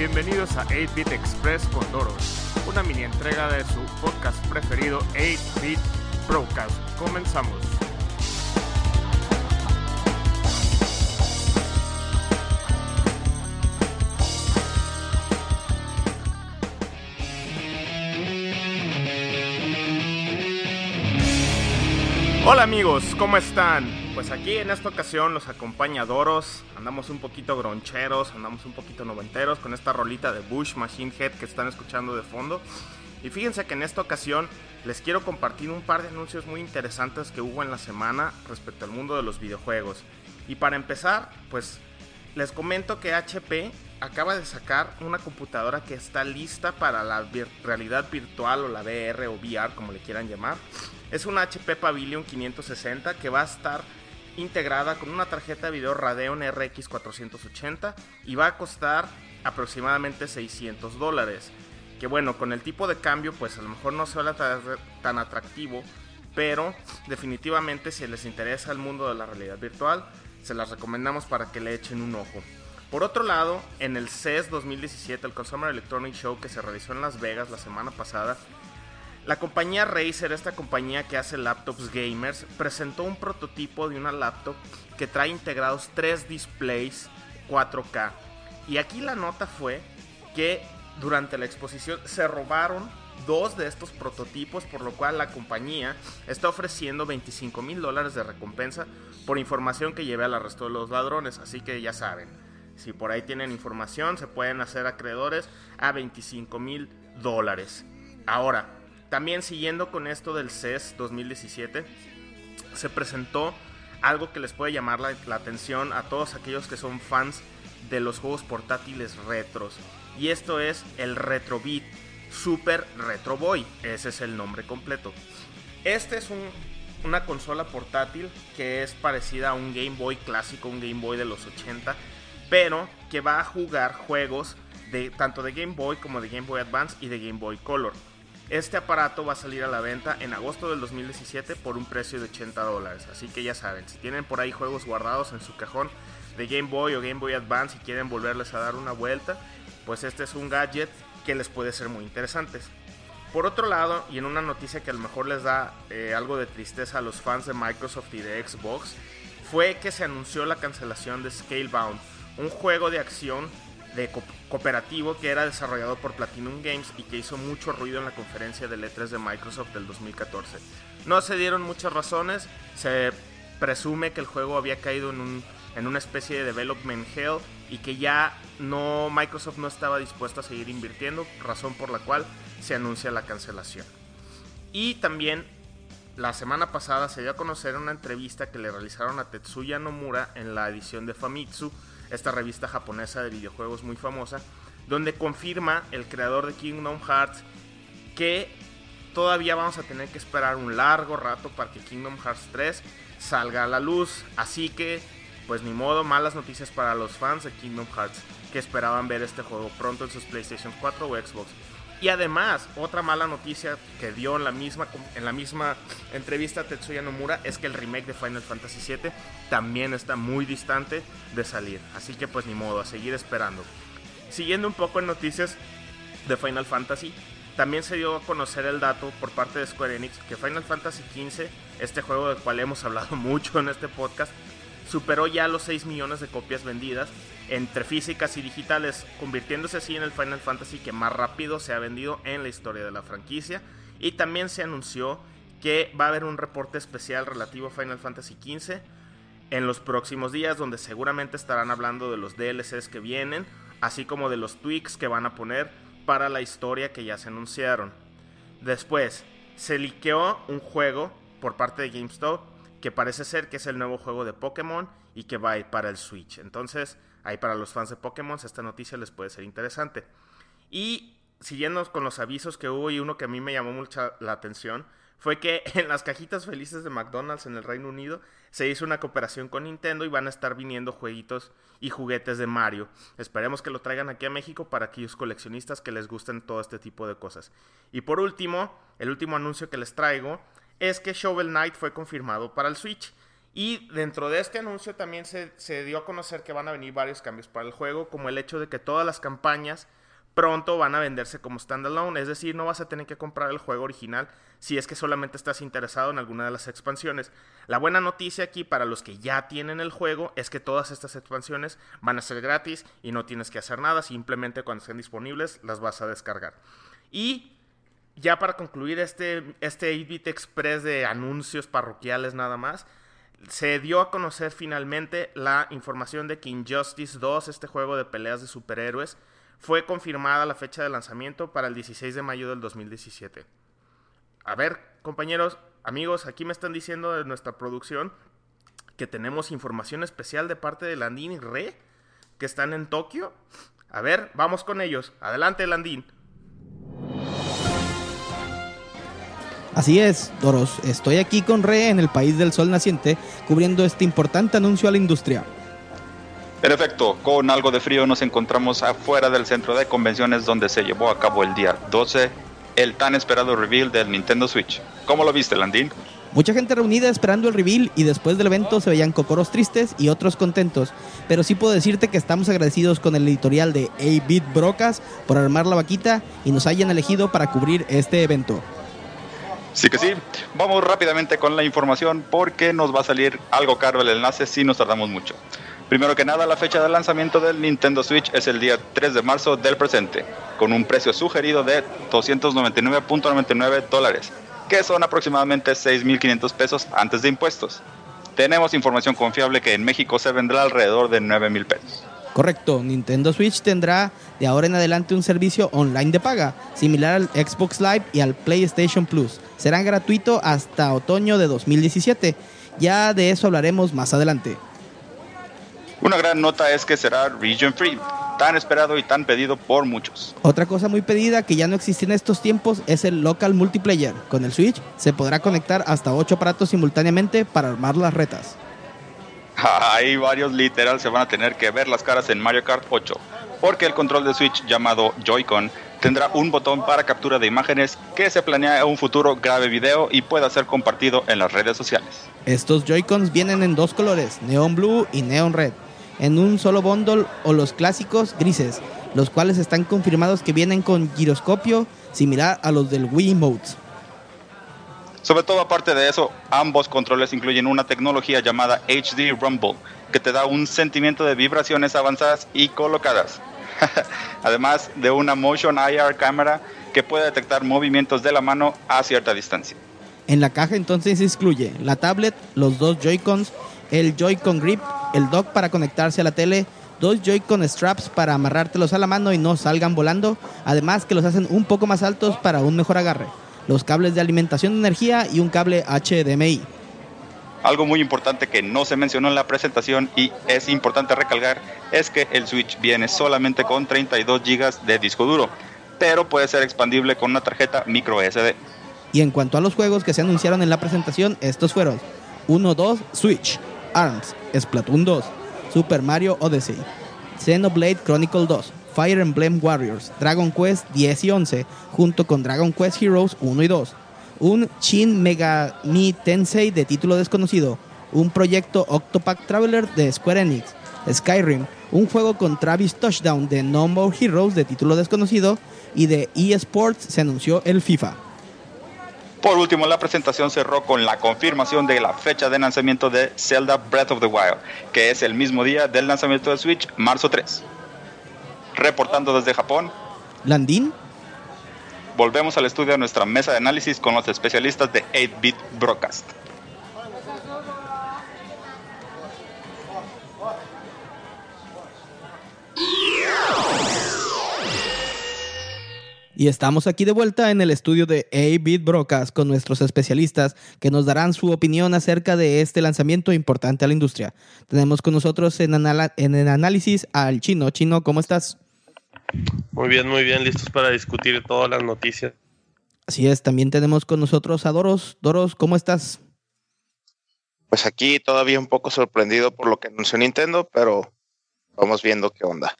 Bienvenidos a 8-Bit Express con Doros, una mini entrega de su podcast preferido 8-Bit Broadcast. Comenzamos. Hola amigos, ¿cómo están? Pues aquí en esta ocasión los acompaña Doros, andamos un poquito groncheros, andamos un poquito noventeros con esta rolita de Bush Machine Head que están escuchando de fondo. Y fíjense que en esta ocasión les quiero compartir un par de anuncios muy interesantes que hubo en la semana respecto al mundo de los videojuegos. Y para empezar, pues les comento que HP acaba de sacar una computadora que está lista para la realidad virtual o la VR o VR como le quieran llamar. Es una HP Pavilion 560 que va a estar integrada con una tarjeta de video Radeon RX 480 y va a costar aproximadamente 600 dólares. Que bueno, con el tipo de cambio pues a lo mejor no suena tan atractivo, pero definitivamente si les interesa el mundo de la realidad virtual, se las recomendamos para que le echen un ojo. Por otro lado, en el CES 2017, el Consumer Electronic Show que se realizó en Las Vegas la semana pasada, la compañía Razer, esta compañía que hace laptops gamers, presentó un prototipo de una laptop que trae integrados tres displays 4K. Y aquí la nota fue que durante la exposición se robaron dos de estos prototipos, por lo cual la compañía está ofreciendo 25 mil dólares de recompensa por información que lleve al arresto de los ladrones. Así que ya saben, si por ahí tienen información, se pueden hacer acreedores a 25 mil dólares. Ahora, también siguiendo con esto del CES 2017, se presentó algo que les puede llamar la, atención a todos aquellos que son fans de los juegos portátiles retros. Y esto es el Retrobit Super Retro Boy. Ese es el nombre completo. Este es una consola portátil que es parecida a un Game Boy clásico, un Game Boy de los 80, pero que va a jugar juegos de tanto de Game Boy como de Game Boy Advance y de Game Boy Color. Este aparato va a salir a la venta en agosto del 2017 por un precio de 80 dólares. Así que ya saben, si tienen por ahí juegos guardados en su cajón de Game Boy o Game Boy Advance y quieren volverles a dar una vuelta, pues este es un gadget que les puede ser muy interesante. Por otro lado, y en una noticia que a lo mejor les da eh, algo de tristeza a los fans de Microsoft y de Xbox, fue que se anunció la cancelación de Scalebound, un juego de acción de cooperativo que era desarrollado por Platinum Games y que hizo mucho ruido en la conferencia de letras de Microsoft del 2014. No se dieron muchas razones, se presume que el juego había caído en, un, en una especie de development hell y que ya no Microsoft no estaba dispuesto a seguir invirtiendo, razón por la cual se anuncia la cancelación. Y también la semana pasada se dio a conocer una entrevista que le realizaron a Tetsuya Nomura en la edición de Famitsu esta revista japonesa de videojuegos muy famosa, donde confirma el creador de Kingdom Hearts que todavía vamos a tener que esperar un largo rato para que Kingdom Hearts 3 salga a la luz. Así que, pues ni modo, malas noticias para los fans de Kingdom Hearts que esperaban ver este juego pronto en sus PlayStation 4 o Xbox. Y además, otra mala noticia que dio en la misma, en la misma entrevista a Tetsuya Nomura es que el remake de Final Fantasy VII también está muy distante de salir. Así que pues ni modo, a seguir esperando. Siguiendo un poco en noticias de Final Fantasy, también se dio a conocer el dato por parte de Square Enix que Final Fantasy XV, este juego del cual hemos hablado mucho en este podcast, superó ya los 6 millones de copias vendidas entre físicas y digitales, convirtiéndose así en el Final Fantasy que más rápido se ha vendido en la historia de la franquicia. Y también se anunció que va a haber un reporte especial relativo a Final Fantasy XV en los próximos días, donde seguramente estarán hablando de los DLCs que vienen, así como de los tweaks que van a poner para la historia que ya se anunciaron. Después, se liqueó un juego por parte de GameStop que parece ser que es el nuevo juego de Pokémon y que va a ir para el Switch. Entonces, ahí para los fans de Pokémon, esta noticia les puede ser interesante. Y siguiendo con los avisos que hubo y uno que a mí me llamó mucha la atención, fue que en las cajitas felices de McDonald's en el Reino Unido se hizo una cooperación con Nintendo y van a estar viniendo jueguitos y juguetes de Mario. Esperemos que lo traigan aquí a México para aquellos coleccionistas que les gusten todo este tipo de cosas. Y por último, el último anuncio que les traigo es que Shovel Knight fue confirmado para el Switch. Y dentro de este anuncio también se, se, dio a conocer que van a venir varios cambios para el juego, como el hecho de que todas las campañas pronto van a venderse como standalone, es decir, no vas a tener que comprar el juego original si es que solamente estás interesado en alguna de las expansiones. La buena noticia aquí para los que ya tienen el juego es que todas estas expansiones van a ser gratis y no tienes que hacer nada, simplemente cuando estén disponibles las vas a descargar. Y ya para concluir este, este 8-bit express de anuncios parroquiales nada más, se dio a conocer finalmente la información de que Injustice 2, este juego de peleas de superhéroes, fue confirmada la fecha de lanzamiento para el 16 de mayo del 2017. A ver, compañeros, amigos, aquí me están diciendo de nuestra producción que tenemos información especial de parte de Landín y Re, que están en Tokio. A ver, vamos con ellos. Adelante, Landín. Así es, Doros, estoy aquí con Re en el país del sol naciente, cubriendo este importante anuncio a la industria. En efecto, con algo de frío nos encontramos afuera del centro de convenciones donde se llevó a cabo el día 12 el tan esperado reveal del Nintendo Switch. ¿Cómo lo viste, Landín? Mucha gente reunida esperando el reveal y después del evento se veían cocoros tristes y otros contentos. Pero sí puedo decirte que estamos agradecidos con el editorial de A-Bit Brocas por armar la vaquita y nos hayan elegido para cubrir este evento. Sí que sí. Vamos rápidamente con la información porque nos va a salir algo caro el enlace si nos tardamos mucho. Primero que nada, la fecha de lanzamiento del Nintendo Switch es el día 3 de marzo del presente, con un precio sugerido de 299.99 dólares, que son aproximadamente 6.500 pesos antes de impuestos. Tenemos información confiable que en México se vendrá alrededor de 9.000 pesos. Correcto, Nintendo Switch tendrá de ahora en adelante un servicio online de paga, similar al Xbox Live y al PlayStation Plus. Será gratuito hasta otoño de 2017. Ya de eso hablaremos más adelante. Una gran nota es que será region free, tan esperado y tan pedido por muchos. Otra cosa muy pedida que ya no existe en estos tiempos es el local multiplayer. Con el Switch se podrá conectar hasta 8 aparatos simultáneamente para armar las retas. Hay varios literal se van a tener que ver las caras en Mario Kart 8, porque el control de Switch llamado Joy-Con tendrá un botón para captura de imágenes que se planea en un futuro grave video y pueda ser compartido en las redes sociales. Estos Joy-Cons vienen en dos colores, Neon Blue y Neon Red en un solo bundle o los clásicos grises, los cuales están confirmados que vienen con giroscopio similar a los del Wii Mode. Sobre todo aparte de eso, ambos controles incluyen una tecnología llamada HD Rumble, que te da un sentimiento de vibraciones avanzadas y colocadas. Además de una Motion IR cámara que puede detectar movimientos de la mano a cierta distancia. En la caja entonces se incluye la tablet, los dos Joy-Cons, el Joy-Con Grip, el dock para conectarse a la tele, dos Joy-Con straps para amarrártelos a la mano y no salgan volando, además que los hacen un poco más altos para un mejor agarre, los cables de alimentación de energía y un cable HDMI. Algo muy importante que no se mencionó en la presentación y es importante recalcar es que el Switch viene solamente con 32 GB de disco duro, pero puede ser expandible con una tarjeta micro SD. Y en cuanto a los juegos que se anunciaron en la presentación, estos fueron 1, 2, Switch, ARMS, Splatoon 2, Super Mario Odyssey, Xenoblade Chronicle 2, Fire Emblem Warriors, Dragon Quest 10 y 11, junto con Dragon Quest Heroes 1 y 2, un Shin Megami Tensei de título desconocido, un proyecto Octopath Traveler de Square Enix, Skyrim, un juego con Travis Touchdown de No More Heroes de título desconocido y de eSports se anunció el FIFA. Por último, la presentación cerró con la confirmación de la fecha de lanzamiento de Zelda Breath of the Wild, que es el mismo día del lanzamiento de Switch, marzo 3. Reportando desde Japón. Landín. Volvemos al estudio de nuestra mesa de análisis con los especialistas de 8-Bit Broadcast. Y estamos aquí de vuelta en el estudio de A-Bit Brocas con nuestros especialistas que nos darán su opinión acerca de este lanzamiento importante a la industria. Tenemos con nosotros en, en el análisis al Chino. Chino, ¿cómo estás? Muy bien, muy bien, listos para discutir todas las noticias. Así es, también tenemos con nosotros a Doros. Doros, ¿cómo estás? Pues aquí todavía un poco sorprendido por lo que anunció Nintendo, pero vamos viendo qué onda.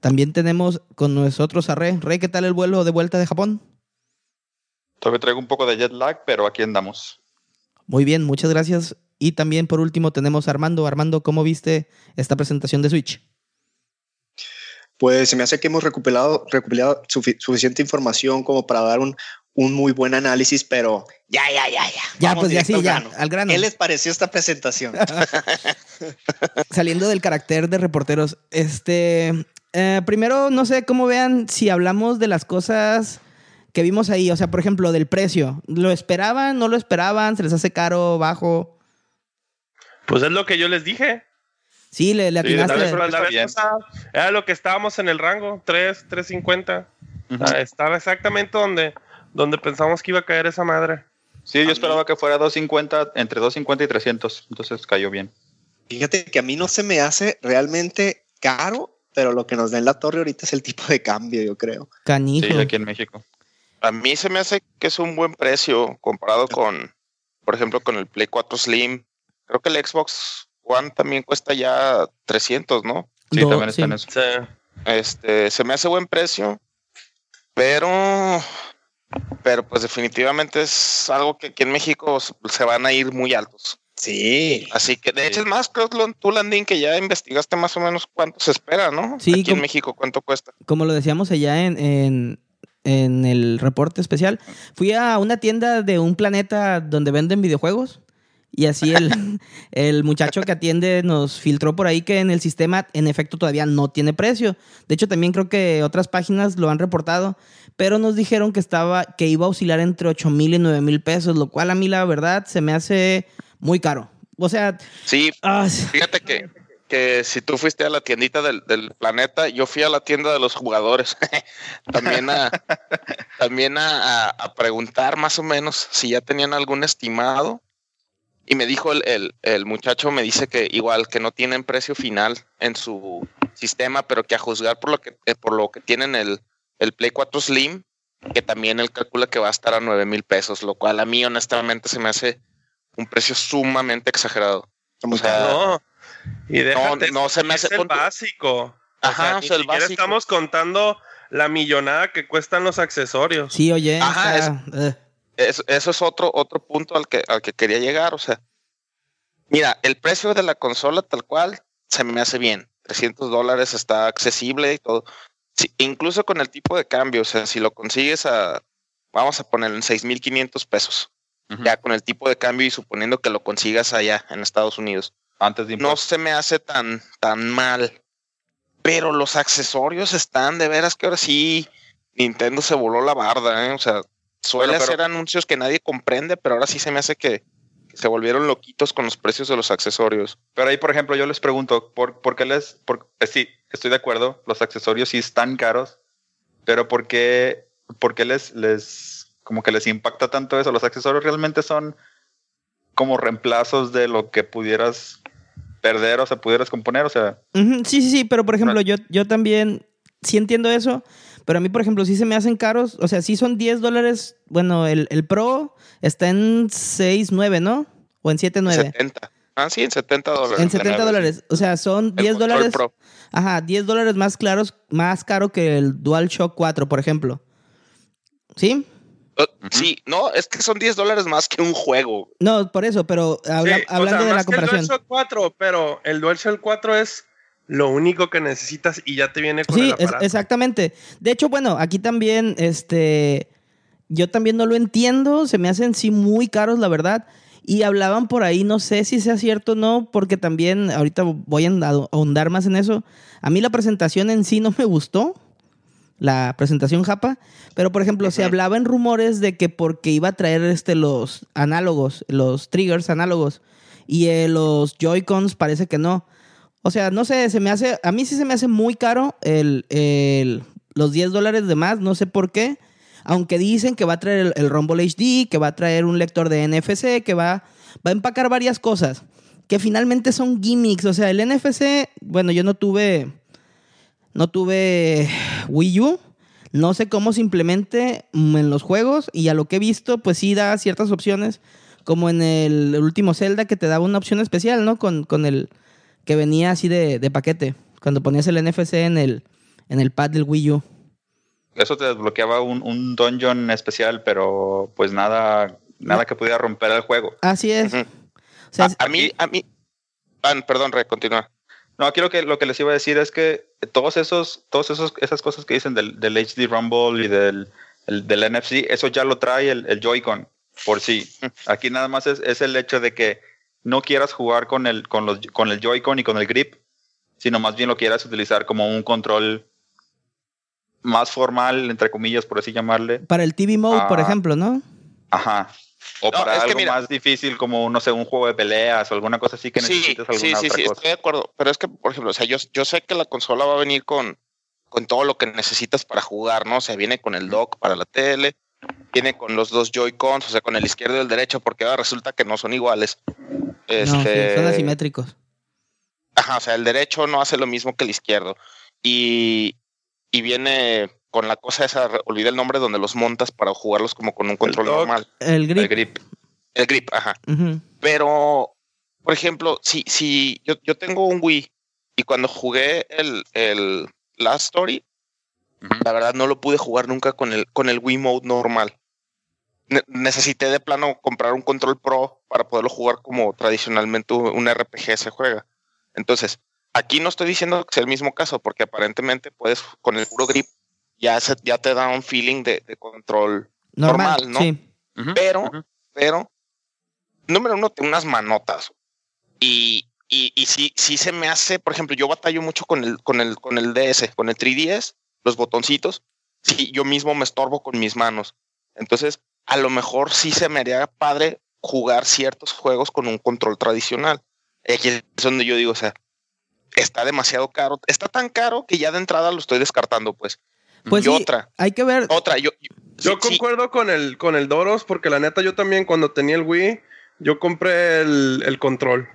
También tenemos con nosotros a Rey. Rey, ¿qué tal el vuelo de vuelta de Japón? Todavía traigo un poco de jet lag, pero aquí andamos. Muy bien, muchas gracias. Y también por último tenemos a Armando. Armando, ¿cómo viste esta presentación de Switch? Pues se me hace que hemos recuperado, recuperado sufi- suficiente información como para dar un, un muy buen análisis, pero ya, ya, ya, ya. Ya, Vamos pues ya sí, ya, grano. al grano. ¿Qué les pareció esta presentación? Saliendo del carácter de reporteros, este, eh, primero no sé cómo vean si hablamos de las cosas que vimos ahí, o sea, por ejemplo, del precio. ¿Lo esperaban? ¿No lo esperaban? ¿Se les hace caro, bajo? Pues es lo que yo les dije. Sí, le, le atinaste. La, vez pasada era lo que estábamos en el rango, 3, 350. Ujú. Ah, Estaba exactamente donde, donde pensamos que iba a caer esa madre. Sí, yo esperaba que fuera 250, entre 250 y 300, entonces cayó bien. Fíjate que a mí no se me hace realmente caro, pero lo que nos da en la torre ahorita es el tipo de cambio, yo creo. Canijo. Sí, aquí en México. A mí se me hace que es un buen precio comparado con, por ejemplo, con el Play 4 Slim. Creo que el Xbox One también cuesta ya 300, ¿no? Sí, Do- también sí. está en eso. Este, se me hace buen precio, pero, pero pues definitivamente es algo que aquí en México se van a ir muy altos. Sí. Así que, de Sí. hecho, es más, creo que tú, Landín, que ya investigaste más o menos cuánto se espera, ¿no? Sí, Aquí como- en México, cuánto cuesta. como lo decíamos allá en, en, en el reporte especial, fui a una tienda de un planeta donde venden videojuegos y así el, el muchacho que atiende nos filtró por ahí que en el sistema en efecto todavía no tiene precio. De hecho, también creo que otras páginas lo han reportado, pero nos dijeron que estaba, que iba a oscilar entre 8 mil y 9 mil pesos, lo cual a mí la verdad se me hace muy caro. O sea, Sí, ah, fíjate que, que si tú fuiste a la tiendita del, del planeta, yo fui a la tienda de los jugadores. también a, también a, a- a preguntar más o menos si ya tenían algún estimado. Y me dijo el, el, el muchacho, me dice que igual que no tienen precio final en su sistema, pero que a juzgar por lo que, eh, por lo que tienen el, el Play 4 Slim, que también él calcula que va a estar a 9 mil pesos, lo cual a mí honestamente se me hace un precio sumamente exagerado. O sea, no. Y déjate, no se me es hace- el pon tú- básico. Ajá, o sea, o ni sea, el básico. estamos contando la millonada que cuestan los accesorios. sí, oye, Ajá, eh. Eso, eso es otro, otro punto al que, al que quería llegar. O sea, mira, el precio de la consola tal cual se me hace bien. 300 dólares está accesible y todo. Sí, incluso con el tipo de cambio, o sea, si lo consigues a, vamos a ponerlo en 6.500 pesos, Ujú. ya con el tipo de cambio y suponiendo que lo consigas allá en Estados Unidos. Antes de no se me hace tan, tan mal. Pero los accesorios están de veras que ahora sí Nintendo se voló la barda, ¿eh? O sea, suele Bueno, pero- hacer anuncios que nadie comprende, pero ahora sí se me hace que, se volvieron loquitos con los precios de los accesorios. Pero ahí, por ejemplo, yo les pregunto, ¿por, por qué les...? Por, eh, sí, estoy de acuerdo, los accesorios sí están caros, pero ¿por qué, por qué les, les... como que les impacta tanto eso? Los accesorios realmente son como reemplazos de lo que pudieras perder o se pudieras componer, o sea... Ujú, Sí, sí, sí, pero por ejemplo, yo, yo también sí entiendo eso, pero a mí, por ejemplo, sí se me hacen caros, o sea, sí son 10 dólares, bueno, el, el Pro está en 6.9, ¿no? O en 7.9. 70. Ah, sí, en 70 dólares. En de 70 nuevo, dólares, o sea, son El 10 control dólares, Pro. ajá, 10 dólares más claros, más caro que el DualShock 4, por ejemplo. ¿Sí? Eh, Sí, no, es que son 10 dólares más que un juego. No, por eso, pero habla- Sí, o hablando sea, de la que el comparación. DualShock 4, pero el DualShock 4 es lo único que necesitas y ya te viene con Sí, el es- aparato. exactamente. De hecho, bueno, aquí también, este, yo también no lo entiendo, se me hacen sí muy caros, la verdad. Y hablaban por ahí, no sé si sea cierto o no, porque también ahorita voy a ahond- ahondar más en eso. A mí la presentación en sí no me gustó, la presentación japa, pero por ejemplo, se hablaba en rumores de que porque iba a traer este, los análogos, los triggers análogos, y eh, los Joy-Cons parece que no. O sea, no sé, se me hace, a mí sí se me hace muy caro el, el- los 10 dólares de más, no sé por qué. Aunque dicen que va a traer el, Rumble HD, que va a traer un lector de NFC, que va, va a empacar varias cosas, que finalmente son gimmicks. O sea, el NFC, bueno, yo no tuve, no tuve Wii U, no sé cómo se implemente en los juegos y a lo que he visto, pues sí da ciertas opciones, como en el último Zelda que te daba una opción especial, ¿no? Con, con el que venía así de, de paquete, cuando ponías el NFC en el, en el pad del Wii U. Eso te desbloqueaba un, un dungeon especial, pero pues nada, nada que pudiera romper el juego. Así es. Ujú. O sea, a, es- a mí, a mí. Ah, perdón, Re, continúa. No, aquí lo que, lo que les iba a decir es que todos esos, todos esos, esas cosas que dicen del, del HD Rumble y del, el- del NFC, eso ya lo trae el, el Joy-Con por sí. Aquí nada más es, es el hecho de que no quieras jugar con el, con los, con el Joy-Con y con el grip, sino más bien lo quieras utilizar como un control más formal, entre comillas, por así llamarle. para el TV Mode, por Ah. ejemplo, ¿no? Ajá. O No, para es que algo mira- más difícil como, no sé, un juego de peleas o alguna cosa así que Sí, necesites alguna sí, sí, otra sí, cosa. estoy de acuerdo. Pero es que, por ejemplo, o sea, yo, yo sé que la consola va a venir con, con todo lo que necesitas para jugar, ¿no? O sea, viene con el dock para la tele, viene con los dos Joy-Cons, o sea, con el izquierdo y el derecho, porque ahora resulta que no son iguales. No, Este, sí, son asimétricos. Ajá, o sea, el derecho no hace lo mismo que el izquierdo. Y, y viene con la cosa esa, olvidé el nombre, donde los montas para jugarlos como con un control dock. normal. El El grip. grip. El grip, ajá. Pero, por ejemplo, si, si yo, yo tengo un Wii y cuando jugué el, el Last Story, la verdad no lo pude jugar nunca con el, con el Wii Mode normal. Ne- necesité de plano comprar un control pro para poderlo jugar como tradicionalmente un RPG se juega. Entonces, aquí no estoy diciendo que sea el mismo caso, porque aparentemente puedes con el puro grip ya, se- ya te da un feeling de, de control Normal, Normal, ¿no? sí. Pero, pero, número uno, unas manotas. Y, y, y sí, sí se me hace, por ejemplo, yo batallo mucho con el, con el, con el DS, con el 3DS, los botoncitos. Sí, yo mismo me estorbo con mis manos. Entonces, a lo mejor sí se me haría padre jugar ciertos juegos con un control tradicional. Aquí es donde yo digo, o sea, está demasiado caro. Está tan caro que ya de entrada lo estoy descartando, pues. Pues y sí, otra, hay que ver. otra, yo, yo, Yo sí, sí, concuerdo con el con el Doros porque la neta yo también cuando tenía el Wii yo compré el, el control.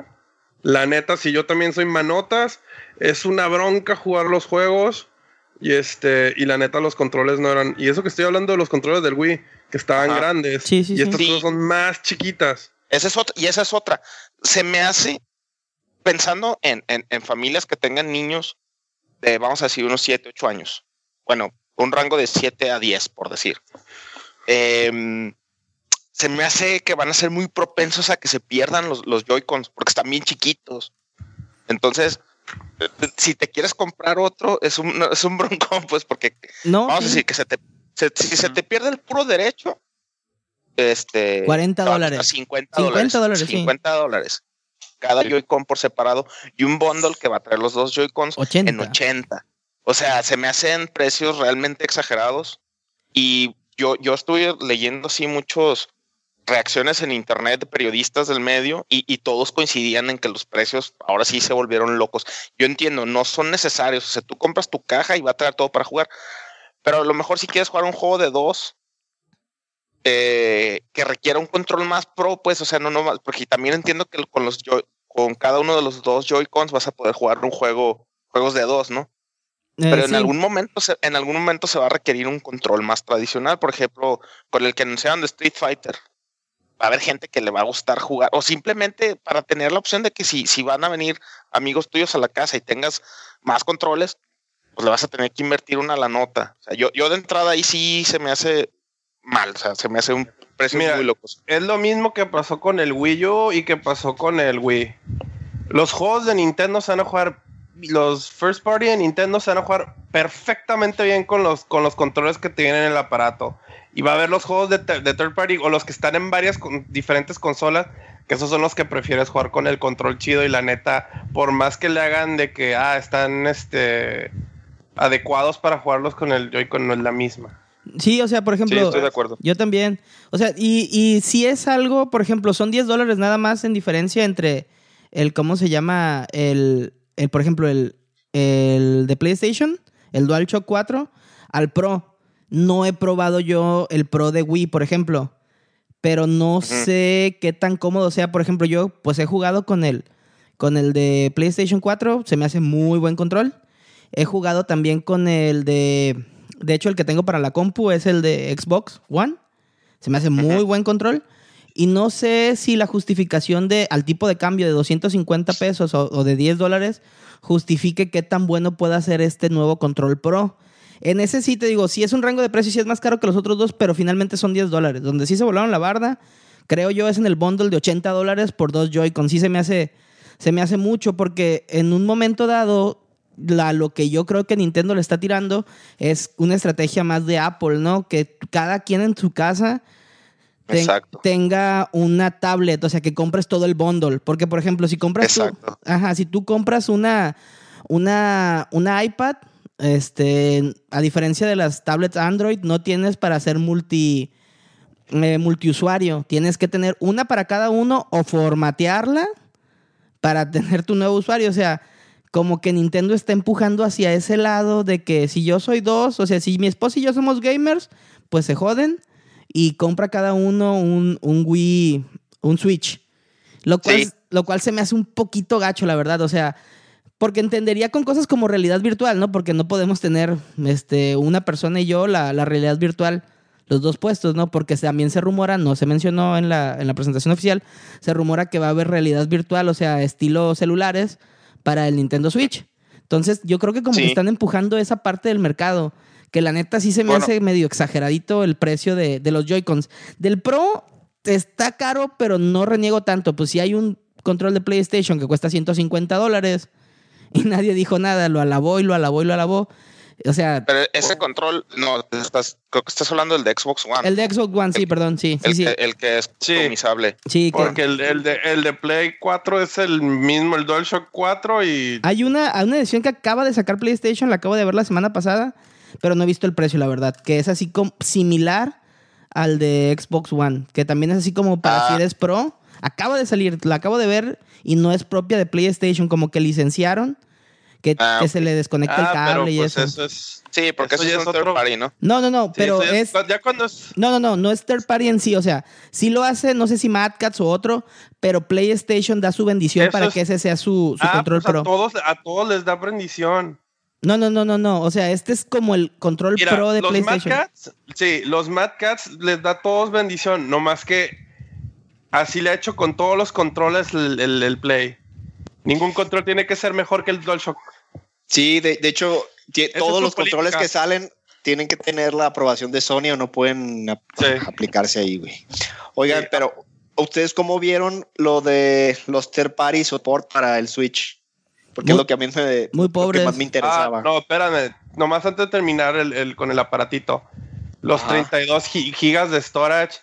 La neta si yo también soy manotas es una bronca jugar los juegos y este y la neta los controles no eran y eso que estoy hablando de los controles del Wii que estaban Ajá. grandes Sí, sí, y sí. estas Sí. cosas son más chiquitas. Esa es otra, y esa es otra. Se me hace, pensando en, en, en familias que tengan niños de, vamos a decir, unos 7, 8 años. Bueno, un rango de 7 a 10, por decir. Em, se me hace que van a ser muy propensos a que se pierdan los, los Joy-Cons, porque están bien chiquitos. Entonces, eh, si te quieres comprar otro, es un, es un broncón, pues, porque No, vamos a sí. decir que se te, se- si se te pierde el puro derecho, este 40 te va a costar dólares. 50 50 dólares. dólares, sí. 50 dólares. Cada Joy-Con por separado y un bundle que va a traer los dos Joy-Cons 80. en 80. O sea, se me hacen precios realmente exagerados. Y yo, yo estuve leyendo así muchos reacciones en internet de periodistas del medio y, y todos coincidían en que los precios ahora sí se volvieron locos. Yo entiendo, no son necesarios. O sea, tú compras tu caja y va a traer todo para jugar. Pero a lo mejor si quieres jugar un juego de dos eh, que requiera un control más pro, pues, o sea, no, no más, porque también entiendo que con los Joy- con cada uno de los dos Joy-Cons vas a poder jugar un juego, juegos de dos, ¿no? Eh, Pero en algún momento, se, en algún momento se va a requerir un control más tradicional, por ejemplo, con el que anunciaron de Street Fighter. Va a haber gente que le va a gustar jugar, o simplemente para tener la opción de que si, si van a venir amigos tuyos a la casa y tengas más controles, pues le vas a tener que invertir una la nota. O sea, yo, yo de entrada ahí sí se me hace mal, o sea, se me hace un precio Mira, muy locos. Es lo mismo que pasó con el Wii U y que pasó con el Wii. Los juegos de Nintendo se van a jugar, los first party de Nintendo se van a jugar perfectamente bien con los, con los controles que te vienen en el aparato. Y va a haber los juegos de, third party o los que están en varias con- diferentes consolas, que esos son los que prefieres jugar con el control chido y la neta, por más que le hagan de que, ah, están este, adecuados para jugarlos con el Joy-Con, no es la misma. Sí, o sea, por Sí, ejemplo, estoy de acuerdo. yo también. O sea, y, y si es algo, por ejemplo, son 10 dólares nada más en diferencia entre el, ¿cómo se llama? El, el por ejemplo, el, el de PlayStation, el DualShock 4, al Pro. No he probado yo el Pro de Wii, por ejemplo. Pero no sé qué tan cómodo sea. Por ejemplo, yo pues he jugado con el, con el de PlayStation 4. Se me hace muy buen control. He jugado también con el de... De hecho, el que tengo para la compu es el de Xbox One. Se me hace muy buen control. Y no sé si la justificación de al tipo de cambio de 250 pesos o, o de 10 dólares justifique qué tan bueno pueda ser este nuevo control pro. En ese sí te digo, sí es un rango de precios, sí es más caro que los otros dos, pero finalmente son 10 dólares. Donde sí se volaron la barda creo yo, es en el bundle de 80 dólares por dos Joy-Con. Sí se me hace, se me hace mucho porque en un momento dado, la, lo que yo creo que Nintendo le está tirando es una estrategia más de Apple, ¿no? Que cada quien en su casa ten- tenga una tablet, o sea, que compres todo el bundle. Porque, por ejemplo, si compras tú, ajá, si tú compras una, una, una iPad, este, a diferencia de las tablets Android, no tienes para hacer multi, eh, multiusuario. Tienes que tener una para cada uno o formatearla para tener tu nuevo usuario. O sea, como que Nintendo está empujando hacia ese lado de que si yo soy dos, o sea, si mi esposa y yo somos gamers, pues se joden y compra cada uno un, un Wii, un Switch. Lo cual, Sí. lo cual se me hace un poquito gacho, la verdad. O sea, porque entendería con cosas como realidad virtual, ¿no? Porque no podemos tener este, una persona y yo la, la realidad virtual, los dos puestos, ¿no? Porque también se rumora, no se mencionó en la, en la presentación oficial, se rumora que va a haber realidad virtual, o sea, estilo celulares para el Nintendo Switch. Entonces, yo creo que como Sí. que están empujando esa parte del mercado, que la neta sí se me Bueno. hace medio exageradito el precio de, de los Joy-Cons. Del Pro está caro, pero no reniego tanto. Pues si hay un control de PlayStation que cuesta 150 dólares y nadie dijo nada, lo alabó y lo alabó y lo alabó. O sea, Pero ese control, no, estás, creo que estás hablando del de Xbox One. el de Xbox One, sí, perdón, sí, sí, el, sí. Que, el que es Sí. customizable. Sí, que- Porque el, el de, el de Play 4 es el mismo, el DualShock 4 y... Hay una, hay una edición que acaba de sacar PlayStation, la acabo de ver la semana pasada, pero no he visto el precio, la verdad. Que es así como similar al de Xbox One, que también es así como para Ah. si eres pro. Acaba de salir, la acabo de ver y no es propia de PlayStation, como que licenciaron que, Ah, que se le desconecta el Ah, cable pero y pues eso. eso es... Sí, porque Eso eso, ya es es un third otro- party, ¿no? No, no, no, Sí, pero es... Ya cuando es... No, no, no, no es third party en sí, o sea, sí lo hace, no sé si Mad Cats o otro, pero PlayStation da su bendición Eso para es- que ese sea su, su Ah, control pues pro. a todos, a todos les da bendición. No, no, no, no, no, o sea, este es como el control Mira, pro de los Mad PlayStation. Cats, sí, los Mad Cats les da a todos bendición, no más que así le ha hecho con todos los controles el, el- el Play. Ningún control tiene que ser mejor que el DualShock. Sí, de, de hecho, todos los controles política. que salen tienen que tener la aprobación de Sony o no pueden ap- Sí. aplicarse ahí, güey. Oigan, Sí. pero ¿ustedes cómo vieron lo de los third party support para el Switch? Porque Muy- es lo que a mí me, muy lo que pobres. más me interesaba. Ah, no, espérame. Nomás antes de terminar el, el- con el aparatito. Los Ajá. 32 gi- gigas de storage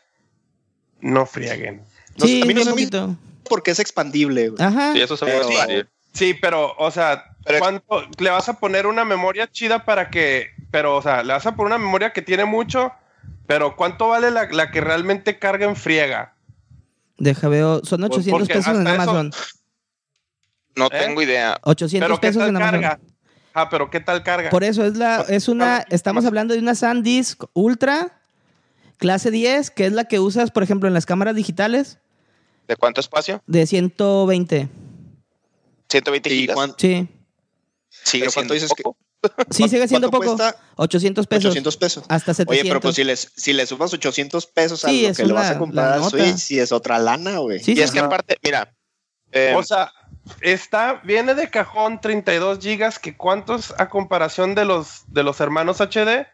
no frieguen. No, sí, a mí no se me-. Porque es expandible. güey. Ajá. Sí, eso se Pero- puede decir. Sí, pero, o sea, Pero- ¿cuánto le vas a poner una memoria chida para que, pero, o sea, le vas a poner una memoria que tiene mucho, pero ¿cuánto vale la, la que realmente carga en friega? Deja veo, son Pues 800 porque pesos en eso- Amazon. No ¿Eh? tengo idea. 800 Pero ¿qué pesos tal en Amazon. carga? Ah, pero ¿qué tal carga? Por eso es la es una estamos hablando de una SanDisk Ultra clase 10, que es la que usas, por ejemplo, en las cámaras digitales ¿De cuánto espacio? de 120. 120 ¿Y gigas. cuán- Sigue Sí. pero cuánto siendo dices que- poco. Sí, sigue siendo cuánto poco. cuesta? 800 pesos. 800 pesos. Hasta 700. Oye, pero pues si, les, si le sumas 800 pesos a Sí, lo es que le vas una- a comprar nota. Switch, sí es otra lana, güey. Sí, Y sí, es que aparte, mira, eh, O sea, está, viene de cajón 32 gigas, que ¿cuántos a comparación de los, de los hermanos HD?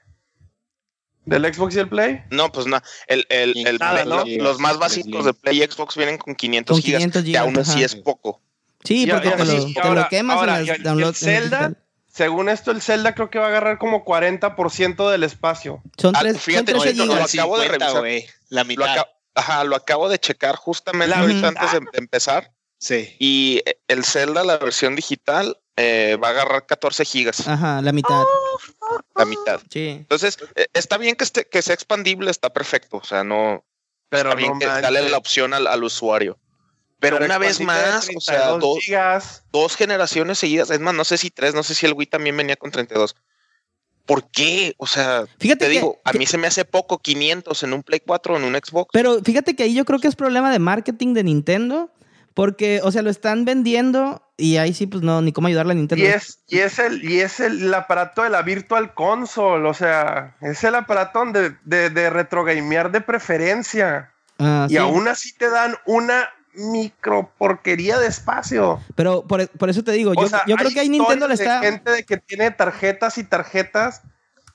¿Del Xbox y el Play? no, pues no. El, el, el Nada, Play- ¿no? lo- los más básicos de Play y Xbox vienen con 500 Con gigas, 500 que gigas, aún así ajá. es poco. Sí, Y- porque y te, lo, y te ahora- lo quemas ahora, en el- downloads. el en el Zelda, digital. según esto, el Zelda creo que va a agarrar como 40% del espacio. Son, Ah, tres, son fíjate, 13 no, no, gigas. lo acabo de 50, revisar. güey, La Lo, mitad. aca- ajá, lo acabo de checar justamente La ahorita mitad. antes de, de empezar. Sí. Y el Zelda, la versión digital, eh, va a agarrar 14 gigas, Ajá, la mitad. la mitad. Sí. Entonces, eh, está bien que, esté, que sea expandible, está perfecto. O sea, no. Pero está bien no que manches. dale la opción al, al usuario. Pero, una vez más, o sea, 32 dos, gigas. dos generaciones seguidas. Es más, no sé si tres, no sé si el Wii también venía con 32. ¿Por qué? O sea, Fíjate te que- digo, a que- mí se me hace poco 500 en un Play 4 o en un Xbox. Pero fíjate que ahí yo creo que es problema de marketing de Nintendo. Porque, o sea, lo están vendiendo y ahí sí, pues no, ni cómo ayudarle a Nintendo. Y es, y es el, y es el, aparato de la Virtual Console, o sea, es el aparato donde, de, de retrogamear de preferencia. Ah, Y sí. aún así te dan una micro porquería de espacio. Pero por, por eso te digo, O yo, sea, yo creo que ahí Nintendo le está. gente de que tiene tarjetas y tarjetas,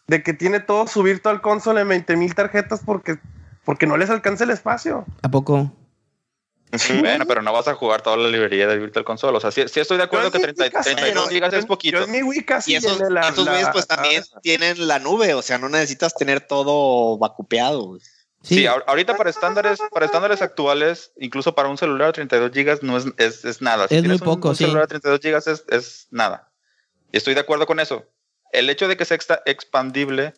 de que tiene todo su Virtual Console en 20 mil tarjetas porque porque no les alcanza el espacio. ¿A poco? Bueno, pero no vas a jugar toda la librería de Virtual Console. O sea, sí, sí estoy de acuerdo que en mi 30, casa, 32 yo- gigas es poquito. Yo en mi Wii casi Y esos, la- esos la- güeyes pues también tienen la nube, o sea, no necesitas tener todo vacupeado. Sí, ahor- ahorita para estándares, para estándares actuales, incluso para un celular de 32 gigas no es, es, es nada. Si Es muy un- poco, un, sí. celular de 32 gigas es, es nada. Y estoy de acuerdo con eso. El hecho de que sea expandible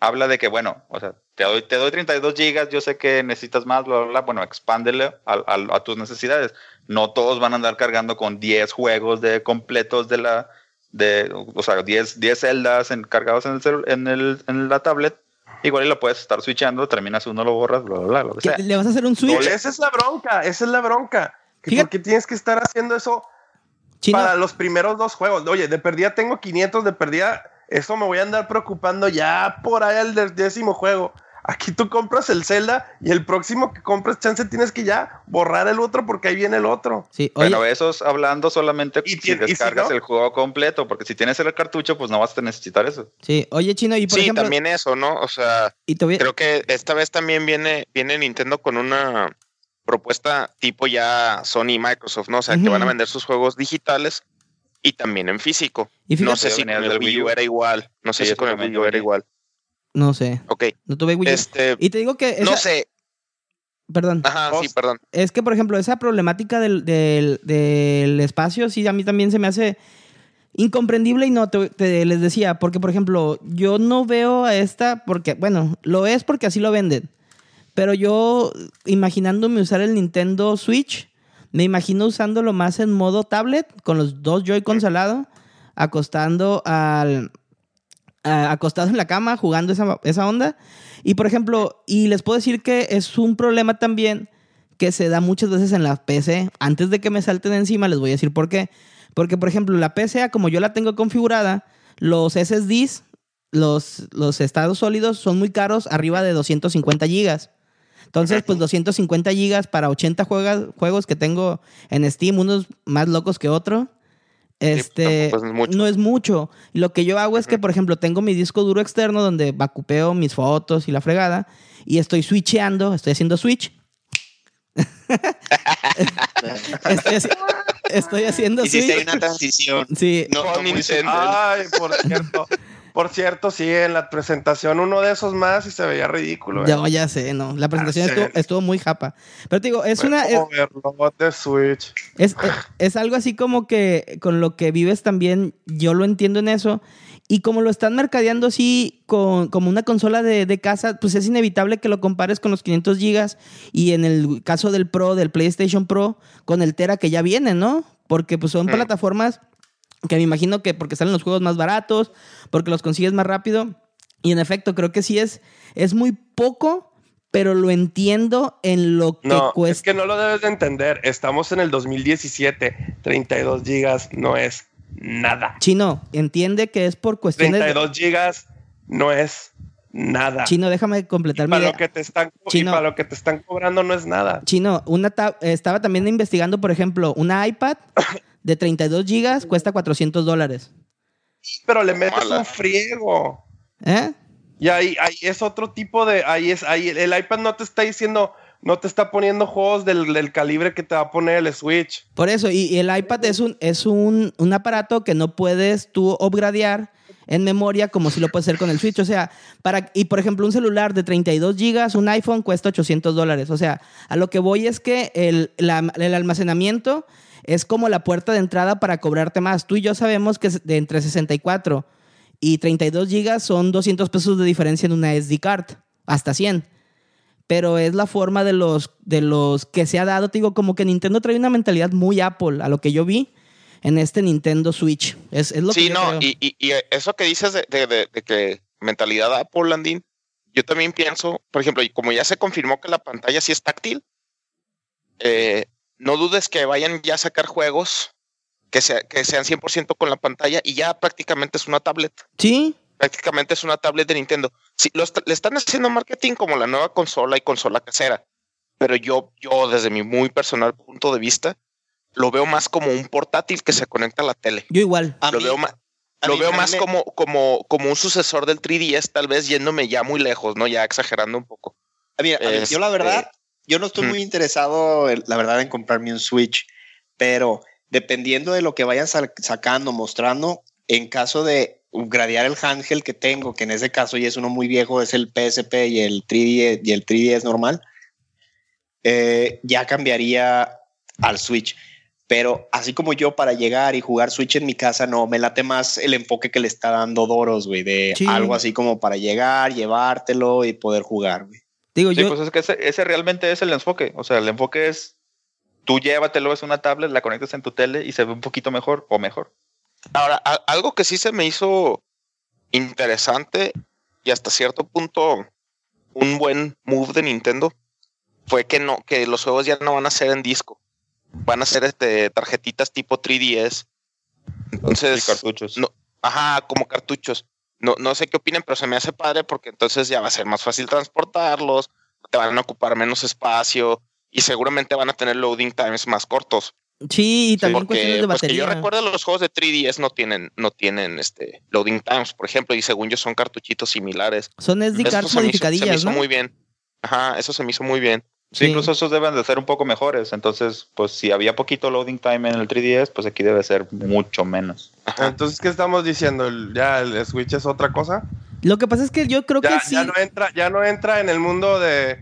habla de que, bueno, o sea, te doy, te doy 32 gigas, yo sé que necesitas más, bla, bla, bla. Bueno, expándele a, a- a tus necesidades. No todos van a andar cargando con 10 juegos de completos de la, de, o sea, 10, 10 celdas en- cargados en, el celu- en, el, en la tablet. Igual y lo puedes estar switchando, terminas uno, lo borras, bla, bla, bla, lo que ¿Qué- sea. ¿Le vas a hacer un switch? Esa es la bronca, esa es la bronca. Que Fíjate- ¿Por qué tienes que estar haciendo eso Chino, para los primeros dos juegos? Oye, de perdida tengo 500, de perdida, eso me voy a andar preocupando ya por ahí al del décimo juego. Aquí tú compras el Zelda y el próximo que compres, chance tienes que ya borrar el otro porque ahí viene el otro. sí, oye, Bueno, eso es hablando solamente Y si ti- y si descargas no- el juego completo, porque si tienes el cartucho, pues no vas a necesitar eso. sí, oye, Chino, y por Sí, ejemplo, también eso, ¿no? O sea, y creo que esta vez también viene, viene Nintendo con una propuesta tipo ya Sony y Microsoft, ¿no? O sea, que van a vender sus juegos digitales y también en físico. y fíjate, No sé si con el Wii U era igual. No sé Sí, si con el Wii U era igual. no sé, Ok. no tuve Wii U. Este, Y te digo que, esa- no sé. perdón, Ajá, sí, perdón. es que por ejemplo, esa problemática del, del, del espacio, sí, a mí también se me hace incomprendible y no, te, te- les decía, porque por ejemplo, yo no veo a esta, porque, bueno, lo es porque así lo venden, pero yo imaginándome usar el Nintendo Switch, me imagino usándolo más en modo tablet, con los dos Joy-Cons al lado, acostando al, a- acostado en la cama jugando esa, esa onda. Y por ejemplo, y les puedo decir que es un problema también que se da muchas veces en la PC. Antes de que me salten encima, les voy a decir por qué. Porque, por ejemplo, la PC, como yo la tengo configurada, los SSDs, los, los estados sólidos, son muy caros, arriba de 250 gigas. Entonces, pues 250 gigas para 80 juega- juegos que tengo en Steam, unos más locos que otro. Este, tampoco es mucho. no es mucho. Y lo que yo hago es que, por ejemplo, tengo mi disco duro externo donde vacupeo mis fotos y la fregada. Y estoy switcheando, estoy haciendo switch. estoy, haci- estoy haciendo Hiciste ahí switch. una transición. Sí, No, Con no muy. Ay, por cierto. Por cierto, sí, en la presentación uno de esos más y se veía ridículo. ¿eh? ya, ya sé, no. La presentación Ah, estuvo, estuvo muy japa. Pero te digo, es una. es- de Switch. Es, es, es algo así como que con lo que vives también, yo lo entiendo en eso. Y como lo están mercadeando así con, como una consola de, de casa, pues es inevitable que lo compares con los 500 gigas y en el caso del Pro, del PlayStation Pro, con el Tera que ya viene, ¿no? Porque pues son Mm. plataformas que me imagino que porque salen los juegos más baratos, porque los consigues más rápido. Y en efecto, creo que sí es, es muy poco, pero lo entiendo en lo que No, cuesta. es que no lo debes de entender. Estamos en el 2017. 32 gigas no es nada. Chino, entiende que es por cuestiones... de- 32 gigas no es nada. Chino, déjame Y completar mi para idea. lo que te están y para lo que te están cobrando no es nada. Chino, una tab- estaba también investigando, por ejemplo, una iPad de 32 gigas cuesta 400 dólares. Pero le metes Mala. un friego. ¿Eh? Y ahí, ahí es otro tipo de. Ahí es, ahí el iPad no te está diciendo, no te está poniendo juegos del, del calibre que te va a poner el Switch. Por eso, y, y el iPad es un, es un, un aparato que no puedes tú upgradear en memoria como si lo puedes hacer con el Switch. O sea, para, y por ejemplo, un celular de 32 gigas, un iPhone cuesta 800 dólares. O sea, a lo que voy es que el, la- el almacenamiento es como la puerta de entrada para cobrarte más. Tú y yo sabemos que de entre 64 y 32 gigas son 200 pesos de diferencia en una SD card, hasta 100 pero es la forma de los, de los que se ha dado. Te digo, como que Nintendo trae una mentalidad muy Apple, a lo que yo vi en este Nintendo Switch. Es, es lo que Sí, yo no, creo. y, y, y eso que dices de, de- de- de que mentalidad Apple, Landín, yo también pienso, por ejemplo, como ya se confirmó que la pantalla sí es táctil, eh, no dudes que vayan ya a sacar juegos que, sea, que sean 100% con la pantalla y ya prácticamente es una tablet. Sí, Prácticamente es una tablet de Nintendo. Sí, lo le están haciendo marketing como la nueva consola y consola casera, pero yo, yo desde mi muy personal punto de vista, lo veo más como un portátil que se conecta a la tele. yo igual. A lo mí- veo más, lo veo me- como, como, como un sucesor del 3DS, tal vez yéndome ya muy lejos, ¿no? Ya exagerando un poco. A mí, a mí, yo la verdad, yo no estoy muy interesado, la verdad, en comprarme un Switch, pero dependiendo de lo que vayan sa- sacando, mostrando, en caso de gradear el handheld que tengo, que en ese caso ya es uno muy viejo, es el PSP y el 3DS, y el 3DS normal, eh, ya cambiaría al Switch. Pero así como yo para llegar y jugar Switch en mi casa, no, me late más el enfoque que le está dando Doros, güey, de Sí. algo así como para llegar, llevártelo y poder jugar, güey. Digo, Sí, yo, pues es que ese, ese realmente es el enfoque. O sea, el enfoque es tú llévatelo, es una tablet, la conectas en tu tele y se ve un poquito mejor o mejor. Ahora, a- algo que sí se me hizo interesante y hasta cierto punto un buen move de Nintendo fue que no, que los juegos ya no van a ser en disco. Van a ser este tarjetitas tipo 3DS. Y Entonces, cartuchos. no, ajá, como cartuchos. No, no sé qué opinen, pero se me hace padre porque entonces ya va a ser más fácil transportarlos, te van a ocupar menos espacio y seguramente van a tener loading times más cortos. sí, y también cuestiones Porque, de pues, que batería. yo recuerdo los juegos de 3DS no tienen, no tienen este loading times, por ejemplo, y según yo son cartuchitos similares. Son SD cards se me hizo- se me modificadillas, hizo ¿no? muy bien. Ajá, eso se me hizo muy bien. Sí, incluso esos deben de ser un poco mejores. Entonces, pues si había poquito loading time en el 3DS, pues aquí debe ser mucho menos. Ajá. Entonces, ¿qué estamos diciendo? ¿El- ¿Ya el Switch es otra cosa? Lo que pasa es que yo creo Ya, que sí. ya no entra, ya no entra en el mundo de,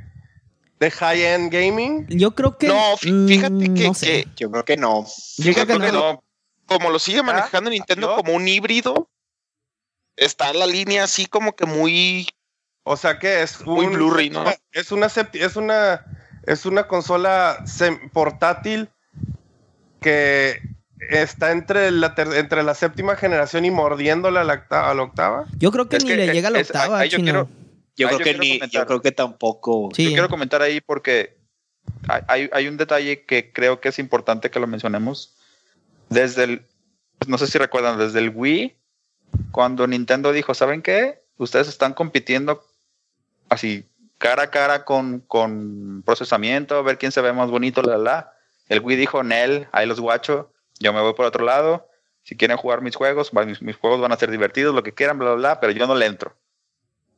de high-end gaming. Yo creo que. No, fí- fíjate mm, que, no sé. que- Yo creo que no. Yo creo que no. como lo sigue manejando Nintendo ¿yo? como un híbrido, está la línea así como que muy O sea que es Muy un- Blu-ray, ¿no? Es una es una es una consola portátil que está entre la ter- entre la séptima generación y mordiéndole a la, octa- a la octava. Yo creo que Es ni que, le llega a la es- octava, ahí yo quiero- Yo creo yo que ni, comentar. yo creo que tampoco. Sí. Yo quiero comentar ahí porque hay- hay, hay un detalle que creo que es importante que lo mencionemos. Desde el, pues, no sé si recuerdan, desde el Wii, cuando Nintendo dijo, ¿saben qué? Ustedes están compitiendo así cara a cara con, con procesamiento, a ver quién se ve más bonito, la, la. El Wii dijo, Nel, ahí los guacho, yo me voy por otro lado. Si quieren jugar mis juegos, mis juegos van a ser divertidos, lo que quieran, bla, bla, bla, pero yo no le entro.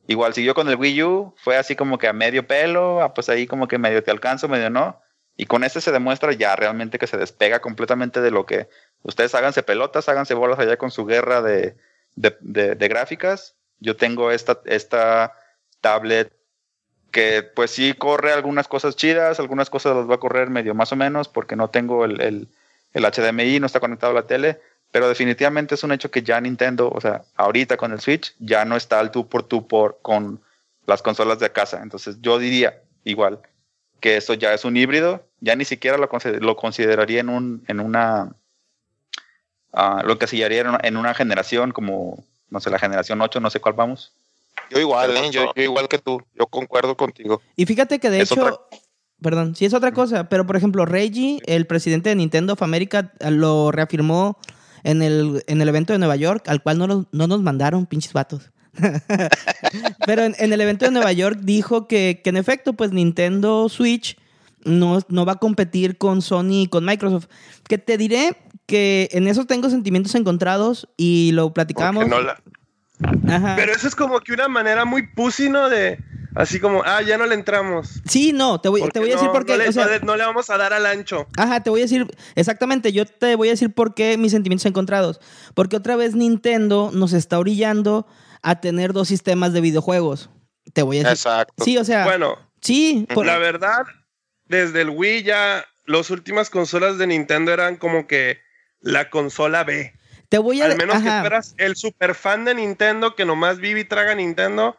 Igual siguió con el Wii U, fue así como que a medio pelo, ah, pues ahí como que medio te alcanzo, medio no. Y con este se demuestra ya realmente que se despega completamente de lo que ustedes háganse pelotas, háganse bolas allá con su guerra de, de, de- de gráficas. Yo tengo esta, esta tablet que pues sí corre algunas cosas chidas, algunas cosas las va a correr medio más o menos porque no tengo el, el, HDMI, no está conectado a la tele, pero definitivamente es un hecho que ya Nintendo, o sea, ahorita con el Switch, ya no está al tú por tú por con las consolas de casa. Entonces yo diría igual que eso ya es un híbrido, ya ni siquiera lo, lo consideraría en un, en una ah, lo encasillaría en una generación como, no sé, la generación 8, no sé cuál vamos. Yo igual, ¿eh? yo, yo igual que tú, yo concuerdo contigo. Y fíjate que de Es hecho. otra- Perdón, sí es otra cosa, pero por ejemplo, Reggie, el presidente de Nintendo of America, lo reafirmó en el, en el evento de Nueva York, al cual no, nos- no nos mandaron, pinches vatos. pero en, en el evento de Nueva York dijo que, que en efecto, pues Nintendo Switch no, no va a competir con Sony y con Microsoft. Que te diré que en eso tengo sentimientos encontrados y lo porque platicamos. no la- Ajá. Pero eso es como que una manera muy pussy, ¿no? De así como, ah, ya no le entramos. Sí, no, te voy, te voy a decir no- por qué. No le, o sea, no le- no le vamos a dar al ancho. Ajá, te voy a decir, exactamente, yo te voy a decir por qué mis sentimientos encontrados. Porque otra vez Nintendo nos está orillando a tener dos sistemas de videojuegos. Te voy a decir. Exacto. Sí, o sea, Bueno, sí, por- la verdad, desde el Wii ya las últimas consolas de Nintendo eran como que la consola B. te voy a Al menos que ajá. fueras el super fan de Nintendo que nomás vive y traga Nintendo.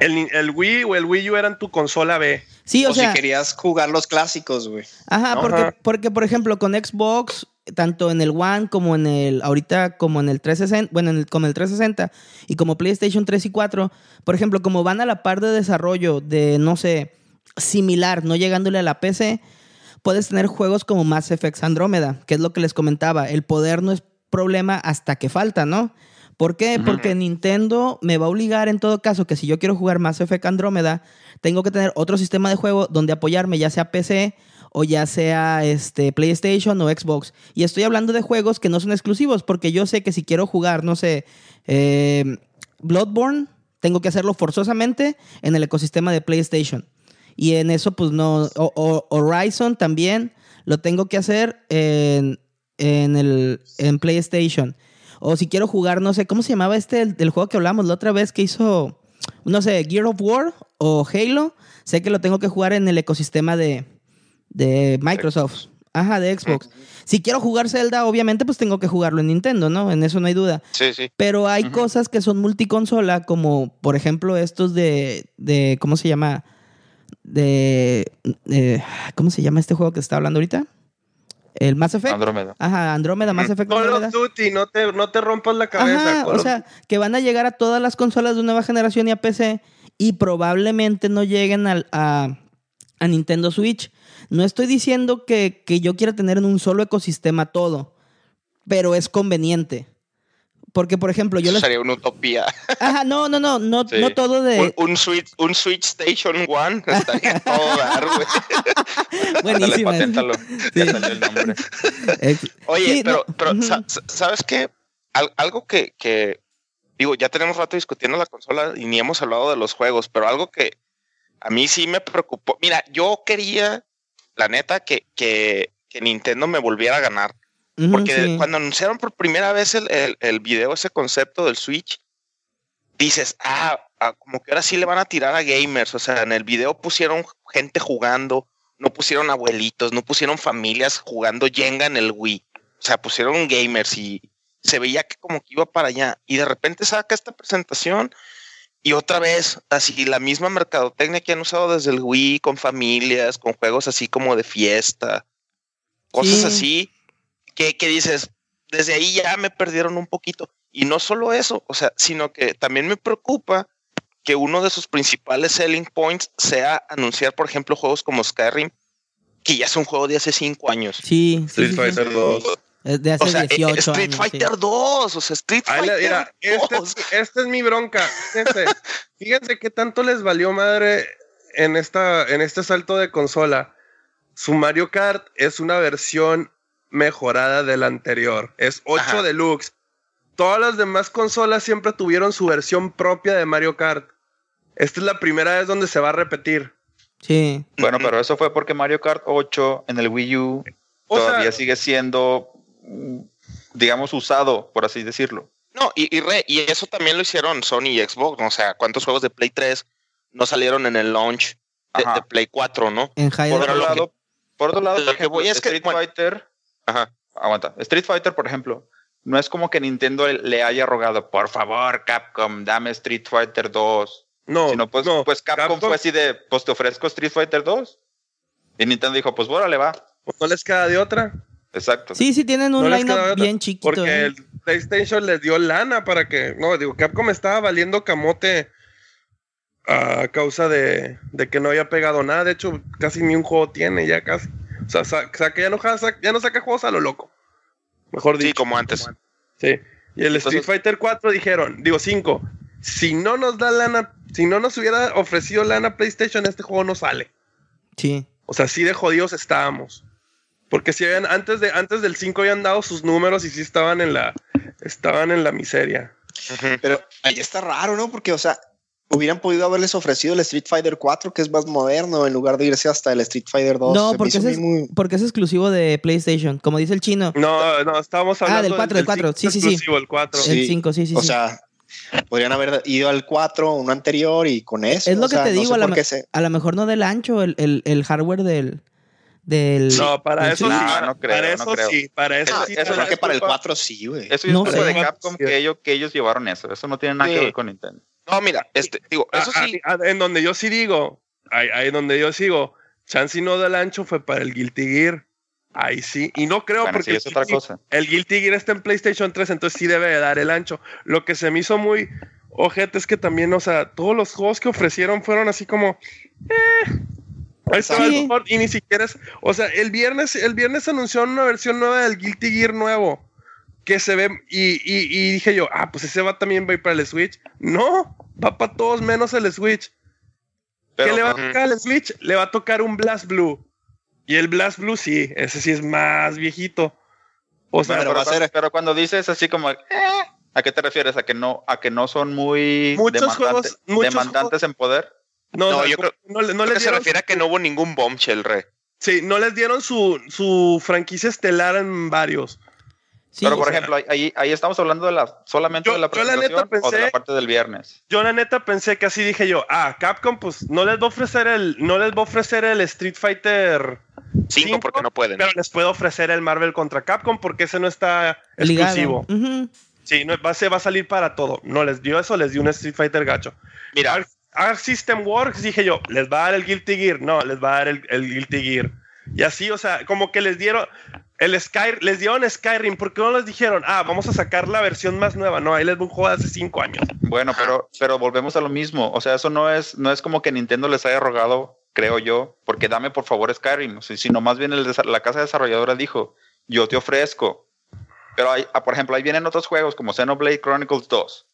El, Wii o el Wii U eran tu consola B. Sí, O, o, sea, si querías jugar los clásicos, güey. ajá, ¿no? porque, Ajá. porque por ejemplo con Xbox, tanto en el One como en el, ahorita como en el 360, bueno, en el, como el 360 y como PlayStation 3 y 4, por ejemplo, como van a la par de desarrollo de, no sé, similar, no llegándole a la PC, puedes tener juegos como Mass Effect Andrómeda, que es lo que les comentaba. El poder no es problema hasta que falta, ¿no? ¿Por qué? Porque Nintendo me va a obligar en todo caso que si yo quiero jugar Mass Effect Andrómeda, tengo que tener otro sistema de juego donde apoyarme, ya sea PC o ya sea este, PlayStation o Xbox. Y estoy hablando de juegos que no son exclusivos, porque yo sé que si quiero jugar, no sé, eh, Bloodborne, tengo que hacerlo forzosamente en el ecosistema de PlayStation. Y en eso, pues no. o- o- Horizon también lo tengo que hacer en, en, el, en PlayStation. O si quiero jugar, no sé, ¿cómo se llamaba este el, juego que hablamos la otra vez que hizo, no sé, Gear of War o Halo? Sé que lo tengo que jugar en el ecosistema de, de Microsoft. Ajá, de Xbox. Si quiero jugar Zelda, obviamente, pues tengo que jugarlo en Nintendo, ¿no? En eso no hay duda. Sí, sí. Pero hay cosas que son multiconsola, como por ejemplo estos de, de ¿cómo se llama? De, de- ¿cómo se llama este juego que está hablando ahorita? El Mass Effect. Andrómeda. Ajá, Andrómeda, Mass Effect Call of Duty, no te, no te rompas la cabeza. Ajá, o sea, que van a llegar a todas las consolas de nueva generación y a PC y probablemente no lleguen al- a, a Nintendo Switch. No estoy diciendo que, que yo quiera tener en un solo ecosistema todo, pero es conveniente. Porque, por ejemplo, yo Eso les... sería una utopía. Ajá, no, no, no, no, Sí. no todo de... Un, un Switch, un Switch Station One estaría todo dar, güey. Dale, Buenísima. paténtalo. Ya salió el nombre. Oye, Sí, pero, no, pero ¿sabes qué? Al- algo que, que, digo, ya tenemos rato discutiendo la consola y ni hemos hablado de los juegos, pero algo que a mí sí me preocupó. Mira, yo quería, la neta, que, que, que Nintendo me volviera a ganar. Porque sí. cuando anunciaron por primera vez el, el, el video, ese concepto del Switch, dices, ah, ah, como que ahora sí le van a tirar a gamers. O sea, en el video pusieron gente jugando, no pusieron abuelitos, no pusieron familias jugando Jenga en el Wii. O sea, pusieron gamers y se veía que como que iba para allá. Y de repente saca esta presentación y otra vez, así la misma mercadotecnia que han usado desde el Wii, con familias, con juegos así como de fiesta, cosas Sí. así, que, que dices, desde ahí ya me perdieron un poquito. Y no solo eso, o sea, sino que también me preocupa que uno de sus principales selling points sea anunciar, por ejemplo, juegos como Skyrim, que ya es un juego de hace cinco años. Sí, Street sí, sí. Fighter 2. Es de hace O sea, eh, 18 Street años. sí. Fighter 2, o sea, Street Fighter mira, este 2. es, esta es mi bronca. Fíjense, fíjense qué tanto les valió madre en, esta, en este salto de consola. Su Mario Kart es una versión mejorada del anterior. Es 8 Ajá. Deluxe. Todas las demás consolas siempre tuvieron su versión propia de Mario Kart. Esta es la primera vez donde se va a repetir. Sí. Bueno, pero eso fue porque Mario Kart 8 en el Wii U O todavía sea, sigue siendo, mm, digamos, usado, por así decirlo. No, y, y, re- y eso también lo hicieron Sony y Xbox. O sea, ¿cuántos juegos de Play 3 no salieron en el launch de, de Play 4, no? En Por otro que- lado, por otro lado, lo por que ejemplo, voy es que, Street bueno. Fighter, Ajá. aguanta, Street Fighter, por ejemplo, no es como que Nintendo le haya rogado, por favor, Capcom, dame Street Fighter 2. no, sino pues, no, pues Capcom, fue así de, pues te ofrezco Street Fighter 2. Y Nintendo dijo, pues bueno, le va. no les queda de otra. Exacto. Sí, sí, tienen un No otra, bien chiquito. Porque ¿eh? el PlayStation les dio lana para que. No, digo, Capcom estaba valiendo camote a causa de, de que no había pegado nada. De hecho, casi ni un juego tiene, ya casi. O sea, sa- saca- ya, no, ya no saca juegos a lo loco. Mejor Sí, dicho. como antes. Sí. Y el Entonces- Street Fighter 4 dijeron, digo 5, si no nos da lana, si no nos hubiera ofrecido lana PlayStation, este juego no sale. Sí. O sea, sí de jodidos estábamos. Porque si habían, antes, de, antes del 5 habían dado sus números y sí estaban en la, estaban en la miseria. Pero ahí está raro, ¿no? Porque, o sea, hubieran podido haberles ofrecido el Street Fighter 4, que es más moderno, en lugar de irse hasta el Street Fighter 2. Se No, porque es, muy- porque es exclusivo de PlayStation. Como dice el chino. No, no, estábamos Ah, hablando del cuatro, del cuatro. Sí, sí, sí. exclusivo, el 4. Sí. El 5, sí, sí, o sí. sea, podrían haber ido al 4, uno anterior y con eso. es lo o que sea, te no digo, sé a, la se- a lo mejor no del ancho, el, el, el hardware del... del No, para del eso sí. No, no creo, para no eso creo. sí. Para eso Eso- sí. eso no creo que para el culpa- 4 sí, güey. Eso es No culpa sé. de Capcom que ellos, que ellos llevaron eso. Eso no tiene nada que Sí. ver con Nintendo. No, mira, este, digo, eso Ah, sí. ah, ah, en donde yo sí digo, ahí, ahí donde yo sigo, Chansey no del ancho fue para el Guilty Gear. Ahí sí. Y no creo Bueno, porque sí, es el otra Guilty- cosa. El Guilty Gear está en PlayStation 3, entonces sí debe de dar el ancho. Lo que se me hizo muy ojete es que también, o sea, todos los juegos que ofrecieron fueron así como. Eh, ahí está Sí. el port y ni siquiera es. O sea, el viernes, el viernes anunció una versión nueva del Guilty Gear nuevo. Que se ve. Y, y- y dije yo, ah, pues ese va también va a ir para el Switch. No, va para todos menos el Switch. Pero, ¿Qué le va a tocar al Switch? Le va a tocar un Blast Blue. Y el Blast Blue sí, ese sí es más viejito. O sea, pero pero, va a cuando, ser- pero cuando dices así como, eh, ¿A qué te refieres? ¿A que no, a que no son muy Muchos demandante- juegos- muchos demandantes en poder? No, No, o sea, yo creo- no, le- no Creo les que se dieron, refiere a que no hubo ningún bombshell, re. sí, no les dieron su, su franquicia estelar en varios. Sí, Pero por sea, ejemplo, ahí- ahí, estamos hablando de la solamente Yo- de la yo la neta presentación o de la parte del viernes. Yo la neta pensé que así dije yo, ah, Capcom pues no les va a ofrecer el, no les va a ofrecer el Street Fighter Cinco porque no pueden. pero les puedo ofrecer el Marvel contra Capcom porque ese no está ligado. exclusivo. Sí, no, va, a ser- va a salir para todo. No les dio eso, les dio un Street Fighter gacho. Mira, Arc, Arc System Works, dije yo, les va a dar el Guilty Gear. No, les va a dar el, el Guilty Gear. Y así, o sea, como que les dieron el Sky, les dieron Skyrim. ¿Por qué no les dijeron, ah, vamos a sacar la versión más nueva? No, ahí les un juego de hace cinco años. Bueno, pero, pero volvemos a lo mismo. O sea, eso no es, no es como que Nintendo les haya rogado, creo yo, porque dame por favor Skyrim. O sea, sino más bien el la casa desarrolladora dijo, yo te ofrezco. Pero hay, ah, por ejemplo, ahí vienen otros juegos como Xenoblade Chronicles 2.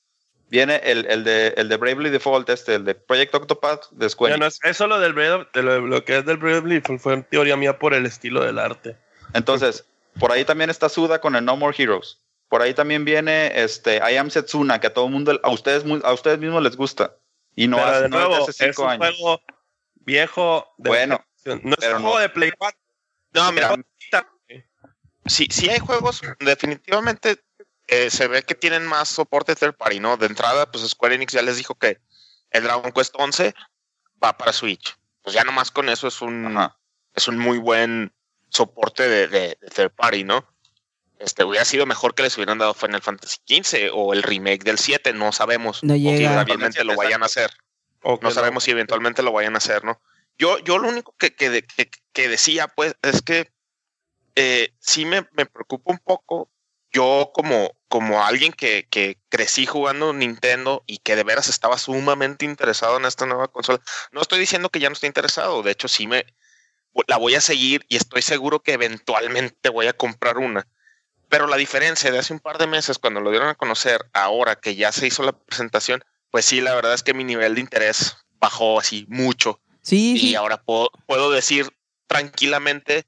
Viene el, el de, el de Bravely Default, este, el de Project Octopath de Square no eso lo del Brave- de lo, lo que es del Bravely fue, fue teoría mía por el estilo del arte. Entonces, por ahí también está Suda con el No More Heroes. Por ahí también viene este I Am Setsuna, que a todo el mundo, a ustedes, a ustedes mismos les gusta. Y no, hace, de no es nuevo, hace es cinco un años. juego viejo. De Bueno, no es un no- juego de Play 4. no, mira, sí, sí hay juegos, definitivamente eh, se ve que tienen más soporte third party, ¿no? De entrada, pues Square Enix ya les dijo que el Dragon Quest 11 va para Switch. Pues ya nomás con eso es un, Ajá. es un muy buen soporte de, de- de third party, ¿no? Este hubiera sido mejor que les hubieran dado Final Fantasy XV o el remake del 7, no sabemos. No O llega. eventualmente lo vayan a hacer. o No sabemos si eventualmente lo vayan a hacer, ¿no? Yo, yo lo único que, que- que decía, pues, es que eh, sí me, me preocupa un poco. Yo, como, como alguien que, que crecí jugando Nintendo y que de veras estaba sumamente interesado en esta nueva consola, no estoy diciendo que ya no esté interesado. De hecho, sí me la voy a seguir y estoy seguro que eventualmente voy a comprar una. Pero la diferencia de hace un par de meses, cuando lo dieron a conocer, ahora que ya se hizo la presentación, pues sí, la verdad es que mi nivel de interés bajó así mucho. Sí, Y sí. ahora puedo, puedo decir tranquilamente,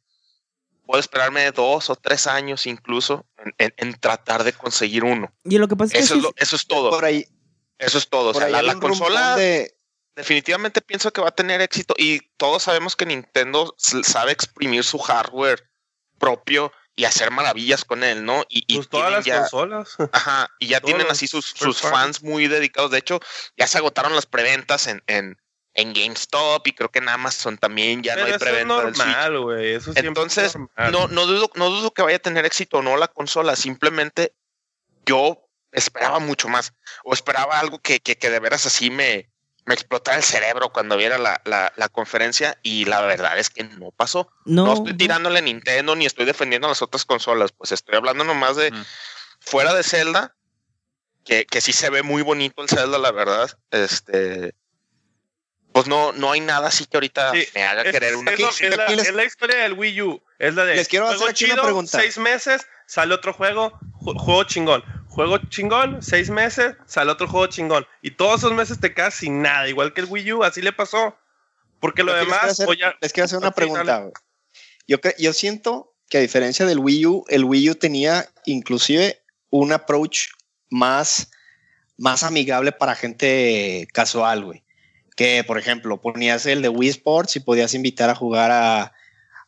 puedo esperarme dos o tres años incluso en, en- en tratar de conseguir uno. Y lo que pasa es que Eso es, lo- eso es todo. Por ahí, Eso es todo. O sea, la, la consola de, definitivamente pienso que va a tener éxito y todos sabemos que Nintendo sabe exprimir su hardware propio y hacer maravillas con él, ¿no? Y, y Pues todas tienen las ya, consolas. Ajá, y ya tienen así sus, fans muy dedicados. De hecho, ya se agotaron las preventas en, en, en GameStop y creo que en Amazon también ya Pero no hay es preventa Switch. normal, güey. Entonces, es normal. no, no, dudo, no dudo que vaya a tener éxito o no la consola. Simplemente yo esperaba mucho más. O esperaba algo que, que, que de veras así me, me explotara el cerebro cuando viera la, la, la conferencia. Y la verdad es que no pasó. no, No, estoy tirándole a Nintendo ni estoy defendiendo a las otras consolas. Pues estoy hablando nomás de Ujú. fuera de Zelda. Que, que sí se ve muy bonito el Zelda, la verdad. Este. Pues no, no hay nada así que ahorita Sí, me haga Es, querer una es lo- es la, les- es la historia del Wii U. Es la de Les quiero hacer aquí una chido, pregunta. seis meses, sale otro juego, ju- juego chingón. Juego chingón, seis meses, sale otro juego chingón. Y todos esos meses te quedas sin nada, igual que el Wii U, así le pasó. Porque lo Aquí les quiero demás, hacer- les quiero hacer una pregunta. Yo, yo siento que a diferencia del Wii U, el Wii U tenía inclusive un approach más, más amigable para gente casual, güey. Que, por ejemplo, ponías el de Wii Sports y podías invitar a jugar a,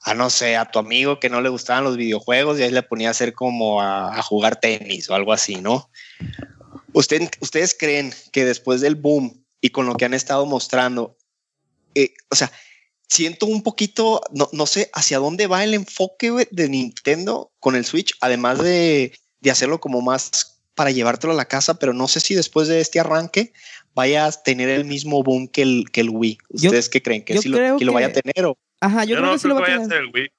a, no sé, a tu amigo que no le gustaban los videojuegos y ahí le ponías a hacer como a, a jugar tenis o algo así, ¿no? ¿Usted, ¿Ustedes creen que después del boom y con lo que han estado mostrando, eh, o sea, siento un poquito, no, no sé hacia dónde va el enfoque de Nintendo con el Switch, además de, de hacerlo como más para llevártelo a la casa, pero no sé si después de este arranque vaya a tener el mismo boom que el, que el Wii. Yo- ¿Ustedes qué creen? ¿Que sí lo, que lo vaya a tener? O? Ajá, yo, yo, creo no que sí lo va a tener. ser el Wii.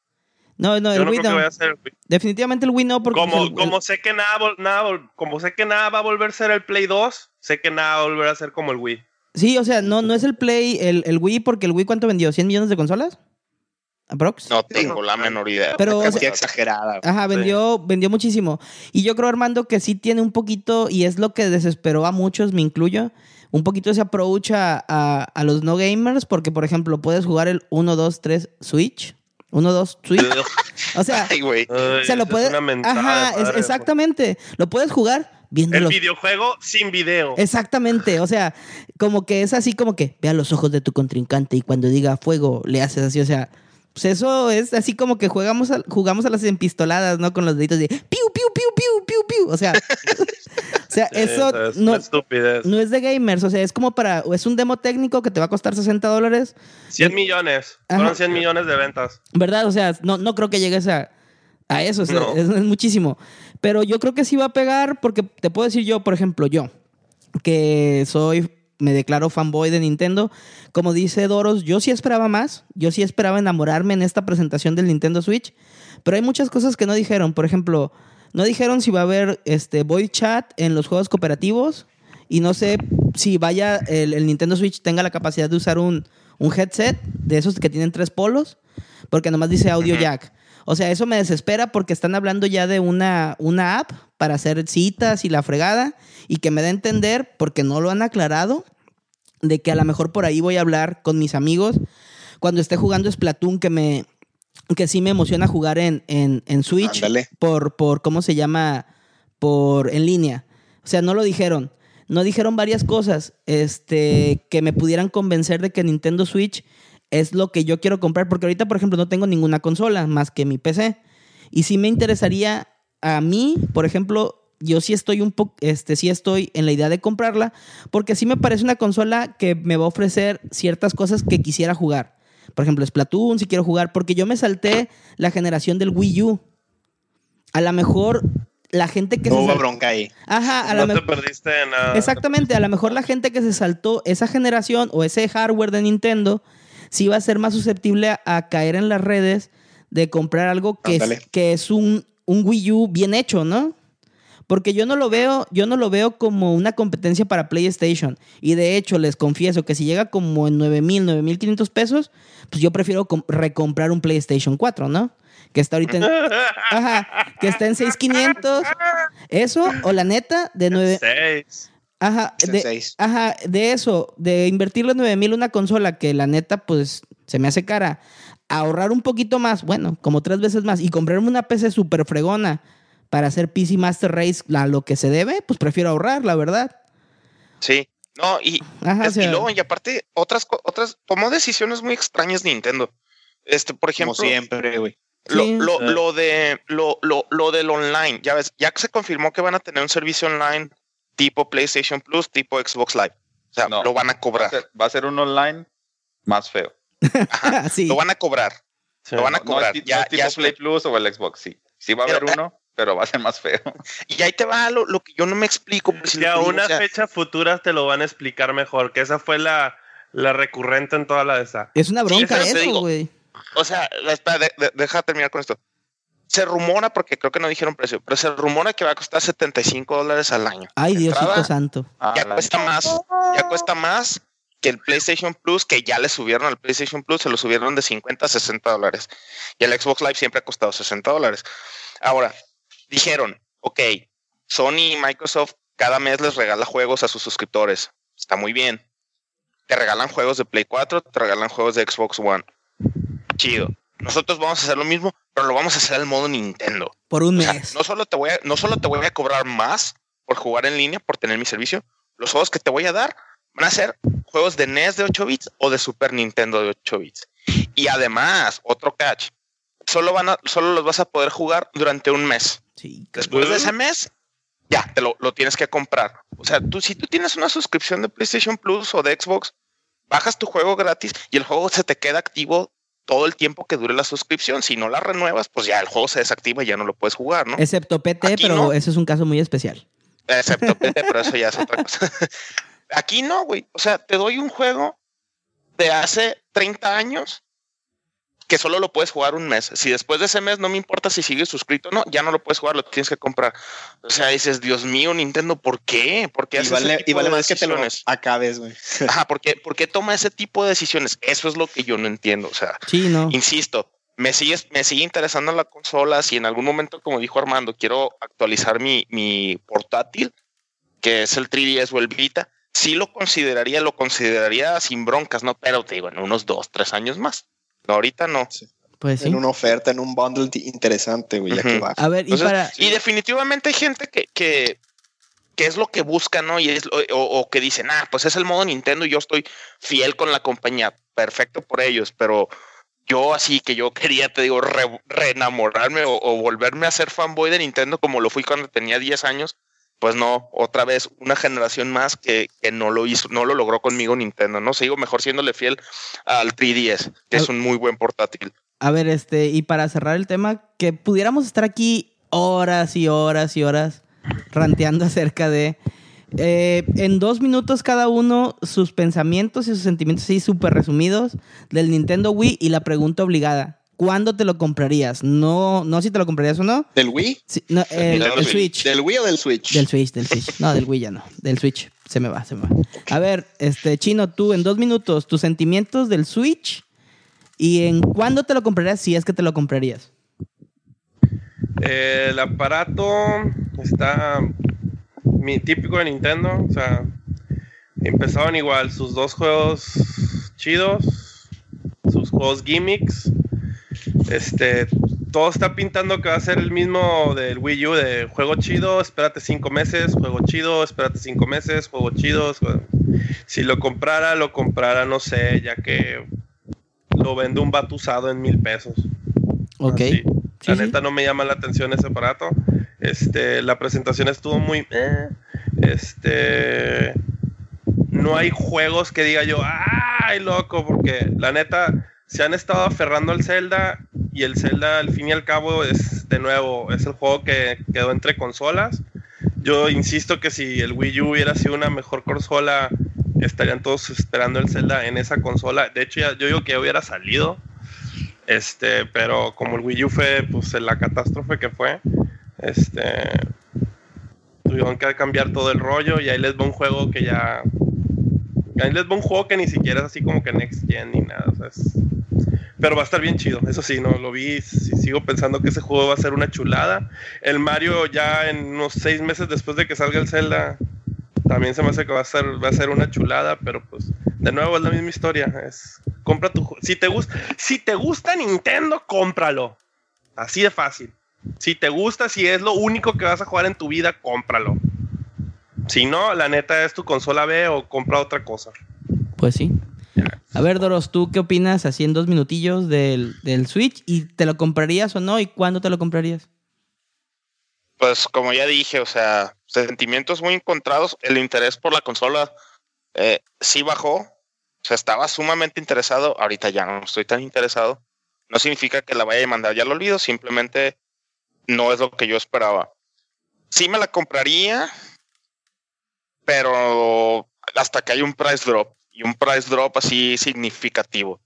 No, no, Yo el no Wii creo que no. vaya a ser el Wii. Definitivamente el Wii no, porque Como, el- como sé que nada, nada, como sé que nada va a volver a ser el Play 2, sé que nada va a volver a ser como el Wii. Sí, o sea, no, no es el Play, el, el Wii, porque el Wii ¿cuánto vendió? ¿100 millones de consolas? ¿Aprox? No tengo la menor idea. Pero, o sea, Cantidad exagerada. güey. Ajá, vendió, vendió muchísimo. Y yo creo, Armando, que sí tiene un poquito, y es lo que desesperó a muchos, me incluyo, un poquito ese approach a, a- a los no gamers, porque, por ejemplo, puedes jugar el 1, 2, 3 Switch. 1, 2 Switch. O sea, Ay, güey. Ay, se lo es puede. una mentada Ajá, es- exactamente. Lo puedes jugar, viendo El los... videojuego sin video. Exactamente, o sea, como que es así como que vea los ojos de tu contrincante y cuando diga fuego le haces así, o sea, pues eso es así como que jugamos a, jugamos a las empistoladas, ¿no? Con los deditos de piu, piu, piu, piu, piu, piu, o sea, o sea, Sí, eso es no, estupidez. no es de gamers, o sea, es como para, es un demo técnico que te va a costar 60 dólares, 100 millones. Ajá. Fueron 100 millones de ventas. ¿verdad? O sea, no, no creo que llegues a, a eso, o sea, No. es, es muchísimo. Pero yo creo que sí va a pegar porque te puedo decir yo, por ejemplo, yo, que soy, me declaro fanboy de Nintendo, como dice Doros, yo sí esperaba más, yo sí esperaba enamorarme en esta presentación del Nintendo Switch, pero hay muchas cosas que no dijeron, por ejemplo, no dijeron si va a haber este voice chat en los juegos cooperativos y no sé si vaya el, el Nintendo Switch tenga la capacidad de usar un, un headset de esos que tienen tres polos, porque nomás dice audio jack. O sea, eso me desespera porque están hablando ya de una, una app para hacer citas y la fregada y que me da a entender, porque no lo han aclarado, de que a lo mejor por ahí voy a hablar con mis amigos cuando esté jugando Splatoon, que me que sí me emociona jugar en, en, en Switch Ándale. por, por, ¿cómo se llama? Por en línea. O sea, no lo dijeron. No dijeron varias cosas este, que me pudieran convencer de que Nintendo Switch es lo que yo quiero comprar. Porque ahorita, por ejemplo, no tengo ninguna consola más que mi PC. Y sí me interesaría a mí, por ejemplo, yo sí estoy un poco, este, sí estoy en la idea de comprarla, porque sí me parece una consola que me va a ofrecer ciertas cosas que quisiera jugar. Por ejemplo, Splatoon, si quiero jugar, porque yo me salté la generación del Wii U. A lo mejor la gente que No se hubo sal- bronca ahí. Ajá, a lo No te mejor. perdiste de nada. Exactamente, a lo mejor la gente que se saltó esa generación o ese hardware de Nintendo sí va a ser más susceptible a, a caer en las redes de comprar algo que es, que es un, un Wii U bien hecho, ¿no? Porque yo no lo veo, yo no lo veo como una competencia para PlayStation. Y de hecho, les confieso que si llega como en 9000, 9500 pesos, pues yo prefiero com- recomprar un PlayStation 4, ¿no? Que está ahorita en, ajá, que está en 6500. Eso, o la neta, de 9. Seis. Ajá, Es en de, seis. ajá, de eso, de invertirle 9 mil una consola que la neta, pues, se me hace cara. Ahorrar un poquito más, bueno, como tres veces más, y comprarme una PC súper fregona para hacer PC Master Race a lo que se debe, pues prefiero ahorrar, la verdad. Sí. No, y, Ajá, es- y luego, y aparte, otras, otras, tomó decisiones muy extrañas Nintendo. Este, por ejemplo, Como siempre, güey. lo, Sí. lo, Ah. lo de lo, lo, lo del online, ya ves, ya que se confirmó que van a tener un servicio online tipo PlayStation Plus, tipo Xbox Live. O sea, No. lo van a Va a cobrar. ser, va a ser un online más feo. Ajá, sí. Lo van a cobrar. Sí. Lo van a cobrar. No, ya, no es tipo ya es Play Plus o el Xbox, sí. Sí va a haber Pero, eh, uno, pero va a ser más feo. Y ahí te va lo, lo que yo no me explico. pues, si lo a digo, una o sea, fecha futura te lo van a explicar mejor, que esa fue la, la recurrente en toda la de esa. Es una bronca te eso, güey. O sea, espera, de- de- deja terminar con esto. Se rumora, porque creo que no dijeron precio, pero se rumora que va a costar 75 dólares al año. Ay, Diosito santo. Ah, ya la- cuesta más, ya cuesta más que el PlayStation Plus, que ya le subieron al PlayStation Plus, se lo subieron de 50 a 60 dólares. Y el Xbox Live siempre ha costado 60 dólares. Ahora, dijeron, ok, Sony y Microsoft cada mes les regala juegos a sus suscriptores. Está muy bien. Te regalan juegos de Play 4, te regalan juegos de Xbox One. Chido. Nosotros vamos a hacer lo mismo, pero lo vamos a hacer al modo Nintendo. Por un O sea, mes. no solo te voy a, no solo te voy a cobrar más por jugar en línea, por tener mi servicio, los juegos que te voy a dar van a ser juegos de NES de 8 bits o de Super Nintendo de 8 bits. Y además, otro catch, solo van a, solo los vas a poder jugar durante un mes. Sí, Después de ese mes, ya te lo, lo tienes que comprar. O sea, tú si tú tienes una suscripción de PlayStation Plus o de Xbox, bajas tu juego gratis y el juego se te queda activo todo el tiempo que dure la suscripción. Si no la renuevas, pues ya el juego se desactiva y ya no lo puedes jugar, ¿no? Excepto PT, Aquí pero no. ese es un caso muy especial. Excepto PT, pero eso ya es otra cosa. Aquí no, güey. O sea, te doy un juego de hace 30 años que solo lo puedes jugar un mes. Si después de ese mes no me importa si sigues suscrito o no, ya no lo puedes jugar, lo tienes que comprar. O sea, dices, Dios mío, Nintendo, ¿por qué? ¿Por qué Y haces vale, ese tipo y vale de más que te lo acabes, güey. Ajá, ¿por qué, por qué toma ese tipo de decisiones? Eso es lo que yo no entiendo. O sea, Sí, no. insisto, me sigue, me sigue interesando la consola. Si en algún momento, como dijo Armando, quiero actualizar mi, mi portátil, que es el 3DS o el Vita, sí lo consideraría, lo consideraría sin broncas, ¿no? Pero te digo, en unos dos, tres años más. No, ahorita no. Pues sí. En una oferta, en un bundle interesante, güey, ya que. A ver, y Entonces, para. y definitivamente hay gente que, que qué es lo que buscan, ¿no? Y es, o, que dicen, ah, pues es el modo Nintendo y yo estoy fiel con la compañía. Perfecto por ellos, pero yo así que yo quería, te digo, reenamorarme o, volverme a ser fanboy de Nintendo como lo fui cuando tenía 10 años, pues no, otra vez una generación más que, que, no lo hizo, no lo logró conmigo Nintendo, ¿no? Sigo mejor siéndole fiel al 3DS, que es un muy buen portátil. A ver, este, y para cerrar el tema, que pudiéramos estar aquí horas y horas y horas ranteando acerca de. Eh, en dos minutos cada uno sus pensamientos y sus sentimientos así súper resumidos del Nintendo Wii y la pregunta obligada. ¿Cuándo te lo comprarías? No, no si te lo comprarías o no. ¿Del Wii? no, el, Switch. ¿Del Wii o del Switch? Del Switch, del Switch. No, del Wii ya no. Del Switch. Se me va, se me va. A ver, este, Chino, tú en dos minutos, tus sentimientos del Switch y en cuándo te lo comprarías si es que te lo comprarías. El aparato está mi típico de Nintendo, o sea, empezaban igual sus dos juegos chidos, sus juegos gimmicks. Este, todo está pintando que va a ser el mismo del Wii U de juego chido, espérate cinco meses, juego chido, espérate cinco meses, juego chido. Si lo comprara, lo comprara, no sé, ya que lo vende un vato usado en mil pesos. Ok. La neta no me llama la atención ese aparato. Este, la presentación estuvo muy. Eh, este. No hay juegos que diga yo, ¡ay, loco! Porque la neta, se han estado aferrando al Zelda. Y el Zelda, al fin y al cabo, es de nuevo, es el juego que quedó entre consolas. Yo insisto que si el Wii U hubiera sido una mejor consola, estarían todos esperando el Zelda en esa consola. De hecho, ya, yo digo que ya hubiera salido. Este, pero como el Wii U fue pues la catástrofe que fue, este tuvieron que cambiar todo el rollo y ahí les va un juego que ya ahí les va un juego que ni siquiera es así como que next gen ni nada, pero va a estar bien chido, eso sí, no lo vi, sigo pensando que ese juego va a ser una chulada. El Mario ya en unos seis meses después de que salga el Zelda también se me hace que va a ser va a ser una chulada, pero pues de nuevo es la misma historia, es compra tu si te gusta si te gusta Nintendo, cómpralo. Así de fácil. Si te gusta, si es lo único que vas a jugar en tu vida, cómpralo. Si no, la neta es tu consola B o compra otra cosa. Pues sí. A ver, Doros, ¿tú qué opinas así en dos minutillos del, del Switch? ¿Y te lo comprarías o no? ¿Y cuándo te lo comprarías? Pues como ya dije, o sea, sentimientos muy encontrados. El interés por la consola eh, sí bajó. O sea, estaba sumamente interesado. Ahorita ya no estoy tan interesado. No significa que la vaya a mandar ya lo olvido. Simplemente no es lo que yo esperaba. Sí me la compraría, pero hasta que hay un price drop. Y un price drop así significativo.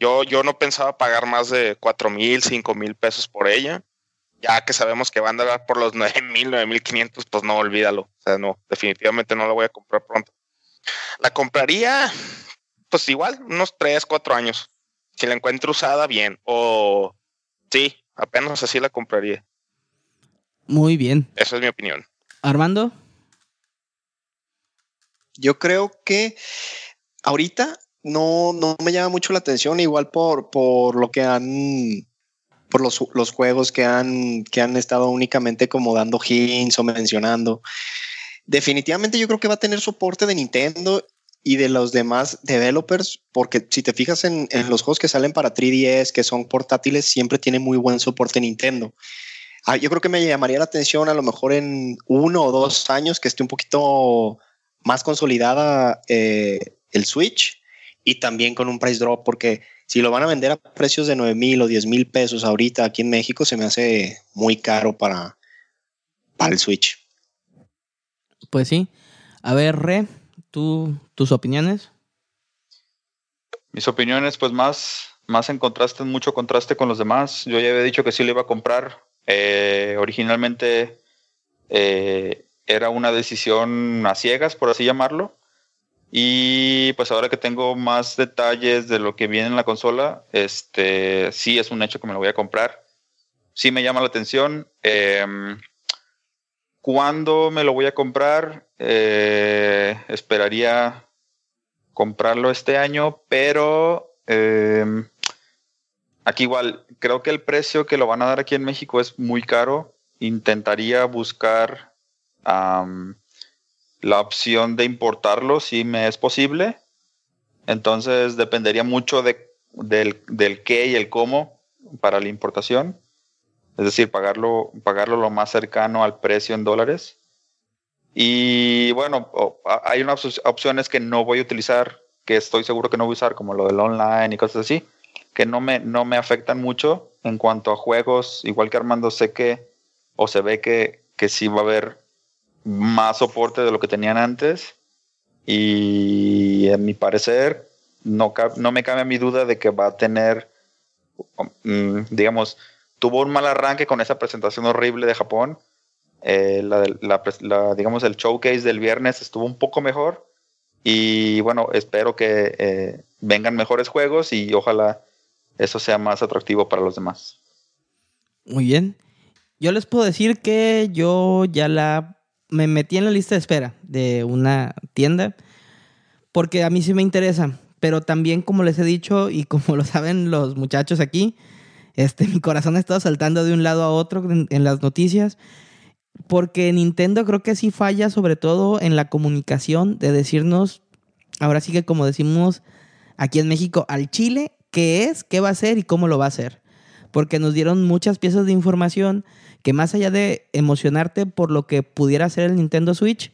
Yo, yo no pensaba pagar más de cuatro mil, cinco mil pesos por ella ya que sabemos que van a dar por los 9000, 9500, pues no, olvídalo. O sea, no, definitivamente no la voy a comprar pronto. La compraría, pues igual, unos 3, 4 años. Si la encuentro usada, bien. O sí, apenas así la compraría. Muy bien. Esa es mi opinión. Armando. Yo creo que ahorita no, no me llama mucho la atención, igual por, por lo que han por los, los, juegos que han, que han estado únicamente como dando hints o mencionando. Definitivamente yo creo que va a tener soporte de Nintendo y de los demás developers, porque si te fijas en, en los juegos que salen para 3DS, que son portátiles, siempre tiene muy buen soporte Nintendo. Ah, yo creo que me llamaría la atención a lo mejor en uno o dos años que esté un poquito más consolidada eh, el Switch y también con un price drop, porque si lo van a vender a precios de 9 mil o 10 mil pesos ahorita aquí en México, se me hace muy caro para, para el Switch. Pues sí. A ver, Re, ¿tú, tus opiniones. Mis opiniones, pues más, más en contraste, en mucho contraste con los demás. Yo ya había dicho que sí lo iba a comprar. Eh, originalmente eh, era una decisión a ciegas, por así llamarlo. Y pues ahora que tengo más detalles de lo que viene en la consola, este sí es un hecho que me lo voy a comprar. Sí me llama la atención. Em, ¿Cuándo me lo voy a comprar? Eh, esperaría comprarlo este año, pero em, aquí igual, creo que el precio que lo van a dar aquí en México es muy caro. Intentaría buscar la opción de importarlo sí me es posible. Entonces dependería mucho de, del, del qué y el cómo para la importación. Es decir, pagarlo, pagarlo lo más cercano al precio en dólares. Y bueno, hay unas op- opciones que no voy a utilizar, que estoy seguro que no voy a usar, como lo del online y cosas así, que no me, no me afectan mucho en cuanto a juegos. Igual que Armando, sé que, o se ve que, que sí va a haber más soporte de lo que tenían antes. Y en mi parecer, no, no me cabe mi duda de que va a tener, mm, digamos, tuvo un mal arranque con esa presentación horrible de Japón. Eh, la, la la, digamos, el showcase del viernes estuvo un poco mejor. Y bueno, espero que eh, vengan mejores juegos y ojalá eso sea más atractivo para los demás. Muy bien. Yo les puedo decir que yo ya la me metí en la lista de espera de una tienda porque a mí sí me interesa, pero también como les he dicho y como lo saben los muchachos aquí, este mi corazón ha estado saltando de un lado a otro en, en las noticias porque Nintendo creo que sí falla sobre todo en la comunicación de decirnos ahora sí que como decimos aquí en México al Chile qué es, qué va a hacer y cómo lo va a hacer porque nos dieron muchas piezas de información que más allá de emocionarte por lo que pudiera hacer el Nintendo Switch,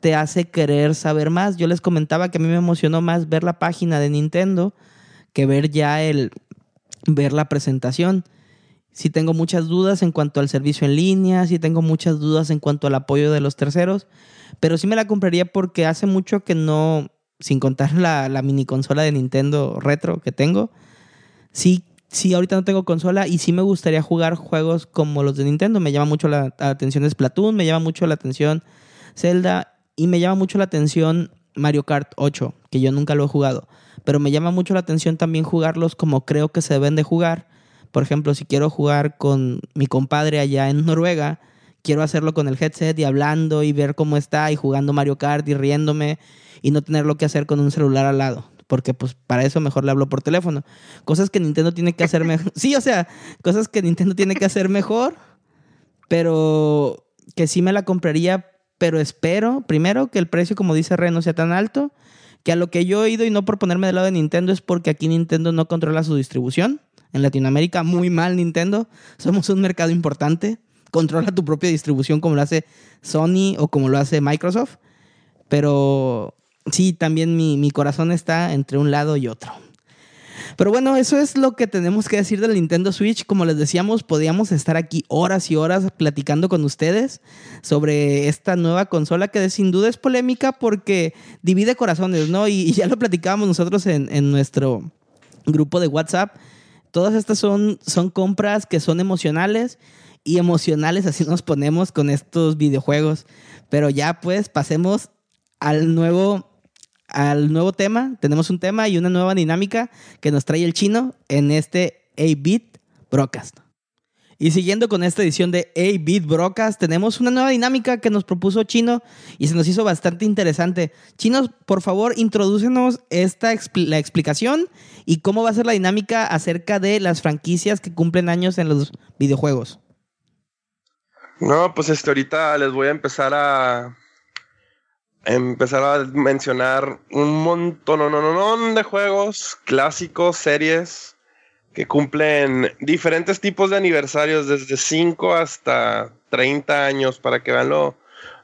te hace querer saber más. Yo les comentaba que a mí me emocionó más ver la página de Nintendo que ver ya el ver la presentación. Sí tengo muchas dudas en cuanto al servicio en línea, sí tengo muchas dudas en cuanto al apoyo de los terceros, pero sí me la compraría porque hace mucho que no, sin contar la, la mini consola de Nintendo retro que tengo, sí sí, ahorita no tengo consola y sí me gustaría jugar juegos como los de Nintendo. Me llama mucho la, atención Splatoon, me llama mucho la atención Zelda y me llama mucho la atención Mario Kart 8, que yo nunca lo he jugado. Pero me llama mucho la atención también jugarlos como creo que se deben de jugar. Por ejemplo, si quiero jugar con mi compadre allá en Noruega, quiero hacerlo con el headset y hablando y ver cómo está y jugando Mario Kart y riéndome y no tenerlo que hacer con un celular al lado porque pues para eso mejor le hablo por teléfono. Cosas que Nintendo tiene que hacer mejor. Sí, o sea, cosas que Nintendo tiene que hacer mejor, pero que sí me la compraría, pero espero, primero, que el precio, como dice Ren, no sea tan alto, que a lo que yo he oído y no por ponerme del lado de Nintendo es porque aquí Nintendo no controla su distribución. En Latinoamérica, muy mal Nintendo. Somos un mercado importante. Controla tu propia distribución como lo hace Sony o como lo hace Microsoft. Pero sí, también mi, mi corazón está entre un lado y otro. Pero bueno, eso es lo que tenemos que decir del Nintendo Switch. Como les decíamos, podíamos estar aquí horas y horas platicando con ustedes sobre esta nueva consola que sin duda es polémica porque divide corazones, ¿no? Y, y ya lo platicábamos nosotros en, en, nuestro grupo de WhatsApp. Todas estas son, son compras que son emocionales y emocionales así nos ponemos con estos videojuegos. Pero ya pues pasemos al nuevo al nuevo tema. Tenemos un tema y una nueva dinámica que nos trae el chino en este 8-Bit Broadcast. Y siguiendo con esta edición de 8-Bit Broadcast, tenemos una nueva dinámica que nos propuso Chino y se nos hizo bastante interesante. Chinos, por favor, introdúcenos esta la explicación y cómo va a ser la dinámica acerca de las franquicias que cumplen años en los videojuegos. No, pues este, ahorita les voy a empezar a, empezar a mencionar un montón de juegos clásicos, series que cumplen diferentes tipos de aniversarios, desde 5 hasta 30 años, para que vean lo,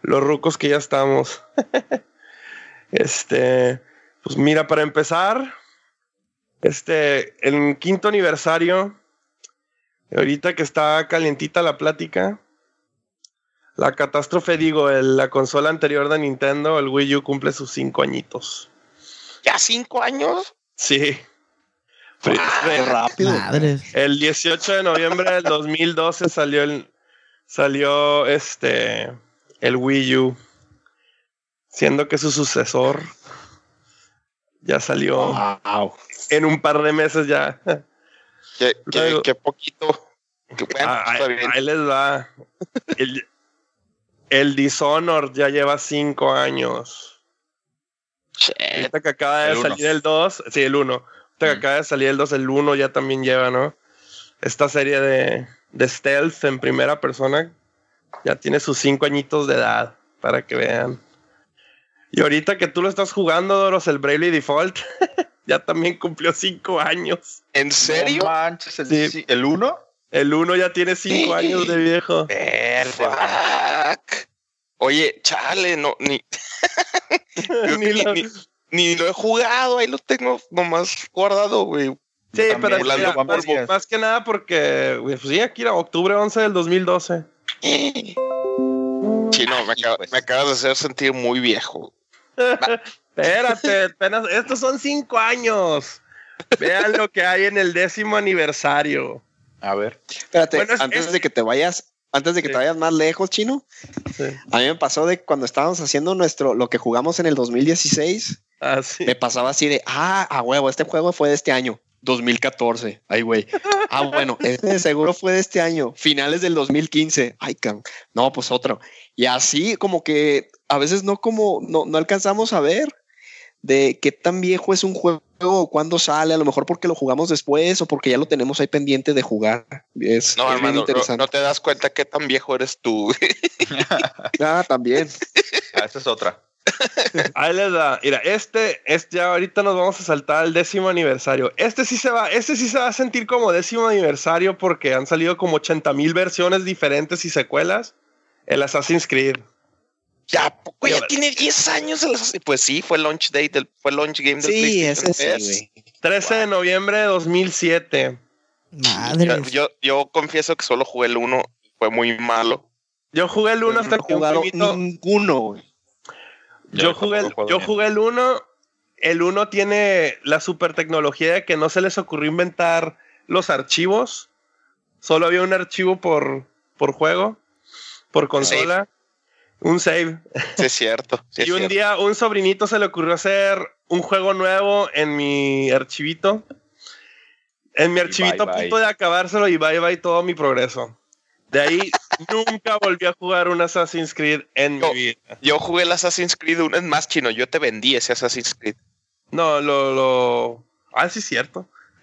los rucos que ya estamos. este, pues mira, para empezar, este, el quinto aniversario, ahorita que está calientita la plática, la catástrofe, digo, el, la consola anterior de Nintendo, el Wii U, cumple sus cinco añitos. ¿Ya cinco años? Sí. Qué rápido. Madres. El 18 de noviembre del 2012 salió el salió este el Wii U, siendo que su sucesor ya salió Wow. en un par de meses ya. Qué, qué- qué poquito. Qué bueno, Ah, ahí, les va. El, el Dishonored ya lleva cinco años. Ahorita que acaba de El uno. salir el 2, sí, el 1. Ahorita que Mm. acaba de salir el 2, el 1 ya también lleva, ¿no? Esta serie de, de stealth en primera persona ya tiene sus cinco añitos de edad, para que vean. Y ahorita que tú lo estás jugando, Doros, el Bravely Default, ya también cumplió cinco años. ¿En serio? No manches, el, Sí. sí, ¿el uno? El uno ya tiene cinco años de viejo. Oye, chale, no, ni, Ni lo- ni- ni lo he jugado, ahí lo tengo nomás guardado, güey. Sí, pero mira, más, que nada porque, güey, pues sí, aquí era octubre 11 del 2012. Chino, me, acaba- pues. me acabas de hacer sentir muy viejo. Espérate, apenas, estos son cinco años. Vean lo que hay en el décimo aniversario. A ver. Espérate, Bueno, es- antes es- de que te vayas, antes de que Sí. te vayas más lejos, chino, Sí. a mí me pasó de cuando estábamos haciendo nuestro, lo que jugamos en el 2016, Así. me pasaba así de, ah, a huevo, este juego fue de este año, 2014. Ay, güey. Ah, bueno, este seguro fue de este año, finales del 2015. Ay, can. No, pues otro. Y así como que a veces no como, no, no alcanzamos a ver de qué tan viejo es un juego o cuándo sale, a lo mejor porque lo jugamos después o porque ya lo tenemos ahí pendiente de jugar. Es, No, es hermano, interesante. no te das cuenta qué tan viejo eres tú. Ah, también. Ah, esa es otra. Ahí les da. Mira, este, este ya ahorita nos vamos a saltar al décimo aniversario. Este sí se va, este sí se va a sentir como décimo aniversario porque han salido como 80 mil versiones diferentes y secuelas. El Assassin's Creed. Ya, ¿a poco ya Yo- tiene 10 años. el Pues sí, fue launch date, del, fue launch game del Sí, PlayStation ese sí, 3. güey. 13 de noviembre de 2007. Madre. Yo, yo confieso que solo jugué el 1, fue muy malo. Yo jugué el 1 No hasta que un jugado primito- ninguno, güey. Yo Yo jugué, el, yo jugué el 1. El 1 tiene la super tecnología de que no se les ocurrió inventar los archivos. Solo había un archivo por, por juego, por consola. Un save. Sí, es cierto. sí es y un cierto. día un sobrinito se le ocurrió hacer un juego nuevo en mi archivito. En mi archivito a bye. punto de acabárselo y bye bye todo mi progreso. De ahí nunca volví a jugar un Assassin's Creed en Yo- mi vida. Yo jugué el Assassin's Creed 1, es más chino, yo te vendí ese Assassin's Creed. No, lo, lo. Ah, sí, es cierto.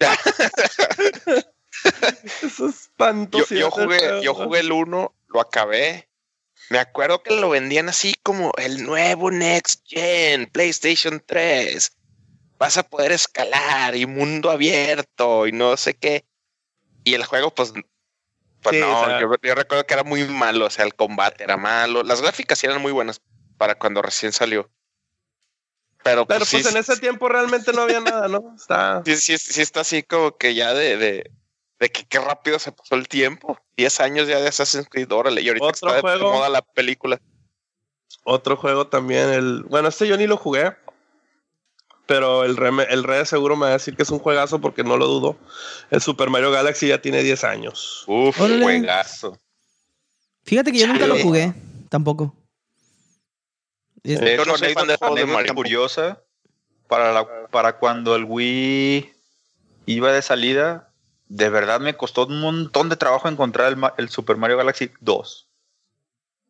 es Yo, espantoso. yo jugué, yo jugué el 1, lo acabé. Me acuerdo que lo vendían así como el nuevo Next Gen, PlayStation 3. Vas a poder escalar y mundo abierto y no sé qué. Y el juego, pues, pues Sí, no, o sea- yo, yo recuerdo que era muy malo, o sea, el combate era malo. Las gráficas eran muy buenas para cuando recién salió. Pero, Pero pues, pues sí, en ese tiempo realmente no había nada, ¿no? Está. sí, sí, sí está así como que ya de, de, de que qué rápido se pasó el tiempo. 10 años ya de Assassin's Creed, órale. Y ahorita está de moda la película. Otro juego también, el. Bueno, este yo ni lo jugué. Pero el Re, el Re seguro me va a decir que es un juegazo porque no lo dudo. El Super Mario Galaxy ya tiene 10 años. Uf, Órale. juegazo. Fíjate que yo nunca lo jugué, tampoco. Es- De Yo hecho, no soy fan de de Mario. curiosa, para, la- para cuando el Wii iba de salida, de verdad me costó un montón de trabajo encontrar el, Super Mario Galaxy 2.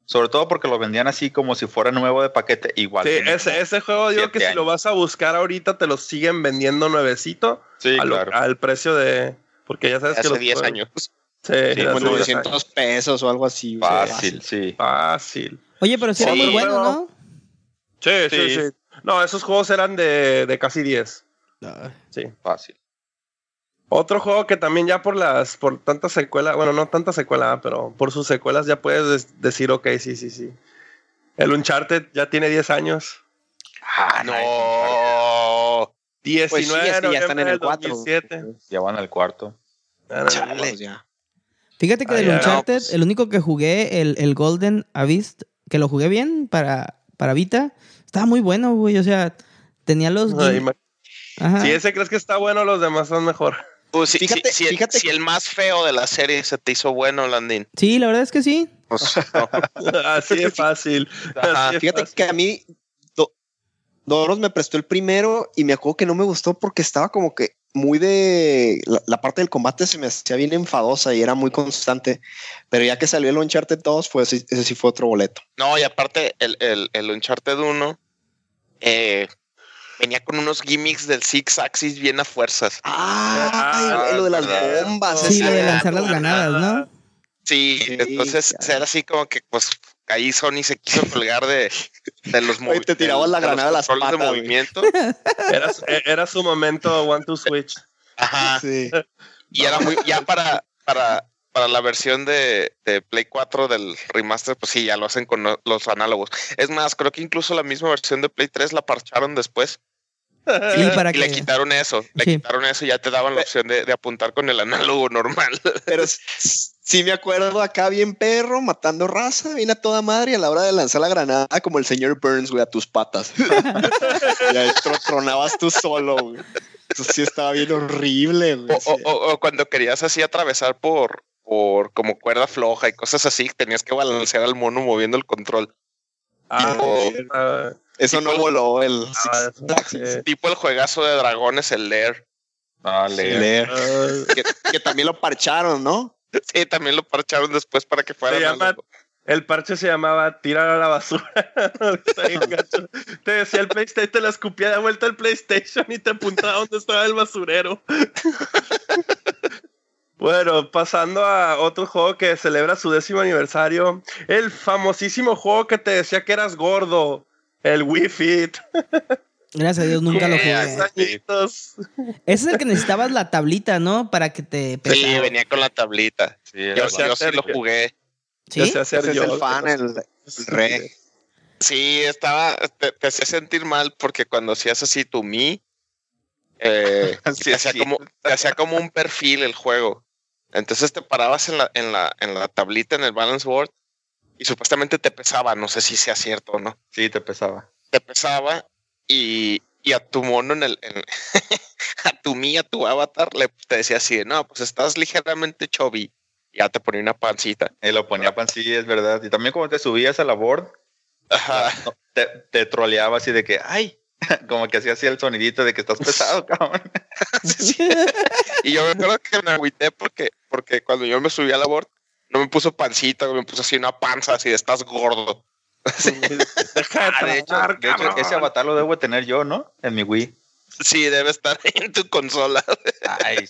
Sobre todo porque lo vendían así como si fuera nuevo de paquete, igual. Sí, ese, juego digo que si lo vas a buscar ahorita te lo siguen vendiendo nuevecito Sí, a lo- claro. al precio de... Porque ya sabes que Hace los 10 juegos- años. Sí, Sí, hace Como 10 años. 900 pesos o algo así. Fácil, sí. Fácil. Oye, pero sí era muy bueno, ¿no? Sí, sí, Sí. sí. No, esos juegos eran de, de casi 10. Ah, Sí. Fácil. Otro juego que también ya por las, por tantas secuelas, bueno, no tanta secuela, pero por sus secuelas ya puedes des- decir, ok, sí, sí, sí. El Uncharted ya tiene 10 años. Ah, No. 19 Pues sí, de es que ya están en el del 4. 2007. Ya van al cuarto. Ah, Chale. Pues ya. Fíjate que Ah, del no, Uncharted, pues. el único que jugué, el, el Golden Abyss, que lo jugué bien para, para Vita, estaba muy bueno, güey. O sea, tenía los. Ay, Ajá. Si ese crees que está bueno, los demás son mejor. Pues, Fíjate- si- si- fíjate si que- el más feo de la serie se te hizo bueno, Landín. Sí, la verdad es que sí. Pues, no. Así de fácil. Ajá. Así de Fíjate fácil. que a mí Do- Doros me prestó el primero y me acuerdo que no me gustó porque estaba como que muy de la, la parte del combate se me hacía bien enfadosa y era muy constante. Pero ya que salió el Uncharted 2, fue, ese ese sí fue otro boleto. No, y aparte, el, el, el Uncharted 1 eh, venía con unos gimmicks del Six Axis bien a fuerzas. Ah, lo de las verdad. bombas. Sí, lo de lanzar las granadas, ¿no? Sí, Sí, entonces claro. era así como que, pues, ahí Sony se quiso colgar de, de los Oye, te de- la de granada a las de patas, movimiento. Era, era su momento One to Switch. Ajá. Sí. Y era muy, ya para, para, para la versión de, de Play 4 del remaster, pues sí, ya lo hacen con lo- los análogos. Es más, creo que incluso la misma versión de Play 3 la parcharon después Sí, para y le quitaron eso. Le Sí. quitaron eso y ya te daban la opción de, de apuntar con el análogo normal. Pero sí me acuerdo acá bien perro, matando raza, bien a toda madre y a la hora de lanzar la granada como el señor Burns, güey, a tus patas. y ahí tro- tronabas tú solo, güey. Eso sí estaba bien horrible, güey. O, sí. o- o- o cuando querías así atravesar por, por como cuerda floja y cosas así, tenías que balancear al mono moviendo el control. Ah, Tipo- sí, ah, Eso no voló el ah, sí. Tipo el juegazo de dragones, el Lair. Ah, Sí, leer. leer. Ah, Que, que también lo parcharon, ¿no? Sí, también lo parcharon después para que fuera el parche se llamaba tirar a la basura. Te decía el PlayStation, te la escupía de vuelta el PlayStation y te apuntaba donde estaba el basurero. Bueno, pasando a otro juego que celebra su décimo aniversario, el famosísimo juego que te decía que eras gordo, el Wii Fit. Gracias a Dios nunca lo jugué. sí. Añitos. Ese es el que necesitabas la tablita, ¿no? Para que te Sí, pesara. venía con la tablita. Sí, Yo, yo sí lo jugué. ¿Sí? sé hacer Ese es yo. el fan, el, el re. Sí, estaba, te, te hacía sentir mal porque cuando hacías así tu mi, eh, Sí, te, hacía sí. como, te hacía como un perfil el juego. Entonces te parabas en la, en la, en la tablita, en el balance board, y supuestamente te pesaba, no sé si sea cierto o no. Sí, te pesaba. Te pesaba y, y a tu mono en el, en- a tu mi, a tu avatar, le te decía así, de, no, pues estás ligeramente chubby. Ya te ponía una pancita. Y lo ponía pan, sí, es verdad. Y también cuando te subías a la board, Ajá. te, te troleaba así de que, ay, como que hacía así el sonidito de que estás pesado, cabrón. Sí, sí. Y yo me acuerdo que me agüité porque, porque cuando yo me subí a la board, no me puso pancita, me puso así una panza, así de estás gordo. Deja de hecho, de hecho, ese avatar lo debo tener yo, ¿no? En mi Wii. Sí, debe estar en tu consola. Ay,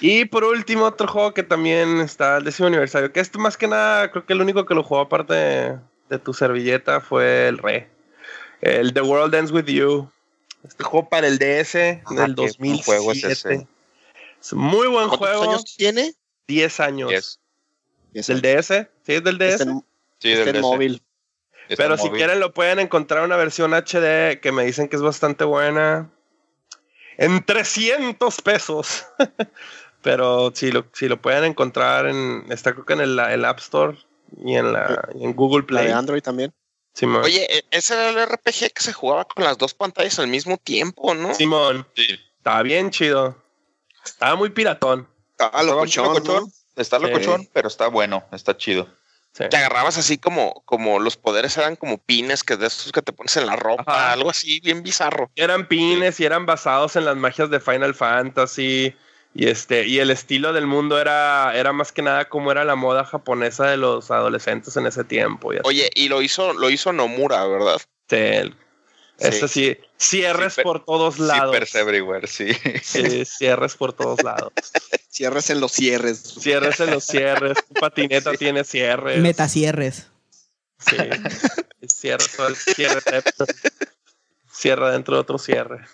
Y por último, otro juego que también está el décimo aniversario. Que este más que nada, creo que el único que lo jugó aparte de, de tu servilleta fue el Re. El The World Ends With You. Este juego para el DS del qué buen 2007. juego es ese. Es un muy buen ¿Cuántos juego. años tiene? 10 años. Yes. ¿Del DS? Sí, es del DS. Está en, sí, está del en DS. móvil. Está Pero en si móvil. quieren lo pueden encontrar una versión HD que me dicen que es bastante buena. En 300 pesos. Pero si lo, si lo pueden encontrar en... Está creo que en el, el App Store y en, la, y en Google La Play. de Android también. Simón. Oye, e- ese era el RPG que se jugaba con las dos pantallas al mismo tiempo, ¿no? Simón. Sí. Estaba bien chido. Estaba muy piratón. Ah, Estaba locochón, locochón, ¿no? Está Sí. locochón, pero está bueno, está chido. Sí. Te agarrabas así como, como los poderes eran como pines que de esos que te pones en la ropa, Ajá. algo así bien bizarro. Eran pines y eran basados en las magias de Final Fantasy. Y este, y el estilo del mundo era, era más que nada como era la moda japonesa de los adolescentes en ese tiempo. Y. Oye, y lo hizo, lo hizo Nomura, ¿verdad? Este, Sí. Ese sí, cierres Sí, por todos lados. Super everywhere, sí. Sí, cierres por todos lados. Cierres en los cierres. Cierres en los cierres. Tu patineta tiene cierres. Metacierres. Sí. Y Cierra todo el cierre. Cierra dentro de otro cierre.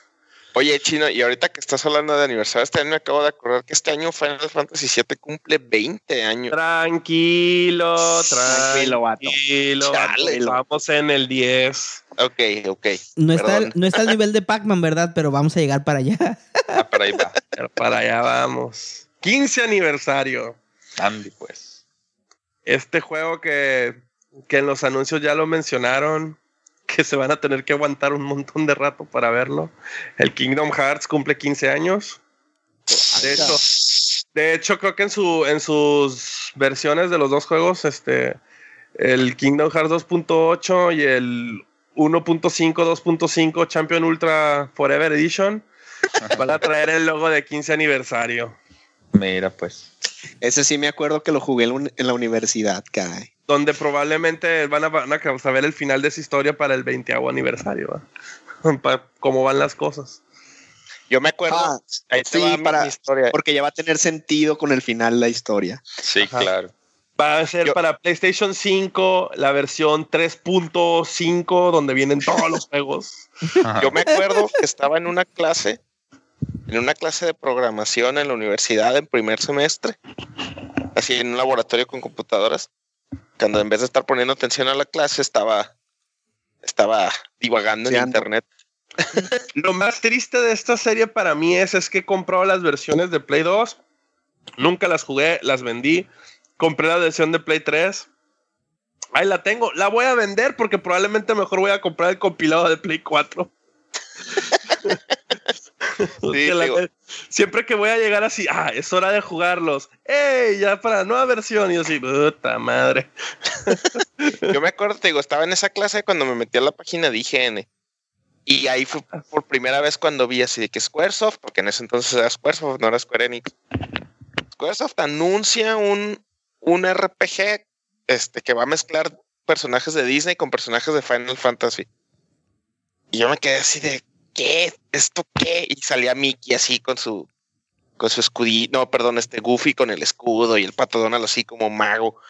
Oye, Chino, y ahorita que estás hablando de aniversario, este año me acabo de acordar que este año Final Fantasy VII cumple 20 años. Tranquilo, Tranquilo, vato. tranquilo. vato. Vamos en el 10. Ok, ok. No está, el- no está al nivel de Pac-Man, ¿verdad? Pero vamos a llegar para allá. Ah, pero ahí va. Pero para allá vamos. 15 aniversario. Andy, pues. Este juego que, que en los anuncios ya lo mencionaron, que se van a tener que aguantar un montón de rato para verlo. El Kingdom Hearts cumple 15 años. De hecho, de hecho creo que en, su, en sus versiones de los dos juegos, este, el Kingdom Hearts 2.8 y el 1.5, 2.5 Champion Ultra Forever Edition van a traer el logo de 15 aniversario. Mira, pues. Ese sí me acuerdo que lo jugué en la universidad, caray. donde probablemente van a, van a saber el final de esa historia para el 20 aniversario. ¿va? Pa- cómo van las cosas. Yo me acuerdo. Ah, ahí te sí, va para- mi historia. porque ya va a tener sentido con el final la historia. Sí, Ajá. claro. Va a ser Yo- para PlayStation 5 la versión 3.5 donde vienen todos los juegos. Yo me acuerdo que estaba en una clase, en una clase de programación en la universidad en primer semestre, así en un laboratorio con computadoras, cuando en vez de estar poniendo atención a la clase estaba, estaba divagando en ando. internet. Lo más triste de esta serie para mí es, es que he comprado las versiones de Play 2. Nunca las jugué, las vendí. Compré la versión de Play 3. Ahí la tengo. La voy a vender porque probablemente mejor voy a comprar el compilado de Play 4. La- siempre que voy a llegar así, ah, es hora de jugarlos. ¡Ey! Ya para nueva versión. Y yo así, puta madre. Yo me acuerdo, te digo, estaba en esa clase cuando me metí a la página de IGN. Y ahí fue por primera vez cuando vi así de que Squaresoft, porque en ese entonces era Squaresoft, no era Square Enix. Squaresoft anuncia un, un RPG este, que va a mezclar personajes de Disney con personajes de Final Fantasy. Y yo me quedé así de, ¿qué? ¿Esto qué? Y salía Mickey así con su con su escudito, no, perdón, este Goofy con el escudo y el pato Donald así como mago.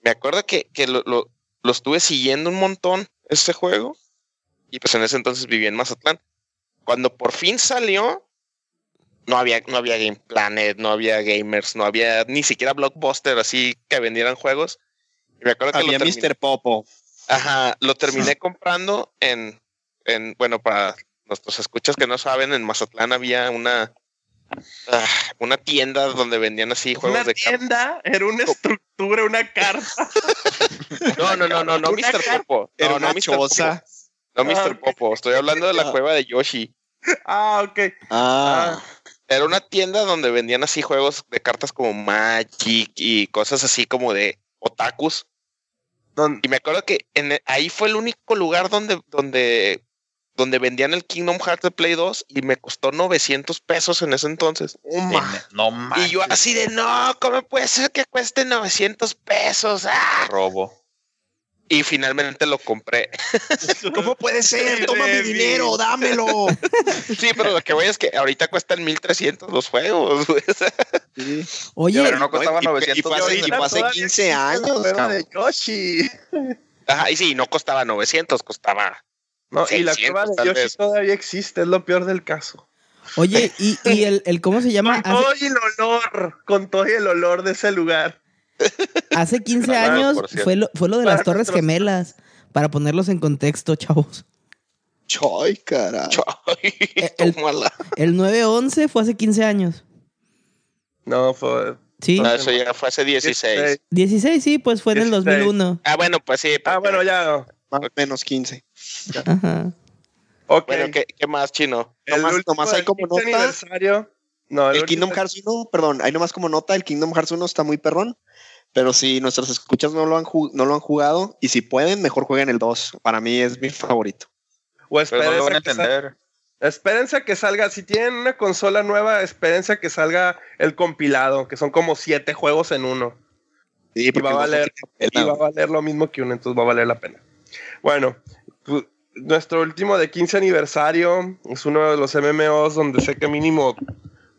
Me acuerdo que, que lo, lo, lo estuve siguiendo un montón este juego. Y pues en ese entonces vivía en Mazatlán. Cuando por fin salió, no había, no había Game Planet, no había gamers, no había ni siquiera Blockbuster así que vendieran juegos. Y me acuerdo que Había lo terminé- Mr. Popo. Ajá, lo terminé comprando en, en, bueno, para nuestros escuchas que no saben, en Mazatlán había una, ah, una tienda donde vendían así juegos Una de cartas. tienda era una estructura, una carta. No, no, no, no, no, Una Mr. Popo. Era No, una no, Mr. Popo. No, Ah, Mr. ok. Popo. Estoy hablando de la Ah. cueva de Yoshi. Ah, ok. Ah, Era una tienda donde vendían así juegos de cartas como Magic y cosas así como de otakus. Y me acuerdo que en ahí fue el único lugar donde, donde, donde vendían el Kingdom Hearts de Play 2 y me costó 900 pesos en ese entonces. No manches. Y yo así de, no, ¿cómo puede ser que cueste 900 pesos? ¡Ah! robo. Y finalmente lo compré. ¿cómo puede ser? Toma mi dinero, dámelo. Sí, pero lo que voy es que ahorita cuestan 1300 los juegos. sea, Oye, Pero no costaba Y- y- 900 y fue hace- pesos. y fue hace todavía 15 existe la años, de Yoshi. Ajá, y sí, no costaba 900, costaba. No, y la 600 cueva de Yoshi vez. todavía existe, es lo peor del caso. oye, y, y el, el cómo se llama? Con todo y el olor, con todo y el olor de ese lugar. hace 15 Claro, años fue lo, fue lo de las Para Torres nuestros- Gemelas. Para ponerlos en contexto, chavos. Choy, caray. Ay, el- tómala. El 9-11 fue hace 15 años. No, fue. Sí, No, eso ya fue hace 16. 16, sí, pues fue en el 16. 2001. Ah, bueno, pues sí. Ah, bueno, ya. Más o menos 15. Ajá. Ok. Bueno, ¿qué, qué más, chino? el nomás- último nomás hay como 15 nota. aniversario. No, El Kingdom Hearts 1, perdón, hay nomás como nota, el Kingdom Hearts 1 está muy perrón. Pero si nuestros escuchas no lo han, ju- no lo han jugado, y si pueden, mejor jueguen el 2. Para mí es mi favorito. O Pero no lo van a espérense, que salga, entender. espérense a que salga. Si tienen una consola nueva, espérense a que salga el compilado, que son como siete juegos en uno. Sí, Y va a valer, y va a valer lo mismo que uno, entonces va a valer la pena. Bueno, pu- nuestro último de 15 aniversario es uno de los MMOs donde sé que mínimo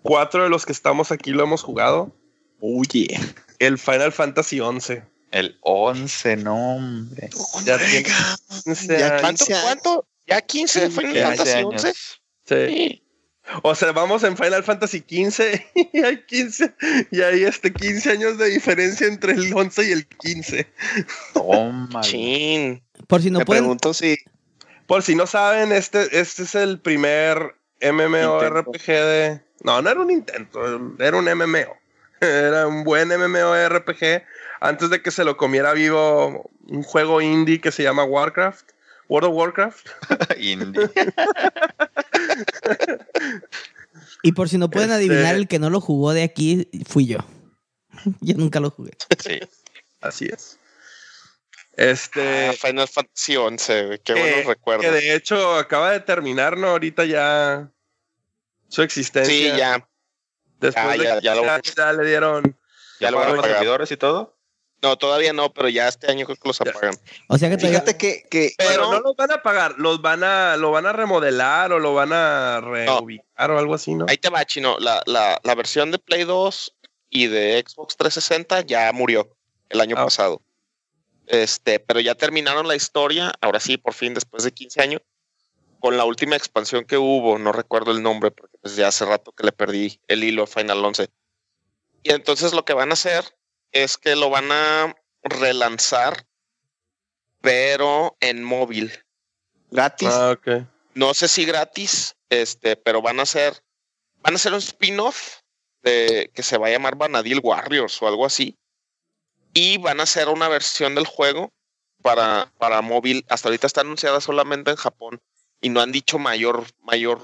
cuatro de los que estamos aquí lo hemos jugado. Oh, yeah. El Final Fantasy 11. El 11, no, hombre. Ya tiene 15 Ya años. ¿Cuánto? 15 años. ¿Cuánto? ¿Ya 15 Final 15 Fantasy años. 11? Sí. Sí. O sea, vamos en Final Fantasy 15 y hay 15 y hay este 15 años de diferencia entre el 11 y el 15. Toma. Chin. Por si no Me pueden, pregunto si Por si no saben, este, este es el primer MMORPG de... No, no era un intento, era un MMO. Era un buen MMORPG antes de que se lo comiera vivo un juego indie que se llama Warcraft. World of Warcraft. Indie. y por si no pueden Este- adivinar, el que no lo jugó de aquí fui yo. Yo nunca lo jugué. Sí. Así es. Este... Ah, Final Fantasy 11, güey, qué que- buenos Que recuerdos. de hecho acaba de terminar, ¿no? Ahorita ya su existencia. Sí, ya. Después Ah, de ya- que ya lo- ya le dieron. ¿Ya lo van los servidores y todo? No, todavía no, pero ya este año creo que los apagan. O sea que todavía, Fíjate que, que Pero, no los van a pagar, los van a, lo van a remodelar o lo van a reubicar o algo así, ¿no? Ahí te va, chino. La, la, la versión de Play 2 y de Xbox 360 ya murió. el año Ah. pasado. Este, pero ya terminaron la historia, ahora sí, por fin, después de 15 años, con la última expansión que hubo, no recuerdo el nombre, porque pues ya hace rato que le perdí el hilo a Final 11. Y entonces lo que van a hacer es que lo van a relanzar, pero en móvil. Gratis. Ah, ok. No sé si gratis, este, pero van a hacer, van a hacer un spin-off de que se va a llamar Vanadil Warriors o algo así. Y van a hacer una versión del juego para, para móvil. Hasta ahorita está anunciada solamente en Japón y no han dicho mayor, mayor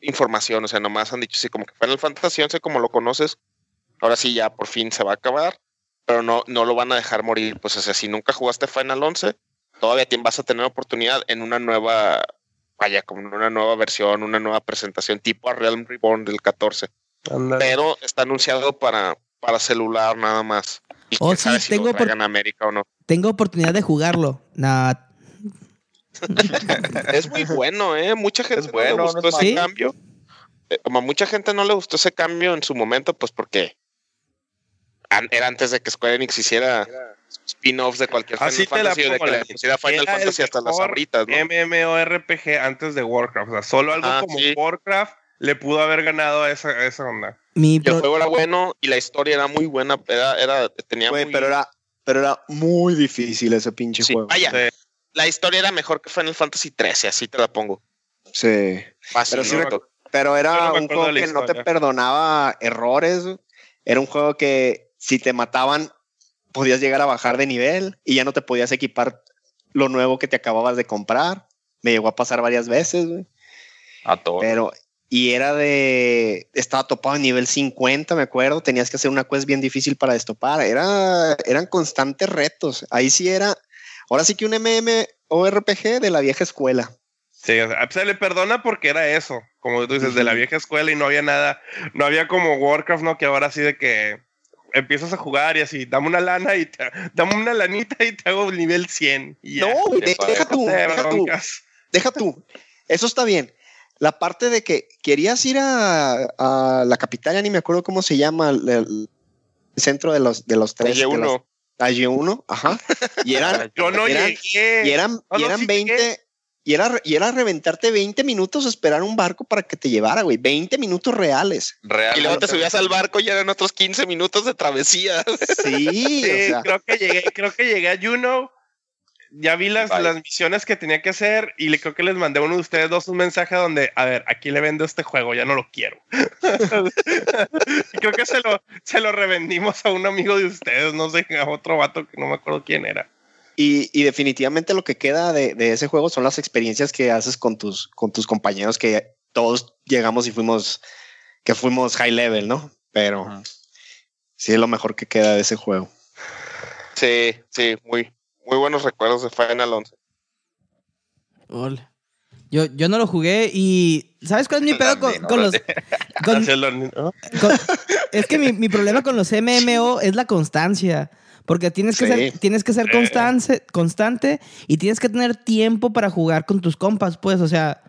información. O sea, nomás han dicho así como que Final Fantasy 11 como lo conoces. Ahora sí ya por fin se va a acabar, pero no, no lo van a dejar morir. Pues o sea, si nunca jugaste Final 11, todavía vas a tener oportunidad en una nueva, vaya, como una nueva versión, una nueva presentación tipo a Realm Reborn del 14. Ándale. Pero está anunciado para, para celular nada más. Y Oh, sí, sabe si tengo lo por- América o no. Tengo oportunidad de jugarlo. Nah, Es muy bueno, ¿eh? Mucha gente Es bueno, no le no gustó es ese cambio. Eh, Como a mucha gente no le gustó ese cambio en su momento, pues porque an- era antes de que Square Enix hiciera spin-offs de cualquier Final Así te la Fantasy o de que le pusiera Final Era el Fantasy hasta las mejor abritas, ¿no? MMORPG antes de Warcraft. O sea, solo algo Ah, como sí. Warcraft le pudo haber ganado a esa, a esa onda. Mi el pro- juego era bueno y la historia era muy buena, era, era tenía Güey, muy- pero era, pero era muy difícil ese pinche Sí, juego. vaya, Sí. la historia era mejor que Final Fantasy 13, así te la pongo. Sí. Fácil, Pero sí ¿no? recu- Pero era no un juego que no te perdonaba errores. Era un juego que si te mataban, podías llegar a bajar de nivel y ya no te podías equipar lo nuevo que te acababas de comprar. Me llegó a pasar varias veces, güey. A todo. Pero, y era de. Estaba topado en nivel 50, me acuerdo. Tenías que hacer una quest bien difícil para destopar. Era, eran constantes retos. Ahí sí era. Ahora sí que un MMORPG de la vieja escuela. Sí, o sea, se le perdona porque era eso, como tú dices, de la vieja escuela y no había nada, no había como Warcraft, ¿no? Que ahora sí de que empiezas a jugar y así, dame una lana y te, dame una lanita y te hago nivel 100. Y ya. No, qué de- deja tú, deja tú, deja tú. Eso está bien. La parte de que querías ir a, a la capital, ya ni me acuerdo cómo se llama el, el centro de los, de los tres. Las- uno, la Y1, ajá. Y eran, Yo no eran- llegué. y eran, y no, eran sí 20, llegué. y era, y era reventarte 20 minutos esperar un barco para que te llevara, güey. 20 minutos reales. Real. y luego te subías al barco y eran otros 15 minutos de travesía. Sí, Sí, o sea, creo que llegué, creo que llegué a Juno. Ya vi las, Bye. las misiones que tenía que hacer y le creo que les mandé a uno de ustedes dos un mensaje donde, a ver, aquí le vendo este juego, ya no lo quiero. y creo que se lo, se lo revendimos a un amigo de ustedes, no sé, a otro vato que no me acuerdo quién era. y, y definitivamente lo que queda de, de ese juego son las experiencias que haces con tus, con tus compañeros que todos llegamos y fuimos, que fuimos high level, ¿no? Pero sí es lo mejor que queda de ese juego. Sí, sí, muy, muy buenos recuerdos de Final 11. Hola. Yo, yo no lo jugué y. ¿Sabes cuál es mi pedo con, con los. es que mi, mi problema con los MMO es la constancia. Porque tienes que, Sí. ser, tienes que ser constante, constante y tienes que tener tiempo para jugar con tus compas, pues, o sea.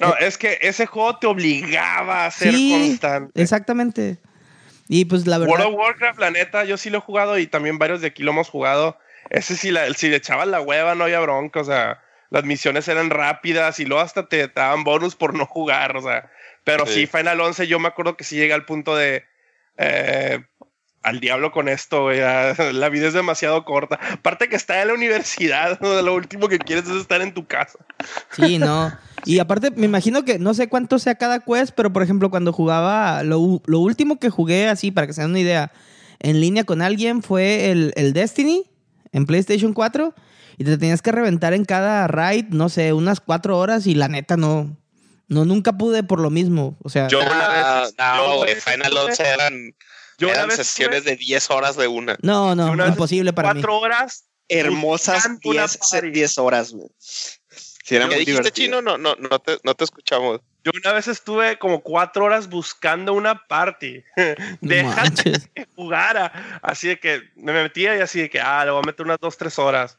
No, es que ese juego te obligaba a ser Sí, constante. Exactamente. Y pues la verdad. World of Warcraft, la neta, yo sí lo he jugado y también varios de aquí lo hemos jugado. Ese sí, la, si le echabas la hueva no había bronca, o sea, las misiones eran rápidas y luego hasta te, daban bonus por no jugar, o sea. Pero sí. Sí. Final 11 yo me acuerdo que sí llega al punto de... eh, al diablo con esto, güey, ya, La vida es demasiado corta. Aparte que está en la universidad, ¿no? lo último que quieres es estar en tu casa. Sí, no. Y aparte, me imagino que no sé cuánto sea cada quest, pero por ejemplo, cuando jugaba, lo, lo último que jugué, así, para que se den una idea, en línea con alguien fue el, el Destiny en PlayStation 4 y te tenías que reventar en cada raid, no sé, unas cuatro horas y la neta no, no, nunca pude por lo mismo. O sea, Yo una Ah, vez- no, yo güey, una Final estuve- 11 eran, Yo una eran vez sesiones de 10 horas de una. no, no, una imposible para mí. cuatro horas Hermosas Buscando una 10, party. 10 horas, güey. Sí, era ¿Qué muy dijiste, divertido. Chino? No, no, no, te, no te escuchamos. Yo una vez estuve como cuatro horas buscando una party. No manches. que jugara. Así de que me metía y así de que, ah, le voy a meter unas dos, tres horas.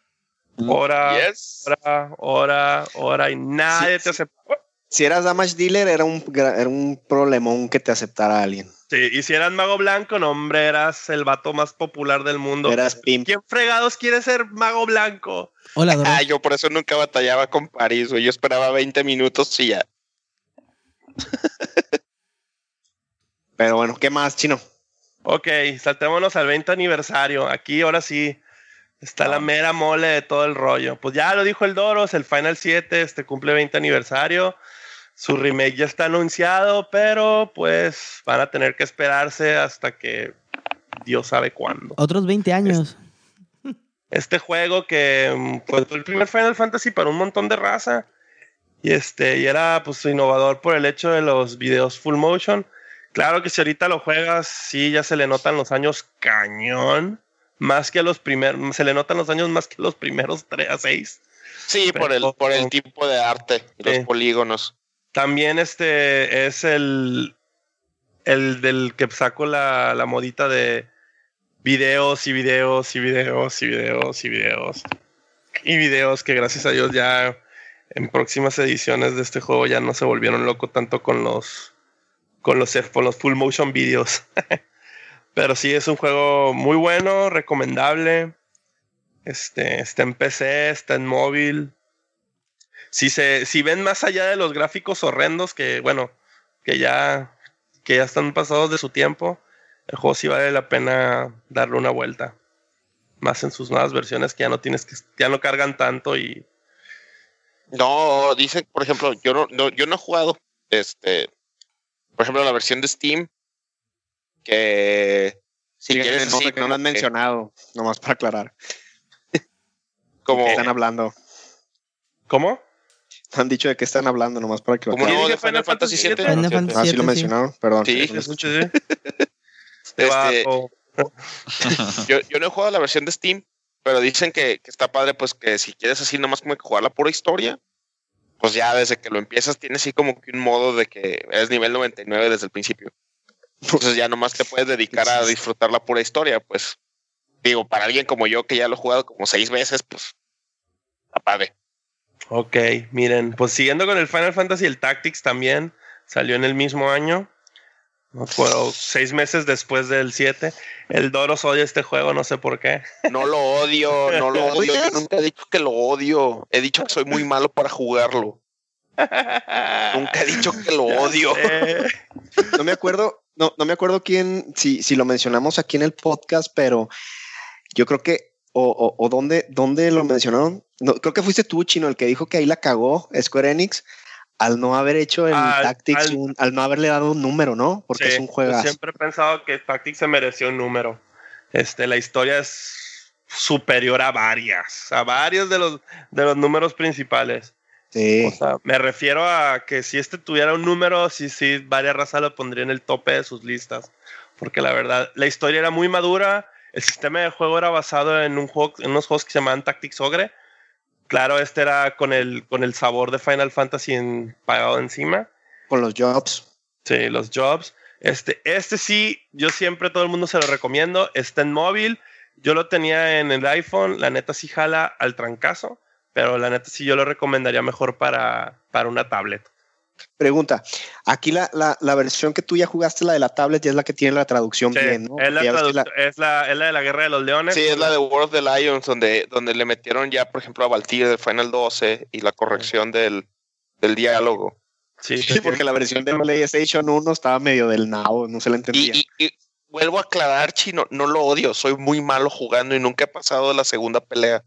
Hora, Yes. hora, hora, hora. Y nadie Sí, te sí. aceptó. Si eras damage dealer, era un, era un problemón que te aceptara alguien. Sí, y si eras mago blanco, no, hombre, eras el vato más popular del mundo. Eras pimp. ¿Quién fregados quiere ser mago blanco? Hola. Ah, yo por eso nunca batallaba con París, güey. Yo esperaba 20 minutos y ya. Pero bueno, ¿qué más, chino? Ok, saltémonos al 20 aniversario. Aquí ahora sí está la mera mole de todo el rollo. Pues ya lo dijo el Doros, el Final 7 este cumple 20 aniversario. Su remake ya está anunciado, pero pues van a tener que esperarse hasta que Dios sabe cuándo. Otros 20 años. Este juego que mm, fue el primer Final Fantasy para un montón de raza. Y este, y era pues innovador por el hecho de los videos full motion. Claro que si ahorita lo juegas, sí, ya se le notan los años cañón. Más que a los primeros, se le notan los años más que los primeros 3 a 6. Sí, por el, por el tipo de arte y los polígonos. También este es el, el del que saco la, la modita de videos y videos y videos y videos y videos. Y videos que gracias a Dios ya en próximas ediciones de este juego ya no se volvieron loco tanto con los con los, con los full motion videos. Pero sí es un juego muy bueno, recomendable. Este, está en PC, está en móvil. Si se, si ven más allá de los gráficos horrendos que, bueno, que ya, que ya están pasados de su tiempo, el juego sí vale la pena darle una vuelta. Más en sus nuevas versiones que ya no tienes que, ya no cargan tanto y No, dice, por ejemplo, yo no, no- yo no he jugado, este, por ejemplo, la versión de Steam, que si Sí, quieres no, que no lo como han que- mencionado, nomás para aclarar. como, ¿Qué están hablando? ¿Cómo? Han dicho de qué están hablando, nomás para aclarar. como ¿Qué no, de Final Fantasy Fantasy VII. Ah, sí lo sí. mencionaron, perdón. Sí. ¿Me escuchas, eh? Este yo no he jugado la versión de Steam, pero dicen que, que está padre, pues que si quieres así nomás como que jugar la pura historia, pues ya desde que lo empiezas tiene así como que un modo de que eres nivel 99 desde el principio. Entonces ya nomás te puedes dedicar a disfrutar la pura historia, pues digo, para alguien como yo que ya lo he jugado como seis veces, pues está padre. Ok, miren, pues siguiendo con el Final Fantasy, el Tactics también salió en el mismo año. No me acuerdo, seis meses después del 7. El Doros odia este juego, no sé por qué. No lo odio, no lo odio. Yo nunca he dicho que lo odio. He dicho que soy muy malo para jugarlo. Nunca he dicho que lo odio. No me acuerdo, no, no me acuerdo quién, si, si lo mencionamos aquí en el podcast, pero yo creo que, o, o, o dónde, dónde lo mencionaron. No, creo que fuiste tú, Chino, el que dijo que ahí la cagó Square Enix al no haber hecho el Al- Tactics, al- un- al no haberle dado un número, ¿no? Porque sí, es un yo juego. siempre he pensado que Tactics se mereció un número. Este, la historia es superior a varias, a varios de los, de los números principales. Sí. O sea, me refiero a que si este tuviera un número, sí, sí, varias razas lo pondría en el tope de sus listas. Porque la verdad, la historia era muy madura. El sistema de juego era basado en, un juego, en unos juegos que se llamaban Tactics Ogre. Claro, este era con el, con el sabor de Final Fantasy en- pagado encima. Con los jobs. Sí, los jobs. Este, este sí, yo siempre todo el mundo se lo recomiendo. Está en móvil. Yo lo tenía en el iPhone. La neta sí jala al trancazo. Pero la neta sí yo lo recomendaría mejor para, para una tablet. Pregunta, aquí la, la, la versión que tú ya jugaste, la de la tablet, ya es la que tiene la traducción Sí, bien, ¿no? es, la es, es de la Guerra de los Leones. Sí, es la de World of the Lions, donde, donde le metieron ya, por ejemplo, a Valkyrie de Final 12 y la corrección del, del diálogo. Sí, Sí, porque la versión de PlayStation 1 estaba medio del nabo, no se la entendía. Y, y- y vuelvo a aclarar, Chino, no lo odio, soy muy malo jugando y nunca he pasado de la segunda pelea.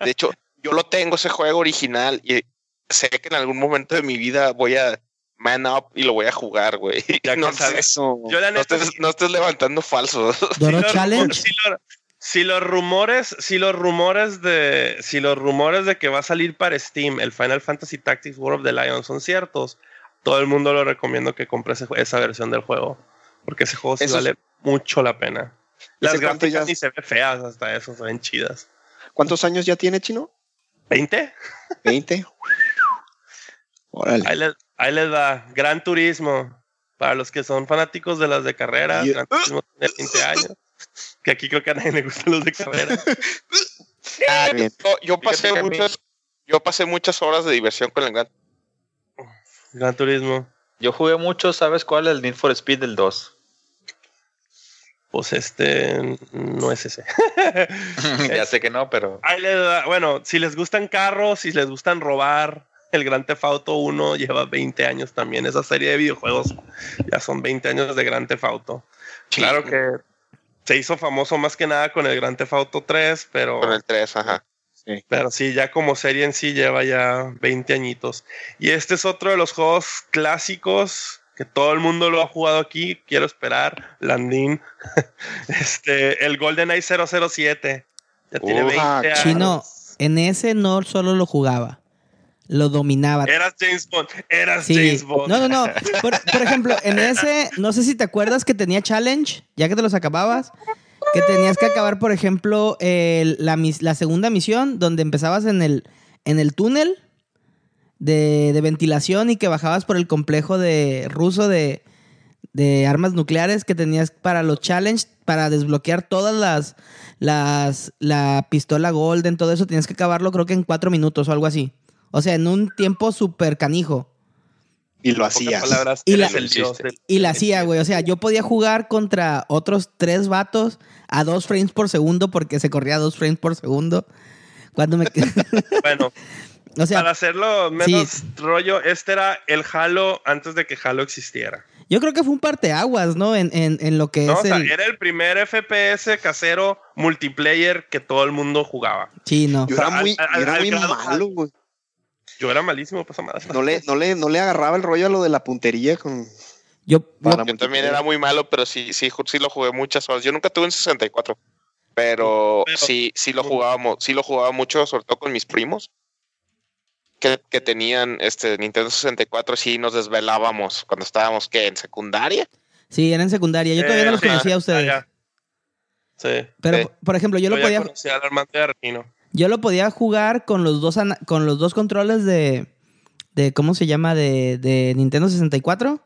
De hecho, yo lo tengo ese juego original y sé que en algún momento de mi vida voy a man up y lo voy a jugar, güey. Ya No, sabes. Eso. Yo la no estés, sí- no estés levantando falsos. Doro Challenge. si, lo- si los rumores, si los rumores de, si los rumores de que va a salir para Steam el Final Fantasy Tactics War of the Lion son ciertos, todo el mundo lo recomiendo que compre ese esa versión del juego, porque ese juego sí Eso es- vale mucho la pena. Las ¿Ese cuánto gráficas ya- ni se ven feas hasta eso, se ven chidas. ¿Cuántos años ya tiene, Chino? ¿20? ¿20? Órale. Ahí les, ahí les va. Gran Turismo. Para los que son fanáticos de las de carrera, Yeah. Gran Turismo tiene 20 años. Que aquí creo que a nadie le gustan los de carrera. Ah, yo, yo pasé muchas, yo pasé muchas horas de diversión con el Gran Gran Turismo. Yo jugué mucho, ¿sabes cuál? El Need for Speed del 2. Pues este no es ese. ya sé que no, pero Ahí le da- bueno, si les gustan carros, si les gustan robar, el Grand Theft Auto 1 lleva 20 años también. Esa serie de videojuegos ya son 20 años de Grand Theft Auto. Claro que se hizo famoso más que nada con el Grand Theft Auto 3, pero, Con el 3, ajá. pero sí, ya como serie en sí lleva ya 20 añitos. Y este es otro de los juegos clásicos que todo el mundo lo ha jugado aquí. Quiero esperar, Landín. este, el GoldenEye 007. Ya tiene Uh, 20 años. Chino, en ese no solo lo jugaba, lo dominaba. Eras James Bond. Eras Sí. James Bond. No, no, no. Por, por ejemplo, en ese, no sé si te acuerdas que tenía challenge, ya que te los acababas, que tenías que acabar, por ejemplo, el- la, la segunda misión, donde empezabas en el, en el túnel de, de ventilación y que bajabas por el complejo de ruso de, de armas nucleares que tenías para los challenge, para desbloquear todas las, las, la pistola golden, todo eso, tenías que acabarlo creo que en cuatro minutos o algo así. O sea, en un tiempo súper canijo. Y lo palabras, Y la- el dios del- Y la hacía, güey. O sea, yo podía jugar contra otros tres vatos a dos frames por segundo porque se corría a dos frames por segundo. Cuando me... Bueno, o sea, para hacerlo menos rollo, este era el Halo antes de que Halo existiera. yo creo que fue un parteaguas, ¿no? En, en, en lo que ¿no? es O sea, el... era el primer FPS casero multiplayer que todo el mundo jugaba. Sí, no. Yo O sea, era muy, al- al- yo era al muy grado- malo, güey. Yo era malísimo, pues madre. No le, no, le, no le agarraba el rollo a lo de la puntería con. Yo, yo- Para Yo también era muy malo, pero sí, sí, sí lo jugué muchas horas. Yo nunca tuve un 64, pero, Pero- sí, sí lo jugábamos, sí lo jugaba mucho, sobre todo con mis primos que, que tenían este Nintendo 64. Sí, nos desvelábamos cuando estábamos que en secundaria. sí, era en secundaria. Yo todavía no Eh, los sí, conocía a ustedes. Sí. Pero, sí. por ejemplo, yo lo ya podía... conocí al de. Yo lo podía jugar con los dos, con los dos controles de, de ¿cómo se llama? De, de Nintendo 64.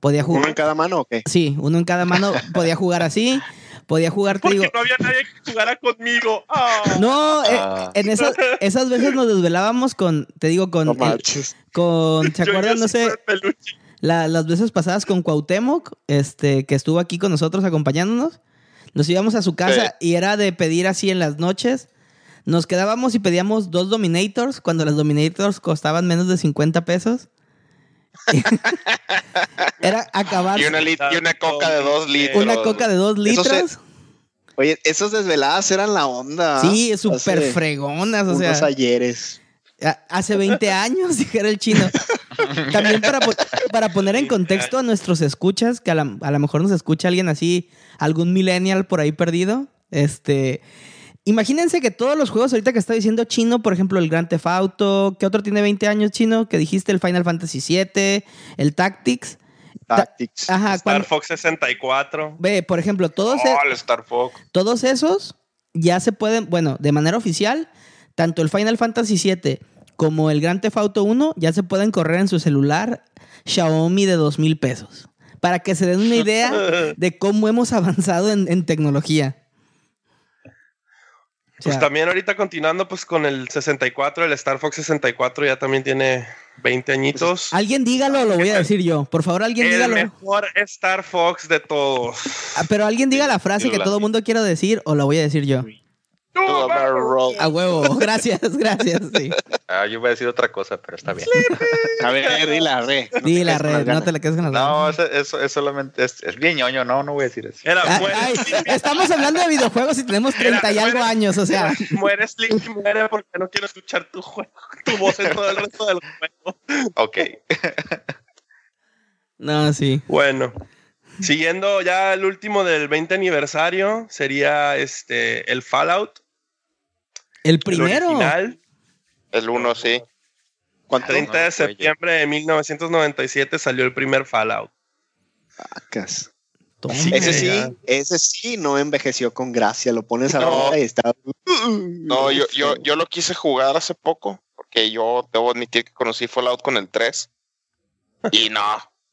Podía ¿Uno en jugar. cada mano o qué? Sí, uno en cada mano. podía jugar así. Podía jugar, te Porque digo. no había nadie que jugara conmigo. Ah. No, eh, Ah. en esas, esas veces nos desvelábamos con, te digo, con, No el- con, ¿se Yo- yo acuerdan? No sé, la- las veces pasadas con Cuauhtémoc, este, que estuvo aquí con nosotros acompañándonos. Nos íbamos a su casa y era de pedir así en las noches. Nos quedábamos y pedíamos dos Dominators cuando las Dominators costaban menos de 50 pesos. era acabar Y una, y una coca de dos litros. una coca de dos litros. Oye, esas desveladas eran la onda. Sí, súper fregonas. O sea, Unos ayeres. Hace 20 años, dijera el chino. También para, po- para poner en contexto a nuestros escuchas, que a, la- a lo mejor nos escucha alguien así, algún millennial por ahí perdido. Este. Imagínense que todos los juegos ahorita que está diciendo chino, por ejemplo, el Grand Theft Auto, ¿qué otro tiene 20 años chino? Que dijiste el Final Fantasy VII, el Tactics. Tactics. Ajá, Star cuando- Fox 64. ve, por ejemplo, todos, Oh, el Star Fox. todos esos ya se pueden, bueno, de manera oficial, tanto el Final Fantasy VII como el Grand Theft Auto 1 ya se pueden correr en su celular Xiaomi de dos mil pesos. Para que se den una idea de cómo hemos avanzado en, en tecnología. O Pues también ahorita continuando pues con el 64, el Star Fox 64 ya también tiene 20 añitos. alguien dígalo o lo voy a decir yo. Por favor, alguien el dígalo. mejor Star Fox de todos. Ah, Pero alguien diga la frase que todo el mundo quiere decir o la voy a decir yo. Do a barrel roll. A huevo. Gracias, gracias. Sí. Ah, yo voy a decir otra cosa, pero está bien. A ver, dila, re. No te Di la quedes con las red, no te la quedes con las No, eso, eso, es solamente es, es bien ñoño, no, no voy a decir eso. Era Ah, muere, ay, estamos hablando de videojuegos y tenemos 30 y algo muere- años, o sea. muere Slick, muere porque no quiero escuchar tu juego, tu voz en todo el resto del juego. Ok. No, sí. Bueno, siguiendo ya el último del 20 aniversario sería este el Fallout. El el primero. original. El 1, sí. ¿Cuánto 30 no, de güey, septiembre de 1997 salió el primer Fallout. sacas? Toma. Ese sí, ese sí no envejeció con gracia. Lo pones No. ahora y está. No, yo, yo, yo lo quise jugar hace poco, porque yo debo admitir que conocí Fallout con el 3. Y no,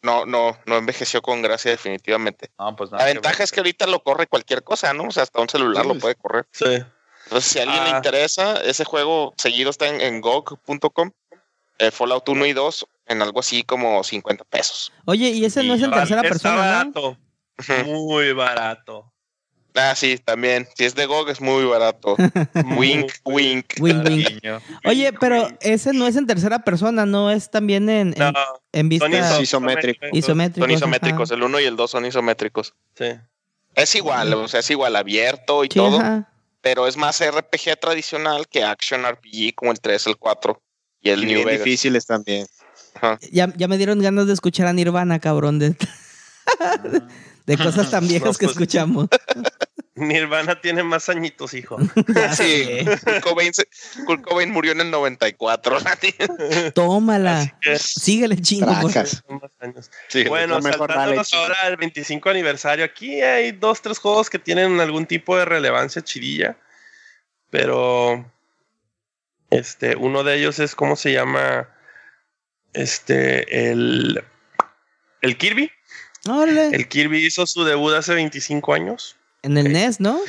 no, no, no envejeció con gracia definitivamente. No, pues nada. La ventaja es que ahorita lo corre cualquier cosa, ¿no? O sea, hasta un celular Sí, lo puede correr. Sí. Entonces, si a alguien le Ah. interesa, ese juego seguido está en, en GOG.com. eh, Fallout 1 y 2 en algo así como 50 pesos. Oye, y ese no es en tercera está persona, ¿no? barato. Ujú. muy barato. Ah, sí, también. Si es de GOG es muy barato. wink, wink. Wing. Niño. Oye, pero ese no es en tercera persona, no es también en, en, No, en son vista iso- isométricos. isométrica. Son isométricos. El 1 y el 2 son isométricos. Sí. Es igual, o sea, es igual abierto y Sí, todo, ajá. Pero es más RPG tradicional que Action RPG como el 3, el 4 y el Y New bien Vegas. difíciles también. Ajá. Ya, ya me dieron ganas de escuchar a Nirvana, cabrón, de, de cosas tan viejas No, que pues- escuchamos. Nirvana tiene más añitos, hijo. Sí, Kurt Cobain, se- Kurt Cobain murió en el 94. Tómala. Que- Síguele chingo. por- Tracas. Son más años. Sí, Bueno, saltándonos ahora al 25 aniversario. Aquí hay dos, tres juegos que tienen algún tipo de relevancia chidilla. Pero este, uno de ellos es, ¿cómo se llama? Este, el, el Kirby. Órale. El Kirby hizo su debut hace 25 años. En el NES, ¿no?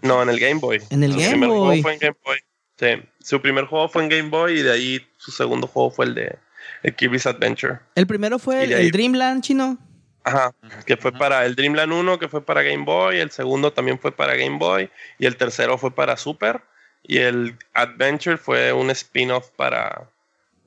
No, en el Game Boy. En el Su Game primer juego Boy. fue en Game Boy. Sí, su primer juego fue en Game Boy y de ahí su segundo juego fue el de el Kirby's Adventure. El primero fue el, ahí- el Dreamland chino. Ajá, que fue para el Dreamland 1, que fue para Game Boy, el segundo también fue para Game Boy, y el tercero fue para Super, y el Adventure fue un spin-off para,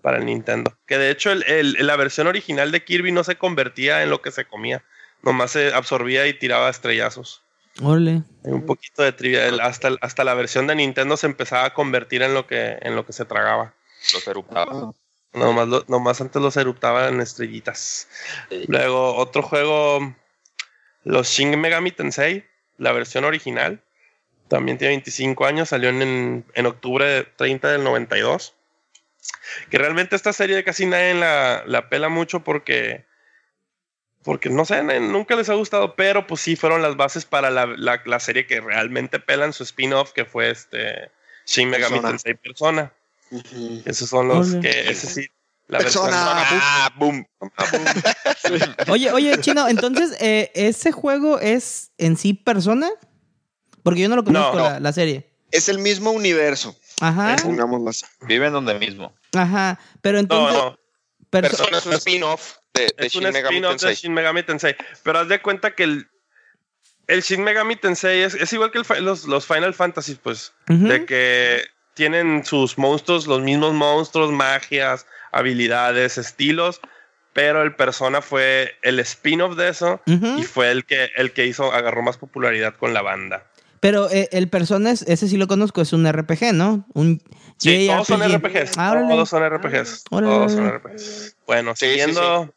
para el Nintendo. Que de hecho el- el- la versión original de Kirby no se convertía en lo que se comía, nomás se absorbía y tiraba estrellazos. Órale. Hay un poquito de trivia, el- hasta, hasta la versión de Nintendo se empezaba a convertir en lo que, en lo que se tragaba. Los eruptaba. Nomás, lo- nomás antes los eruptaban en estrellitas. Luego, otro juego, los Shin Megami Tensei, la versión original. También tiene 25 años, salió en, en octubre de 30 del 92. Que realmente esta serie casi nadie la, la pela mucho porque, porque no sé, nunca les ha gustado, pero pues sí fueron las bases para la, la- la serie que realmente pelan su spin-off, que fue este Shin Megami Persona. Tensei Persona. Ujú. Esos son los que, ese sí, la Persona. versión- Ah, boom. Oye, oye, chino, entonces, eh, ¿ese juego es en sí persona? Porque yo no lo conozco, No. la, la serie. Es el mismo universo, Ajá, pongámoslo así. Viven donde mismo. ajá. Pero entonces, no, perso- Persona es un spin-off de, Shin un Megami spin-off de Tensei. Shin Megami Tensei. Pero haz de cuenta que el, el Shin Megami Tensei es, es igual que el los, los Final Fantasy, pues. De que tienen sus monstruos, los mismos monstruos, magias, habilidades, estilos. Pero el Persona fue el spin-off de eso. Y fue el que, el que hizo, agarró más popularidad con la banda. Pero eh, el persona, es- ese sí lo conozco, es un RPG, ¿no? Un Sí, todos son. RPGs. Ah, todos son RPGs. Órale. Todos son RPGs. Bueno, Sí, sí, siguiendo,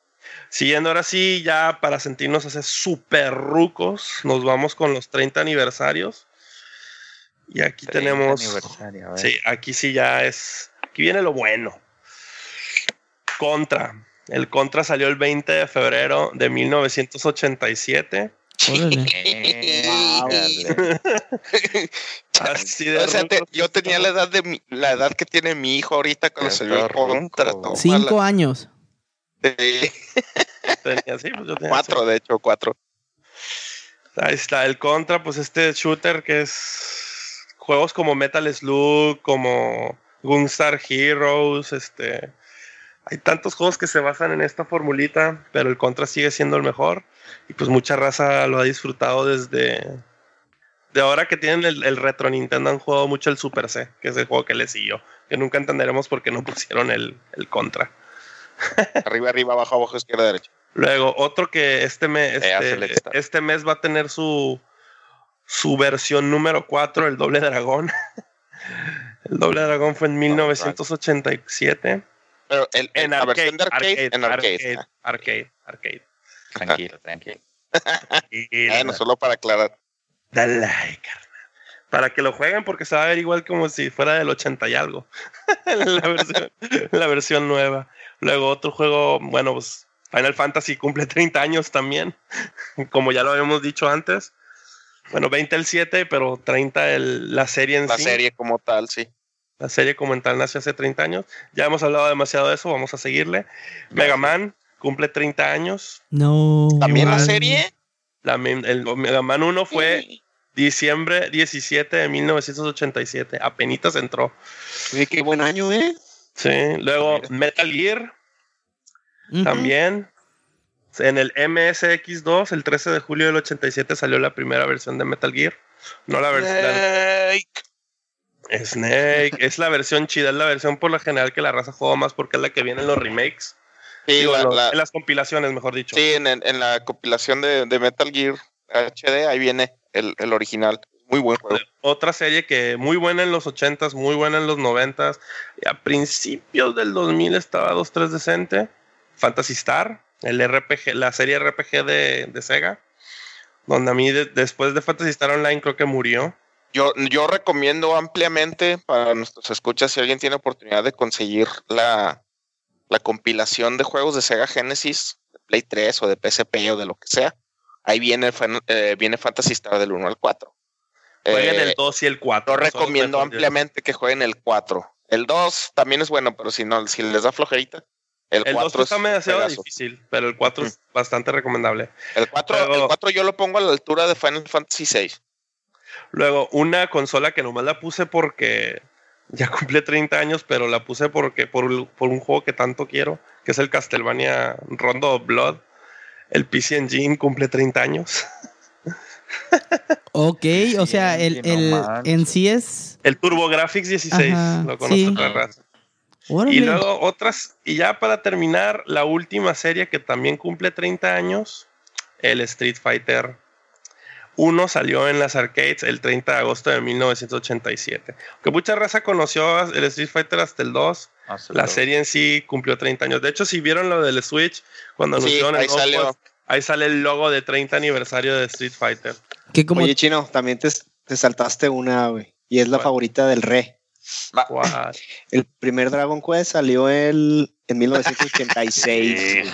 siguiendo ahora sí, ya para sentirnos hace súper rucos, nos vamos con los 30 aniversarios. Y aquí tenemos. Sí, aquí sí ya es. Aquí viene lo bueno. Contra. El Contra salió el 20 de febrero de 1987. Así de O sea, te- rucos. yo tenía la edad de mi- la edad que tiene mi hijo ahorita cuando Está salió el ruco. contra. tómala. Cinco años. Sí, Tenía, sí, pues yo tenía cuatro, de hecho, cuatro. Ahí está el contra, pues este shooter que es juegos como Metal Slug, como Gunstar Heroes, este hay tantos juegos que se basan en esta formulita, pero el contra sigue siendo el mejor y pues mucha raza lo ha disfrutado desde de ahora que tienen el, el retro Nintendo han jugado mucho el Super C, que es el juego que le siguió, que nunca entenderemos por qué no pusieron el, el contra. Arriba, arriba, abajo, abajo, izquierda, derecha. Luego, otro que este mes, Eh, este, este mes va a tener su, su versión número 4, el Doble Dragón. el Doble Dragón fue en 1987. Pero el, En la arcade, versión de arcade, arcade, en arcade. arcade, arcade, arcade. Tranquilo, tranquilo. Bueno, solo para aclarar. dale like, carnal. Para que lo jueguen porque se va a ver igual como si fuera del 80 y algo. la, versión, la versión nueva. Luego otro juego, bueno, pues Final Fantasy cumple 30 años también. como ya lo habíamos dicho antes. Bueno, 20 el 7, pero 30 el, la serie en La sí. serie como tal, sí. La serie como en tal nació hace 30 años. Ya hemos hablado demasiado de eso, vamos a seguirle. Mega Man cumple 30 años. No. También la serie. La, el Mega Man 1 fue diciembre 17 de 1987. Apenitas entró. Oye, qué buen año, ¿eh? Sí. Luego Metal Gear también. En el MSX2, el 13 de julio del 87, salió la primera versión de Metal Gear. No la versión. Snake. Snake. es la versión chida, es la versión por lo general que la raza juega más porque es la que viene en los remakes. Sí, Digo, la- los- la- en las compilaciones, mejor dicho. sí, en, en- la compilación de, de Metal Gear HD, ahí viene el, el original. Muy buen juego. Otra serie que muy buena en los 80s, muy buena en los 90s. Y a principios del 2000 estaba 2-3 decente. Fantasy Star, el RPG, la serie RPG de, de Sega. Donde a mí de- después de Fantasy Star Online creo que murió. Yo, yo recomiendo ampliamente para nuestros escuchas si alguien tiene oportunidad de conseguir la, la compilación de juegos de Sega Genesis, de Play 3 o de PSP o de lo que sea. Ahí viene, eh, viene Fantasy Star del 1 al 4. Jueguen Eh, el 2 y el 4. Yo recomiendo ampliamente que jueguen el 4. El 2 también es bueno, pero si no, si les da flojerita, el, El 2 4 está es demasiado difícil, pero el 4 es bastante recomendable. El 4, Luego- el 4 yo lo pongo a la altura de Final Fantasy 6. Luego, una consola que nomás la puse porque ya cumple 30 años, pero la puse porque por, un- por un juego que tanto quiero, que es el Castlevania Rondo of Blood. El PC Engine cumple 30 años. Ok, o sea, el, no el en sí es. El TurboGrafx 16, Ajá, lo conoce sí. otra raza. Órale. Y luego otras, y ya para terminar, la última serie que también cumple 30 años, el Street Fighter 1 salió en las arcades el 30 de agosto de 1987. Que mucha raza conoció el Street Fighter hasta el 2, la serie en sí cumplió 30 años. De hecho, si vieron lo del Switch, cuando Sí, anunciaron el ahí nuevo salió. juego, ahí sale el logo de 30 aniversario de Street Fighter. que como Oye, Chino, también te, te saltaste una, güey. Y es la ¿Cuál? favorita del re. El primer Dragon Quest salió el, en 1986. güey.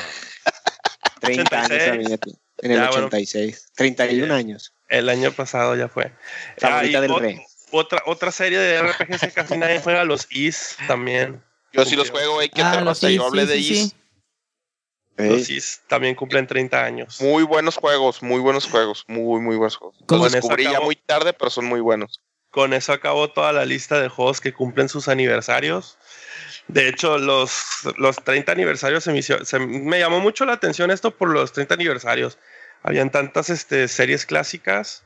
30 años 86. también. ya tiene. En el Ya, bueno. 86. 31 años. El año pasado ya fue. Favorita Ah, y del rey. Otra, otra serie de RPGs que casi nadie juega, los Is también. Yo sí los juego, hay que Ah, los Is, yo hablé sí, de sí, Is. sí. Los Is también cumplen 30 años. Muy buenos juegos, muy buenos juegos, muy, muy buenos juegos. ¿Cómo Los descubrí ya muy tarde, pero son muy buenos. Con eso acabó toda la lista de juegos que cumplen sus aniversarios. De hecho, los, los 30 aniversarios se me, hizo- se- me llamó mucho la atención esto por los 30 aniversarios. Habían tantas este, series clásicas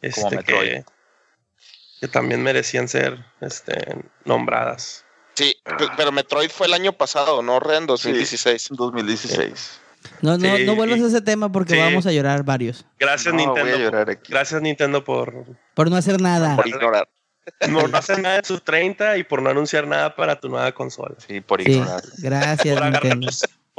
este, que, que también merecían ser este, nombradas. Sí, pe- pero Metroid fue el año pasado, ¿no? Ren, 2016. 2016. No, no, Sí, no vuelvas y- a ese tema porque sí. vamos a llorar varios. Gracias, No, voy a Nintendo. llorar aquí. Gracias, Nintendo, por, Por no hacer nada. Por ignorar. por no hacer nada en sus 30 y por no anunciar nada para tu nueva consola. Sí, por Sí, ignorar. gracias, Por agarrar, Nintendo.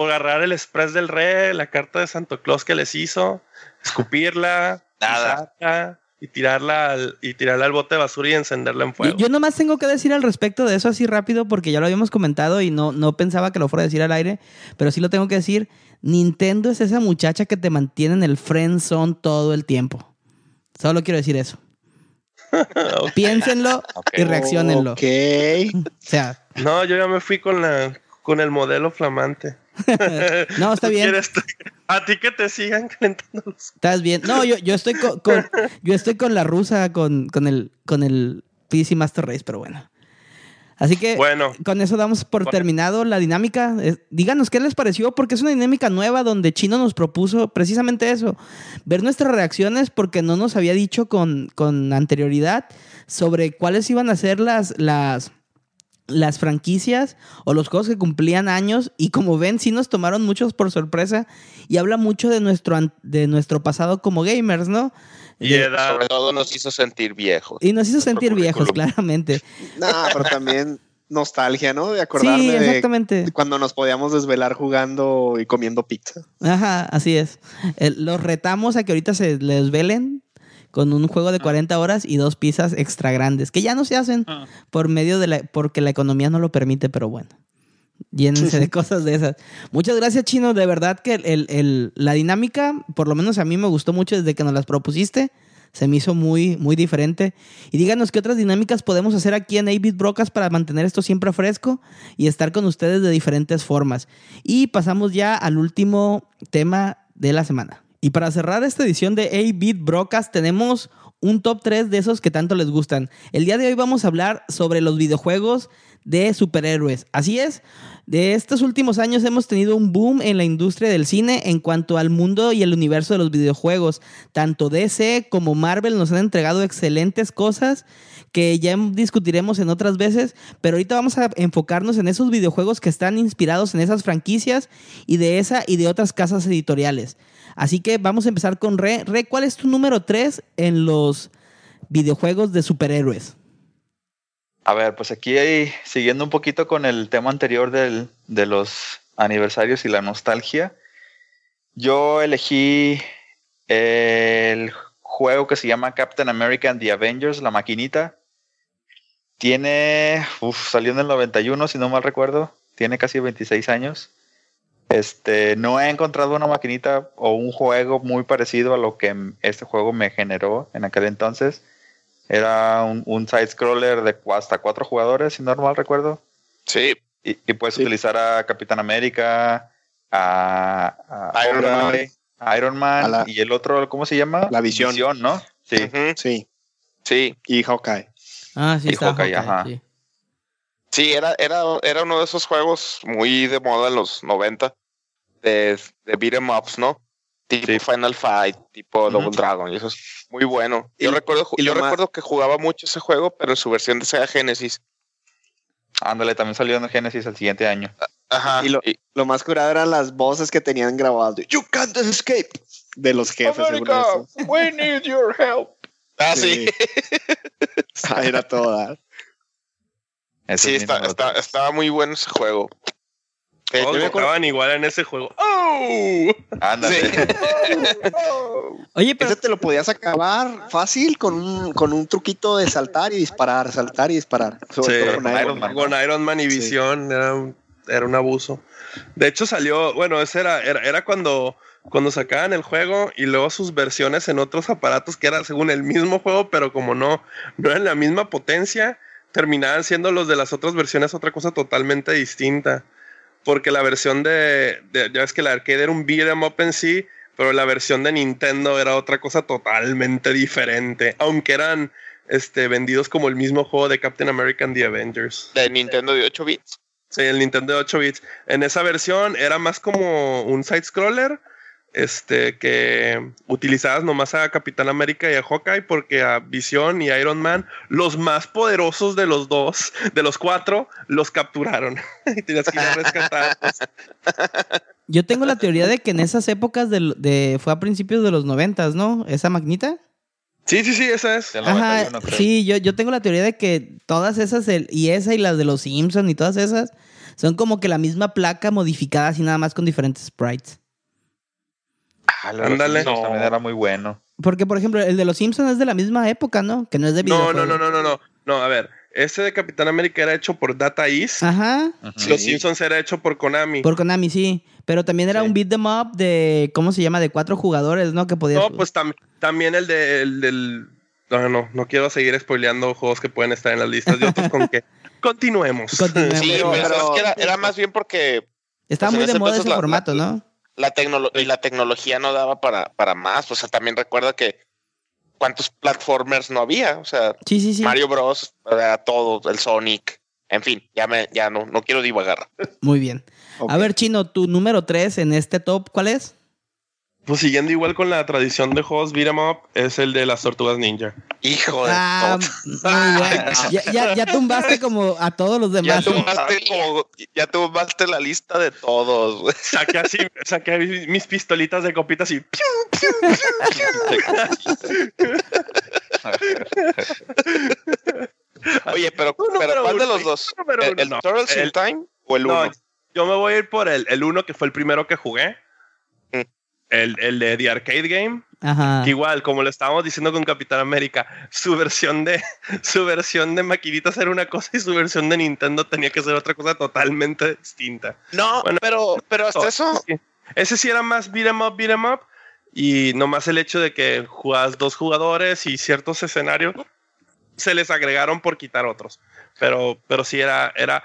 Agarrar el Express del Rey, la carta de Santo Claus que les hizo, escupirla, Nada. pisarla y tirarla al, y tirarla al bote de basura y encenderla en fuego. yo nomás tengo que decir al respecto de eso así rápido porque ya lo habíamos comentado y no, no pensaba que lo fuera a decir al aire, pero sí lo tengo que decir. Nintendo es esa muchacha que te mantiene en el friend zone todo el tiempo. Solo quiero decir eso. Piénsenlo y reaccionenlo. Ok. O sea, No, yo ya me fui con la con el modelo flamante. no, está ¿Tú bien. a ti que te sigan calentando los Estás bien. No, yo, yo estoy con, con- yo estoy con la rusa, con, con el con el PC Master Race, pero bueno. Así que Bueno, con eso damos por Bueno. terminado la dinámica. Díganos qué les pareció, porque es una dinámica nueva donde Chino nos propuso precisamente eso, ver nuestras reacciones porque no nos había dicho con, con anterioridad sobre cuáles iban a ser las, las, las franquicias o los juegos que cumplían años y como ven sí nos tomaron muchos por sorpresa y habla mucho de nuestro, de nuestro pasado como gamers, ¿no? y De- edad. Sobre todo nos hizo sentir viejos. y nos hizo sentir viejos, claramente. Nah, pero también nostalgia, ¿no? De acordarme Sí, de exactamente. cuando nos podíamos desvelar jugando y comiendo pizza. Ajá, así es. Eh, los retamos a que ahorita se les velen con un juego de 40 horas y dos pizzas extra grandes, que ya no se hacen por medio de la, porque la economía no lo permite, pero bueno. Llénense de cosas de esas. Muchas gracias, Chino. De verdad que el- el- la dinámica, por lo menos a mí me gustó mucho desde que nos las propusiste. Se me hizo muy, muy diferente. Y díganos qué otras dinámicas podemos hacer aquí en 8-Bit Brocas para mantener esto siempre fresco y estar con ustedes de diferentes formas. Y pasamos ya al último tema de la semana. Y para cerrar esta edición de 8-Bit Brocas tenemos un top 3 de esos que tanto les gustan. El día de hoy vamos a hablar sobre los videojuegos de superhéroes. Así es, De estos últimos años hemos tenido un boom en la industria del cine en cuanto al mundo y el universo de los videojuegos. Tanto DC como Marvel nos han entregado excelentes cosas que ya discutiremos en otras veces, pero ahorita vamos a enfocarnos en esos videojuegos que están inspirados en esas franquicias y de esa y de otras casas editoriales. Así que vamos a empezar con Re. Re, ¿cuál es tu número 3 en los videojuegos de superhéroes? A ver, pues aquí hay, siguiendo un poquito con el tema anterior del, de los aniversarios y la nostalgia, yo elegí el juego que se llama Captain America and the Avengers, la maquinita. Tiene, uff, salió en el 91, si no mal recuerdo, tiene casi 26 años. Este, no he encontrado una maquinita o un juego muy parecido a lo que este juego me generó en aquel entonces. Era un, un side-scroller de hasta cuatro jugadores, si no mal recuerdo. Sí. Y, y puedes utilizar a Capitán América, a, a Iron Man. Iron Man la- y el otro, ¿cómo se llama? La Visión. ¿no? Sí. Sí. Sí, Y Hawkeye. Ah, sí, Y está Hawkeye, Hawkeye, ajá. sí. sí, era, era, era uno de esos juegos muy de moda en los 90 de, de beat'em ups, ¿no? Tipo Sí. Final Fight, tipo. Double Dragon, y eso es muy bueno. Y- Yo, recuerdo, y yo más- recuerdo que jugaba mucho ese juego, pero en su versión de Sega Genesis. Ándale, también salió en Genesis el siguiente año. Ajá. Y lo- Lo más curado eran las voces que tenían grabadas. de, You can't escape. De los jefes, según America, eso. we need your help. Ah, sí. Ah, Era toda. Sí, es está, está- estaba muy bueno ese juego. Eh, acuerdo- tocaban igual en ese juego. ¡Oh! Ándale. Oye, pero Ese te lo podías acabar fácil con un, con un truquito de saltar y disparar, saltar y disparar. Sobre Sí, todo con Iron Iron Man. Con Iron Man y Sí. Visión era, un, era un abuso. De hecho, salió, bueno, ese era, era, era cuando, cuando sacaban el juego y luego sus versiones en otros aparatos que era según el mismo juego, pero como no, no eran la misma potencia, terminaban siendo los de las otras versiones otra cosa totalmente distinta. Porque la versión de, de- ya ves que la arcade era un beat'em up en sí, pero la versión de Nintendo era otra cosa totalmente diferente, aunque eran este, vendidos como el mismo juego de Captain America and the Avengers. de Nintendo de 8 bits. Sí, el Nintendo de 8 bits. En esa versión era más como un side-scroller, este, que utilizabas nomás a Capitán América y a Hawkeye porque a Visión y Iron Man, los más poderosos de los dos, de los cuatro, los capturaron. y tenías que ir a rescatarlos. yo tengo la teoría de que en esas épocas de, fue a principios de los noventas, ¿no? Esa magnita. Sí, sí, sí, esa es. Del Ajá, 91, creo. sí, yo, yo tengo la teoría de que todas esas, el- y esa y las de los Simpson y todas esas, son como que la misma placa modificada así nada más con diferentes sprites. Ah, lo de los Ándale. No. También era muy bueno. Porque, por ejemplo, el de los Simpsons es de la misma época, ¿no? Que no es de No, videojuegos. no, no, no, no, no. No, a ver, ese de Capitán América era hecho por Data East. Ajá. Los Sí. Simpsons era hecho por Konami. por Konami, sí. Pero también era Sí. un beat them up de, ¿cómo se llama? De cuatro jugadores, ¿no? Que podías... No, pues tam- también el de, el del. No, no, no quiero seguir spoileando juegos que pueden estar en las listas de otros con que continuemos. Continuemos. Sí, Pero- es que era, era más bien porque Estaba pues muy de moda ese la- formato, la- ¿no? La, tecnolo- y la tecnología no daba para, para más. O sea, también recuerda que cuántos platformers no había. O sea, Sí, sí, sí. Mario Bros, era todo, el Sonic. En fin, ya me, ya no, no quiero divagar. Muy bien. A ver, Chino, tu número 3 en este top, ¿cuál es? Pues siguiendo igual con la tradición de juegos beat'em up, es el de las tortugas ninja. Hijo de Ah. Ya, ya, ya tumbaste como a todos los Ya demás. tumbaste, como- ya tumbaste la lista de todos. güey. Saqué así, saqué mis pistolitas de copitas y Oye, pero, ¿cuál de los dos? ¿El, el No, Turtles in el- Time o el No, uno? yo me voy a ir por el, el uno que fue el primero que jugué. El, el de The Arcade Game. Ajá. Igual, como lo estábamos diciendo con Capitán América, su versión de su versión de maquinitas era una cosa y su versión de Nintendo tenía que ser otra cosa totalmente distinta. No, Bueno, pero, pero hasta Oh, eso. sí. Ese sí era más beat 'em up, beat 'em up. Y nomás el hecho de que jugabas dos jugadores y ciertos escenarios se les agregaron por quitar otros. Pero, pero sí era, era.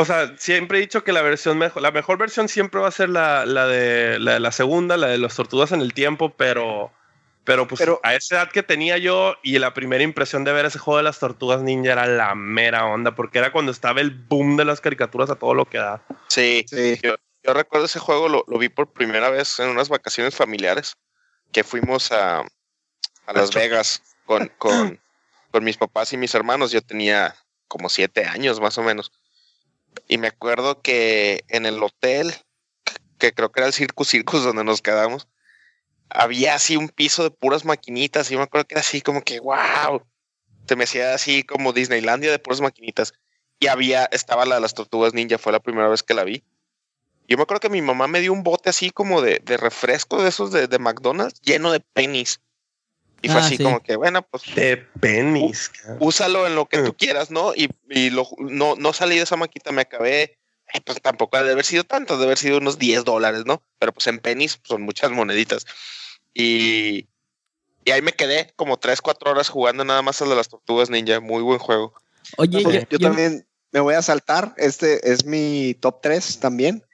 O sea, siempre he dicho que la versión mejor, la mejor versión siempre va a ser la, la de la, de la segunda, la de las tortugas en el tiempo, pero, Pero pues Pero- a esa edad que tenía yo y la primera impresión de ver ese juego de las tortugas ninja era la mera onda, porque era cuando estaba el boom de las caricaturas a todo lo que da. Sí, Sí. yo recuerdo ese juego, lo, lo vi por primera vez en unas vacaciones familiares que fuimos a, a Las. Vegas con, con, con mis papás y mis hermanos. Yo tenía como siete años más o menos. Y me acuerdo que en el hotel, que creo que era el Circus Circus donde nos quedamos, había así un piso de puras maquinitas. Y me acuerdo que era así como que, wow, se me hacía así como Disneylandia de puras maquinitas. Y había, estaba la de las tortugas ninja, fue la primera vez que la vi. Yo me acuerdo que mi mamá me dio un bote así como de, de refresco de esos de, de McDonald's lleno de pennies. Y fue Ah, así sí. como que, bueno, pues De pennies. cabrón. úsalo en lo que Mm. tú quieras, ¿no? Y, y lo, no, no salí de esa maquita, me acabé. eh, pues tampoco ha de haber sido tanto, de haber sido unos 10 dólares, ¿no? Pero pues en pennies son muchas moneditas. Y, y ahí me quedé como 3, 4 horas jugando nada más de las tortugas ninja. Muy buen juego. Oye, Yo, yo, yo yo- también me voy a saltar. Este es mi top 3 también.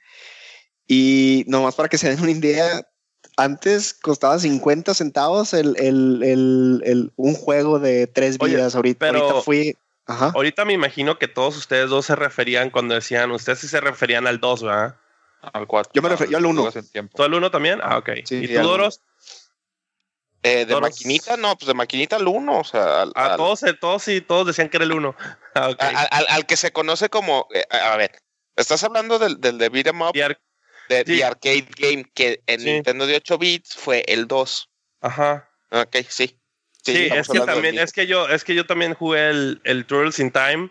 Y nomás para que se den una idea, antes costaba 50 centavos el, el, el, el- un juego de tres Oye, vidas. ahorita, pero- ahorita fui. Ajá. Ahorita me imagino que todos ustedes dos se referían cuando decían, ustedes sí se referían al 2, ¿verdad? Al 4. Yo me referí yo al uno. ¿Tú al 1 también? Ah, ok. Sí, ¿Y sí, tú. Doros? Eh, de Todos- maquinita, no, pues de maquinita al 1, o sea, al, A al- todos, eh, todos sí, todos decían que era el 1. Ah, al- al- al que se conoce como, eh, a ver, estás hablando del, del de Beat 'em Up, Y ar- de, sí. The Arcade Game, que en Sí. Nintendo de 8 bits fue el 2. Ajá. Ok, sí. Sí, es que también, es que yo, es que yo también jugué el, el Turtles in Time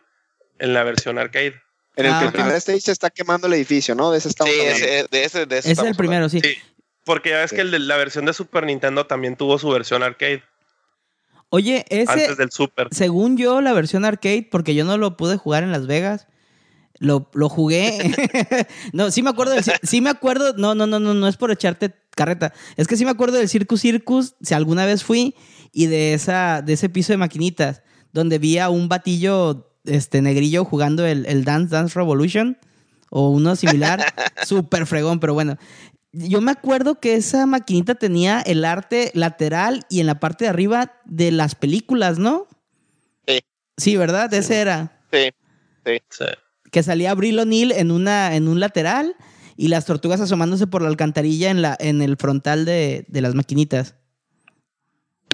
en la versión arcade. En el Ah, que el primer stage se está quemando el edificio, ¿no? De ese estamos Sí, ese- de ese, de ese es el primero, sí. Sí. Porque ya ves que el de la versión de Super Nintendo también tuvo su versión arcade Oye, ese, antes del Super. según yo, la versión arcade, porque yo no lo pude jugar en Las Vegas, lo, lo jugué. no, sí me acuerdo del, sí me acuerdo, no, no, no, no, no es por echarte carreta. Es que sí me acuerdo del Circus Circus, si alguna vez fui, y de esa, de ese piso de maquinitas, donde vi a un batillo este negrillo jugando el, el Dance Dance Revolution o uno similar, súper fregón, pero bueno. Yo me acuerdo que esa maquinita tenía el arte lateral y en la parte de arriba de las películas, ¿no? Sí. Sí, ¿verdad? Ese era. Sí. Sí. Que salía Abril O'Neill en, una, en un lateral y las tortugas asomándose por la alcantarilla en, la, en el frontal de, de las maquinitas.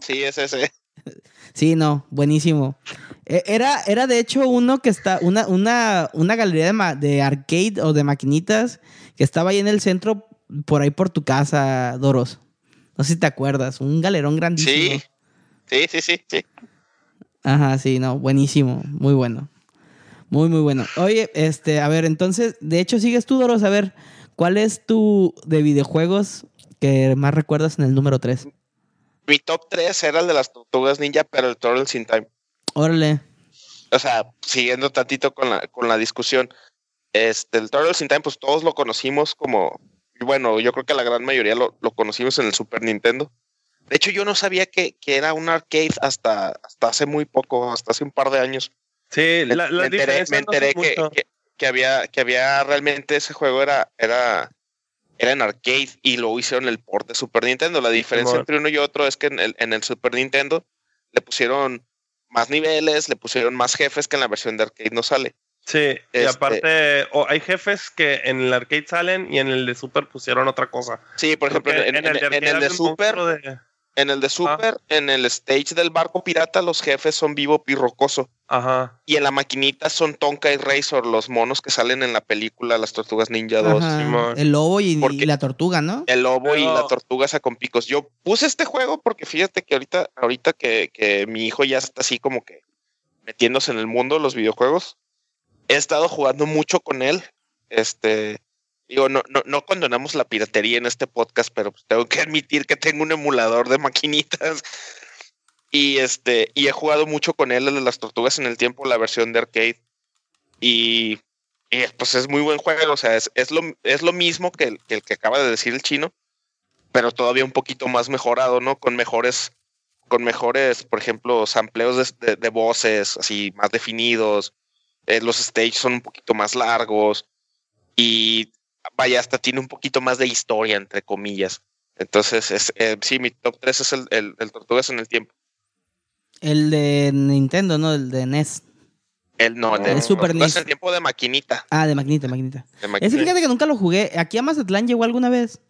Sí, es ese. Sí, no, buenísimo. E- Era, era de hecho uno que está, una, una, una galería de, ma- de arcade o de maquinitas que estaba ahí en el centro, por ahí por tu casa, Doros. No sé si te acuerdas, un galerón grandísimo. Sí. Sí, sí, sí, sí. Ajá, sí, no, buenísimo, muy bueno. Muy, muy bueno. Oye, este, a ver, entonces, de hecho, sigues tú, Doros, a ver, ¿cuál es tu de videojuegos que más recuerdas en el número 3? Mi top 3 era el de las tortugas ninja, pero el Turtles in Time. Órale. O sea, siguiendo tantito con la, con la discusión, este, el Turtles in Time, pues todos lo conocimos como, bueno, yo creo que la gran mayoría lo, lo conocimos en el Super Nintendo. De hecho, yo no sabía que, que era un arcade hasta, hasta hace muy poco, hasta hace un par de años. Sí, Me, la, me enteré, me no enteré que, que- que había, que había realmente ese juego era, era, era en arcade y luego hicieron el port de Super Nintendo. La diferencia entre uno y otro es que en el, en el Super Nintendo le pusieron más niveles, le pusieron más jefes que en la versión de arcade no sale. Sí, y Este- aparte, o hay jefes que en el arcade salen y en el de Super pusieron otra cosa. Sí, por ejemplo, en, en- en arcade el de Super, de- en el de Super, en el stage del barco pirata, los jefes son Vivo y Rocoso. Ajá. Y en la maquinita son Tonka y Razor, los monos que salen en la película Las Tortugas Ninja 2. Ajá, Simón. el lobo y, Porque- y la tortuga, ¿no? El lobo y la tortuga esa con picos. Yo puse este juego porque fíjate que ahorita, ahorita que, que mi hijo ya está así como que metiéndose en el mundo de los videojuegos, he estado jugando mucho con él. Este, digo, no, no, no condonamos la piratería en este podcast, pero pues tengo que admitir que tengo un emulador de maquinitas. Y este, y he jugado mucho con él de las tortugas en el tiempo, la versión de arcade. Y, y, pues es muy buen juego. O sea, es, es lo, es lo mismo que el, que el que acaba de decir el chino, pero todavía un poquito más mejorado, ¿no? Con mejores, con mejores, por ejemplo, sampleos de, de- de voces así más definidos. Eh, los stages son un poquito más largos y vaya, hasta tiene un poquito más de historia, entre comillas. Entonces, es, eh, sí, mi top 3 es el, el, el Tortugas en el tiempo. El de Nintendo, ¿no? El de NES. El no, el de Es Super NES. el tiempo de maquinita. Ah, de maquinita, maquinita. de Ese maquinita. fíjate que nunca lo jugué. ¿Aquí a Mazatlán llegó alguna vez?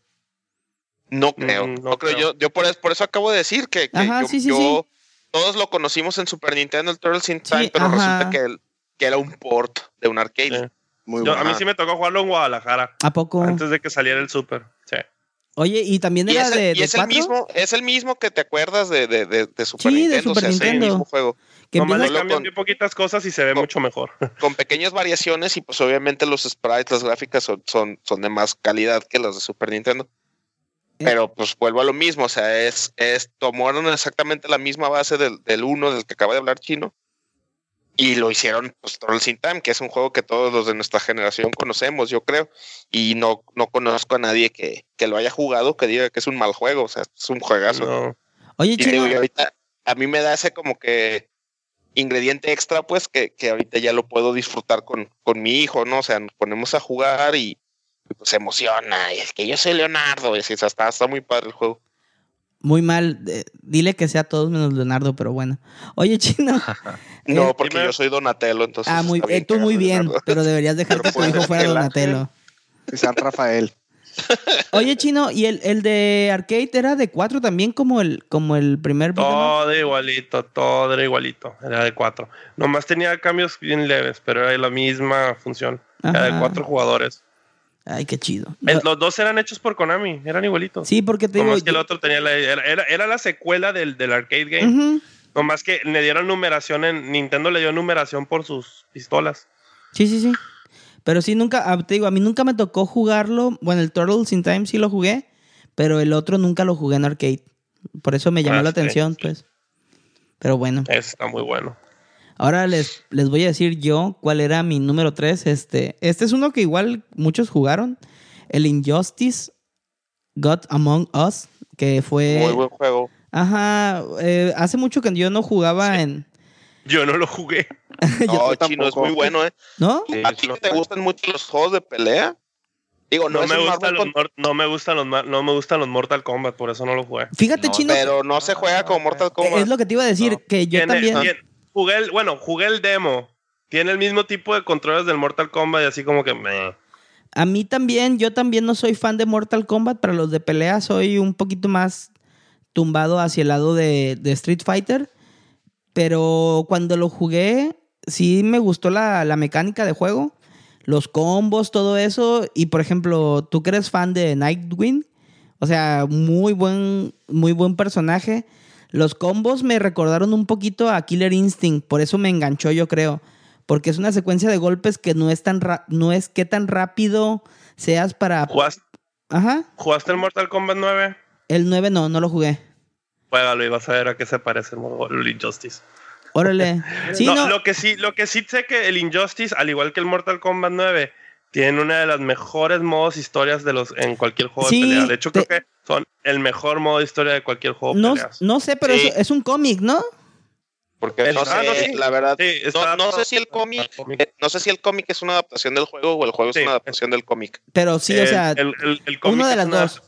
No creo, Mm, no, no creo. creo. Yo, yo por, eso, por eso acabo de decir que, que Ajá, yo, sí, sí, yo- todos lo conocimos en Super Nintendo, el Turtles in Time, Sí, pero ajá. resulta que, que era un port de un arcade. Muy Yo- a mí sí me tocó jugarlo en Guadalajara. ¿A poco? Antes de que saliera el Super. Sí. Oye, ¿y también Y, era es, el- de, y de es el mismo, es el mismo que te acuerdas de, de, de, de Super Sí, de Nintendo, Super o sea, es el Nintendo. mismo juego, Que Nomás le cambian con- bien poquitas cosas y se ve con- mucho mejor. con pequeñas variaciones y pues obviamente los sprites, las gráficas son, son, son de más calidad que las de Super Nintendo. Eh. Pero pues vuelvo a lo mismo, o sea, es, es tomaron exactamente la misma base del, del uno del que acaba de hablar Chino y lo hicieron pues Turtles in Time, que es un juego que todos los de nuestra generación conocemos, yo creo, y no, no conozco a nadie que, que lo haya jugado que diga que es un mal juego, o sea, es un juegazo. No. Oye, Y digo, ahorita a mí me da ese como que ingrediente extra, pues que, que ahorita ya lo puedo disfrutar con, con mi hijo, ¿no? O sea, nos ponemos a jugar y, y, pues se emociona. Y es que yo soy Leonardo. Y sea, está, está muy padre el juego. Muy mal. eh, dile que sea todos menos Leonardo, pero bueno. Oye, Chino. No, porque yo soy Donatello, entonces. ah, muy, eh, tú muy bien, Leonardo. pero deberías dejar Pero que tu hijo fuera Donatello. San Rafael. Oye, Chino, ¿y el, el de arcade era de 4 también como el, como el primer? Todo igualito, todo era igualito. Era de cuatro. Nomás tenía cambios bien leves, pero era la misma función. Era de Ajá. cuatro jugadores. Ay, qué chido. El- los dos eran hechos por Konami, eran igualitos. Sí, porque te digo... Que el otro tenía la, era, era, la secuela del, del arcade game. Ujú. Nomás que le dieron numeración en. Nintendo le dio numeración por sus pistolas. Sí, sí, sí. Pero sí, nunca, ah, te digo, a mí nunca me tocó jugarlo. Bueno, el Turtles in Time sí lo jugué, pero el otro nunca lo jugué en arcade. Por eso me llamó Ah, la sí, atención, pues. Pero bueno, Ese está muy bueno. Ahora les, les voy a decir yo cuál era mi número 3. Este, este es uno que igual muchos jugaron. El Injustice God Among Us, que fue... Muy buen juego. Ajá, eh, hace mucho que yo no jugaba en... Yo no lo jugué. No, chino, es muy bueno, ¿eh? ¿No? Sí, ¿A ti te juego. gustan mucho los juegos de pelea? Digo, no, me Marvel los, con- no me gustan los no me gustan los Mortal Kombat, por eso no lo jugué. Fíjate, No, Chino, pero no se juega como Mortal Kombat. es lo que te iba a decir, No. que yo también... jugué el, bueno, jugué el demo. Tiene el mismo tipo de controles del Mortal Kombat y así como que meh. A mí también, yo también no soy fan de Mortal Kombat. Para los de pelea soy un poquito más tumbado hacia el lado de, de Street Fighter. Pero cuando lo jugué, sí me gustó la, la mecánica de juego. Los combos, todo eso. Y por ejemplo, tú que eres fan de Nightwing. O sea, muy buen, muy buen personaje. Los combos me recordaron un poquito a Killer Instinct. Por eso me enganchó, yo creo. Porque es una secuencia de golpes que no es tan ra- no es que tan rápido seas para. ¿Jugaste, Ajá. ¿Jugaste el Mortal Kombat 9? El 9 no, no lo jugué. Juégalo y vas a ver a qué se parece el, Injustice. Órale. Sí, no, no. Lo, que sí, lo que sí sé que el Injustice, al igual que el Mortal Kombat 9, tiene una de las mejores modos historias de los en cualquier juego Sí, de pelea. De hecho, te- creo que son el mejor modo de historia de cualquier juego de No, peleas. no sé, pero Sí. es, es un cómic, ¿no? Porque No Ah, sé, no, sí. la verdad. No, no sé si el cómic, eh, no sé si el cómic es una adaptación del juego o el juego Sí. es una adaptación del cómic. Pero sí, o El- sea, el, el- el cómic uno de es las una- dos.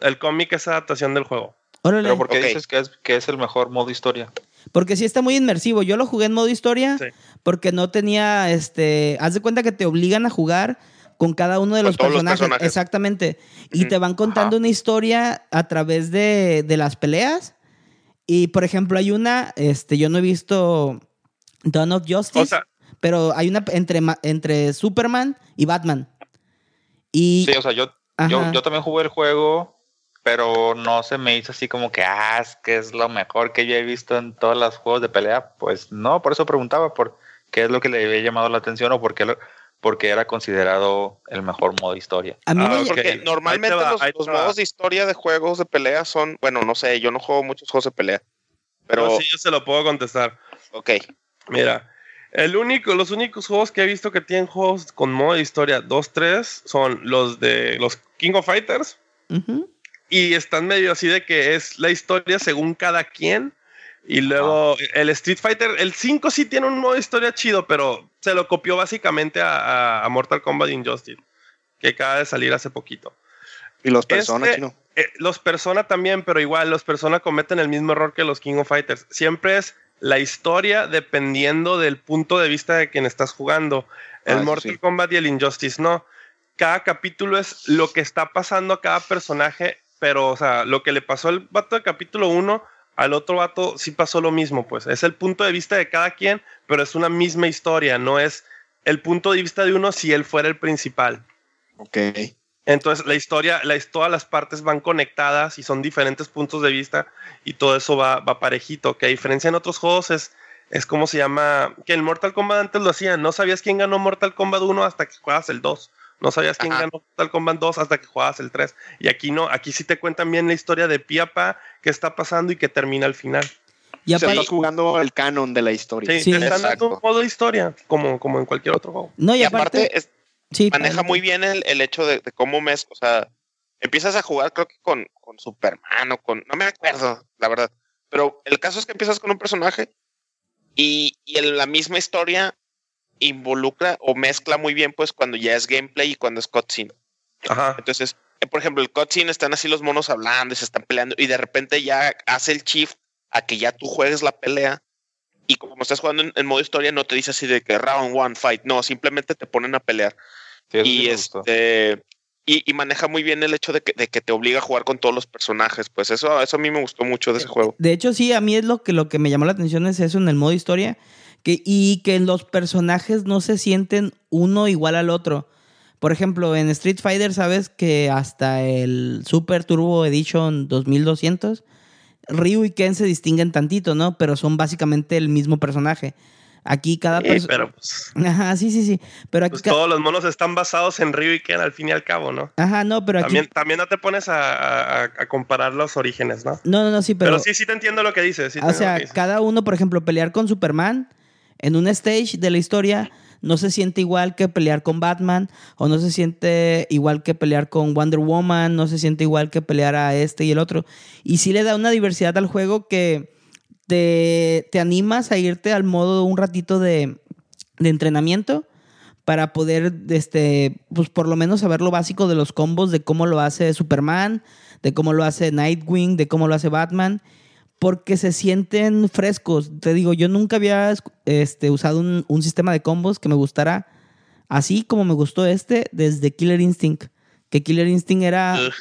El cómic es adaptación del juego. Órale. Pero porque dices que es, que es el mejor modo historia. Porque sí está muy inmersivo. Yo lo jugué en modo historia Sí. porque no tenía, este, haz de cuenta que te obligan a jugar con cada uno de los todos los personajes. personajes. Exactamente. Y te van contando Ajá. una historia a través de, de las peleas. Y, por ejemplo, hay una, este, yo no he visto Dawn of Justice, O sea, pero hay una entre, entre Superman y Batman. Y, Sí, o sea, yo, yo, yo también jugué el juego, pero no se me hizo así como que, ah, es que es lo mejor que yo he visto en todos los juegos de pelea. Pues no, por eso preguntaba por qué es lo que le había llamado la atención o por qué, lo- porque era considerado el mejor modo historia. a mí Ah, me. Porque normalmente te va, los, los modos de historia de juegos de pelea son, bueno, no sé, yo no juego muchos juegos de pelea. Pero, no, sí, yo se lo puedo contestar. ok. Mira, el único, los únicos juegos que he visto que tienen juegos con modo de historia 2-3 son los de los King of Fighters. Ujú. Y están medio así de que es la historia según cada quien. Y luego el Street Fighter, el 5 sí tiene un modo de historia chido, pero se lo copió básicamente a, a- a Mortal Kombat Injustice, que acaba de salir hace poquito. Y los personas, Este- chino. Eh, los Persona también, pero igual los Persona cometen el mismo error que los King of Fighters. Siempre es la historia dependiendo del punto de vista de quien estás jugando. El Ah, Mortal sí. Kombat y el Injustice no. Cada capítulo es lo que está pasando a cada personaje, pero, o sea, lo que le pasó al vato de capítulo 1, al otro vato sí pasó lo mismo, pues. Es el punto de vista de cada quien, pero es una misma historia, no es el punto de vista de uno si él fuera el principal. Ok. Entonces la historia, la, todas las partes van conectadas y son diferentes puntos de vista y todo eso va, va parejito. Que a diferencia en otros juegos es, es como se llama, que el Mortal Kombat antes lo hacían, no sabías quién ganó Mortal Kombat 1 hasta que juegas el 2. No sabías quién Ajá. ganó Mortal Kombat 2 hasta que juegas el 3. Y aquí no, aquí sí te cuentan bien la historia de pie a pa, qué está pasando y que termina al final. Y O sea, aparte- estás jugando el canon de la historia. Sí, Sí. te están dando un modo de historia, como, como en cualquier otro juego. no, y, Y aparte, aparte, es- sí, maneja adelante. muy bien el, el hecho de, de cómo mes, o sea, empiezas a jugar creo que con, con Superman o con, no me acuerdo, la verdad, pero el caso es que empiezas con un personaje y, y en la misma historia involucra o mezcla muy bien pues cuando ya es gameplay y cuando es cutscene. Ajá. Entonces, eh, por ejemplo, el cutscene están así los monos hablando y se están peleando y de repente ya hace el shift a que ya tú juegues la pelea y como estás jugando en, en modo historia no te dice así de que round one fight, no, simplemente te ponen a pelear Sí, eso sí y este y, y maneja muy bien el hecho de que, de que te obliga a jugar con todos los personajes. Pues eso, eso a mí me gustó mucho de ese juego. De hecho, sí, a mí es lo que, lo que me llamó la atención es eso en el modo historia. Que, y que los personajes no se sienten uno igual al otro. Por ejemplo, en Street Fighter, sabes que hasta el Super Turbo Edition 2200, Ryu y Ken se distinguen tantito, ¿no? Pero son básicamente el mismo personaje. Aquí cada Sí, persona. pero pues, Ajá, sí, sí, sí. Pero aquí. pues todos los monos están basados en Ryu y Ken al fin y al cabo, ¿no? Ajá, no, pero aquí. También, también no te pones a, a- a comparar los orígenes, ¿no? No, no, no, sí, Pero, pero. sí, sí te entiendo lo que dices. sí O sea, dices. cada uno, por ejemplo, pelear con Superman en un stage de la historia no se siente igual que pelear con Batman, o no se siente igual que pelear con Wonder Woman, no se siente igual que pelear a este y el otro. Y sí le da una diversidad al juego que te, te animas a irte al modo un ratito de, de entrenamiento para poder, este, pues por lo menos saber lo básico de los combos, de cómo lo hace Superman, de cómo lo hace Nightwing, de cómo lo hace Batman, porque se sienten frescos. Te digo, yo nunca había este, usado un, un sistema de combos que me gustara así como me gustó este desde Killer Instinct. Que Killer Instinct era... Ugh.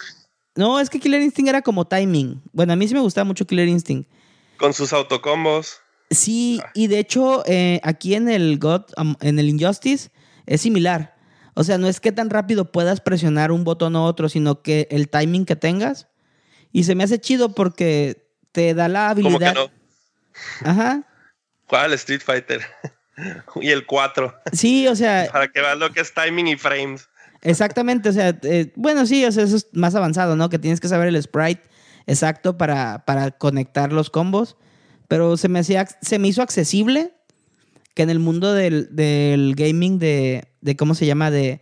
No, es que Killer Instinct era como timing. Bueno, a mí sí me gustaba mucho Killer Instinct. Con sus autocombos. Sí, y de hecho, eh, aquí en el God, um, en el Injustice, es similar. O sea, no es que tan rápido puedas presionar un botón u otro, sino que el timing que tengas. Y se me hace chido porque te da la Como que habilidad. no. Ajá. ¿Cuál Street Fighter? y el 4. Sí, o sea, Para que veas lo que es timing y frames. exactamente. O sea, eh, bueno, sí, o sea, eso es más avanzado, ¿no? Que tienes que saber el sprite exacto para, para conectar los combos. Pero se me, hacía, se me hizo accesible que en el mundo del, del gaming de, de, ¿cómo se llama? De,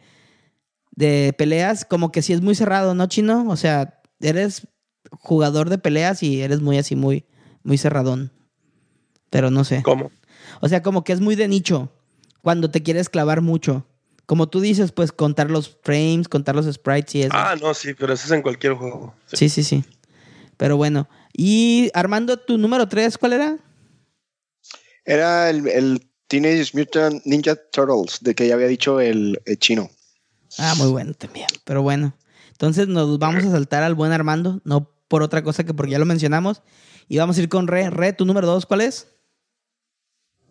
de peleas, como que sí es muy cerrado, ¿no, Chino? O sea, eres jugador de peleas y eres muy así, muy, muy cerradón. Pero no sé. ¿Cómo? O sea, como que es muy de nicho cuando te quieres clavar mucho. Como tú dices, pues contar los frames, contar los sprites y eso. Ah, no, sí, pero eso es en cualquier juego. Sí. Sí, sí, sí. Pero bueno. Y Armando, tu número 3, ¿cuál era? Era el, el Teenage Mutant Ninja Turtles, de que ya había dicho el, el chino. Ah, muy bueno también. Pero bueno. Entonces nos vamos a saltar al buen Armando, no por otra cosa que porque ya lo mencionamos. Y vamos a ir con Re. Re, tu número 2, ¿cuál es?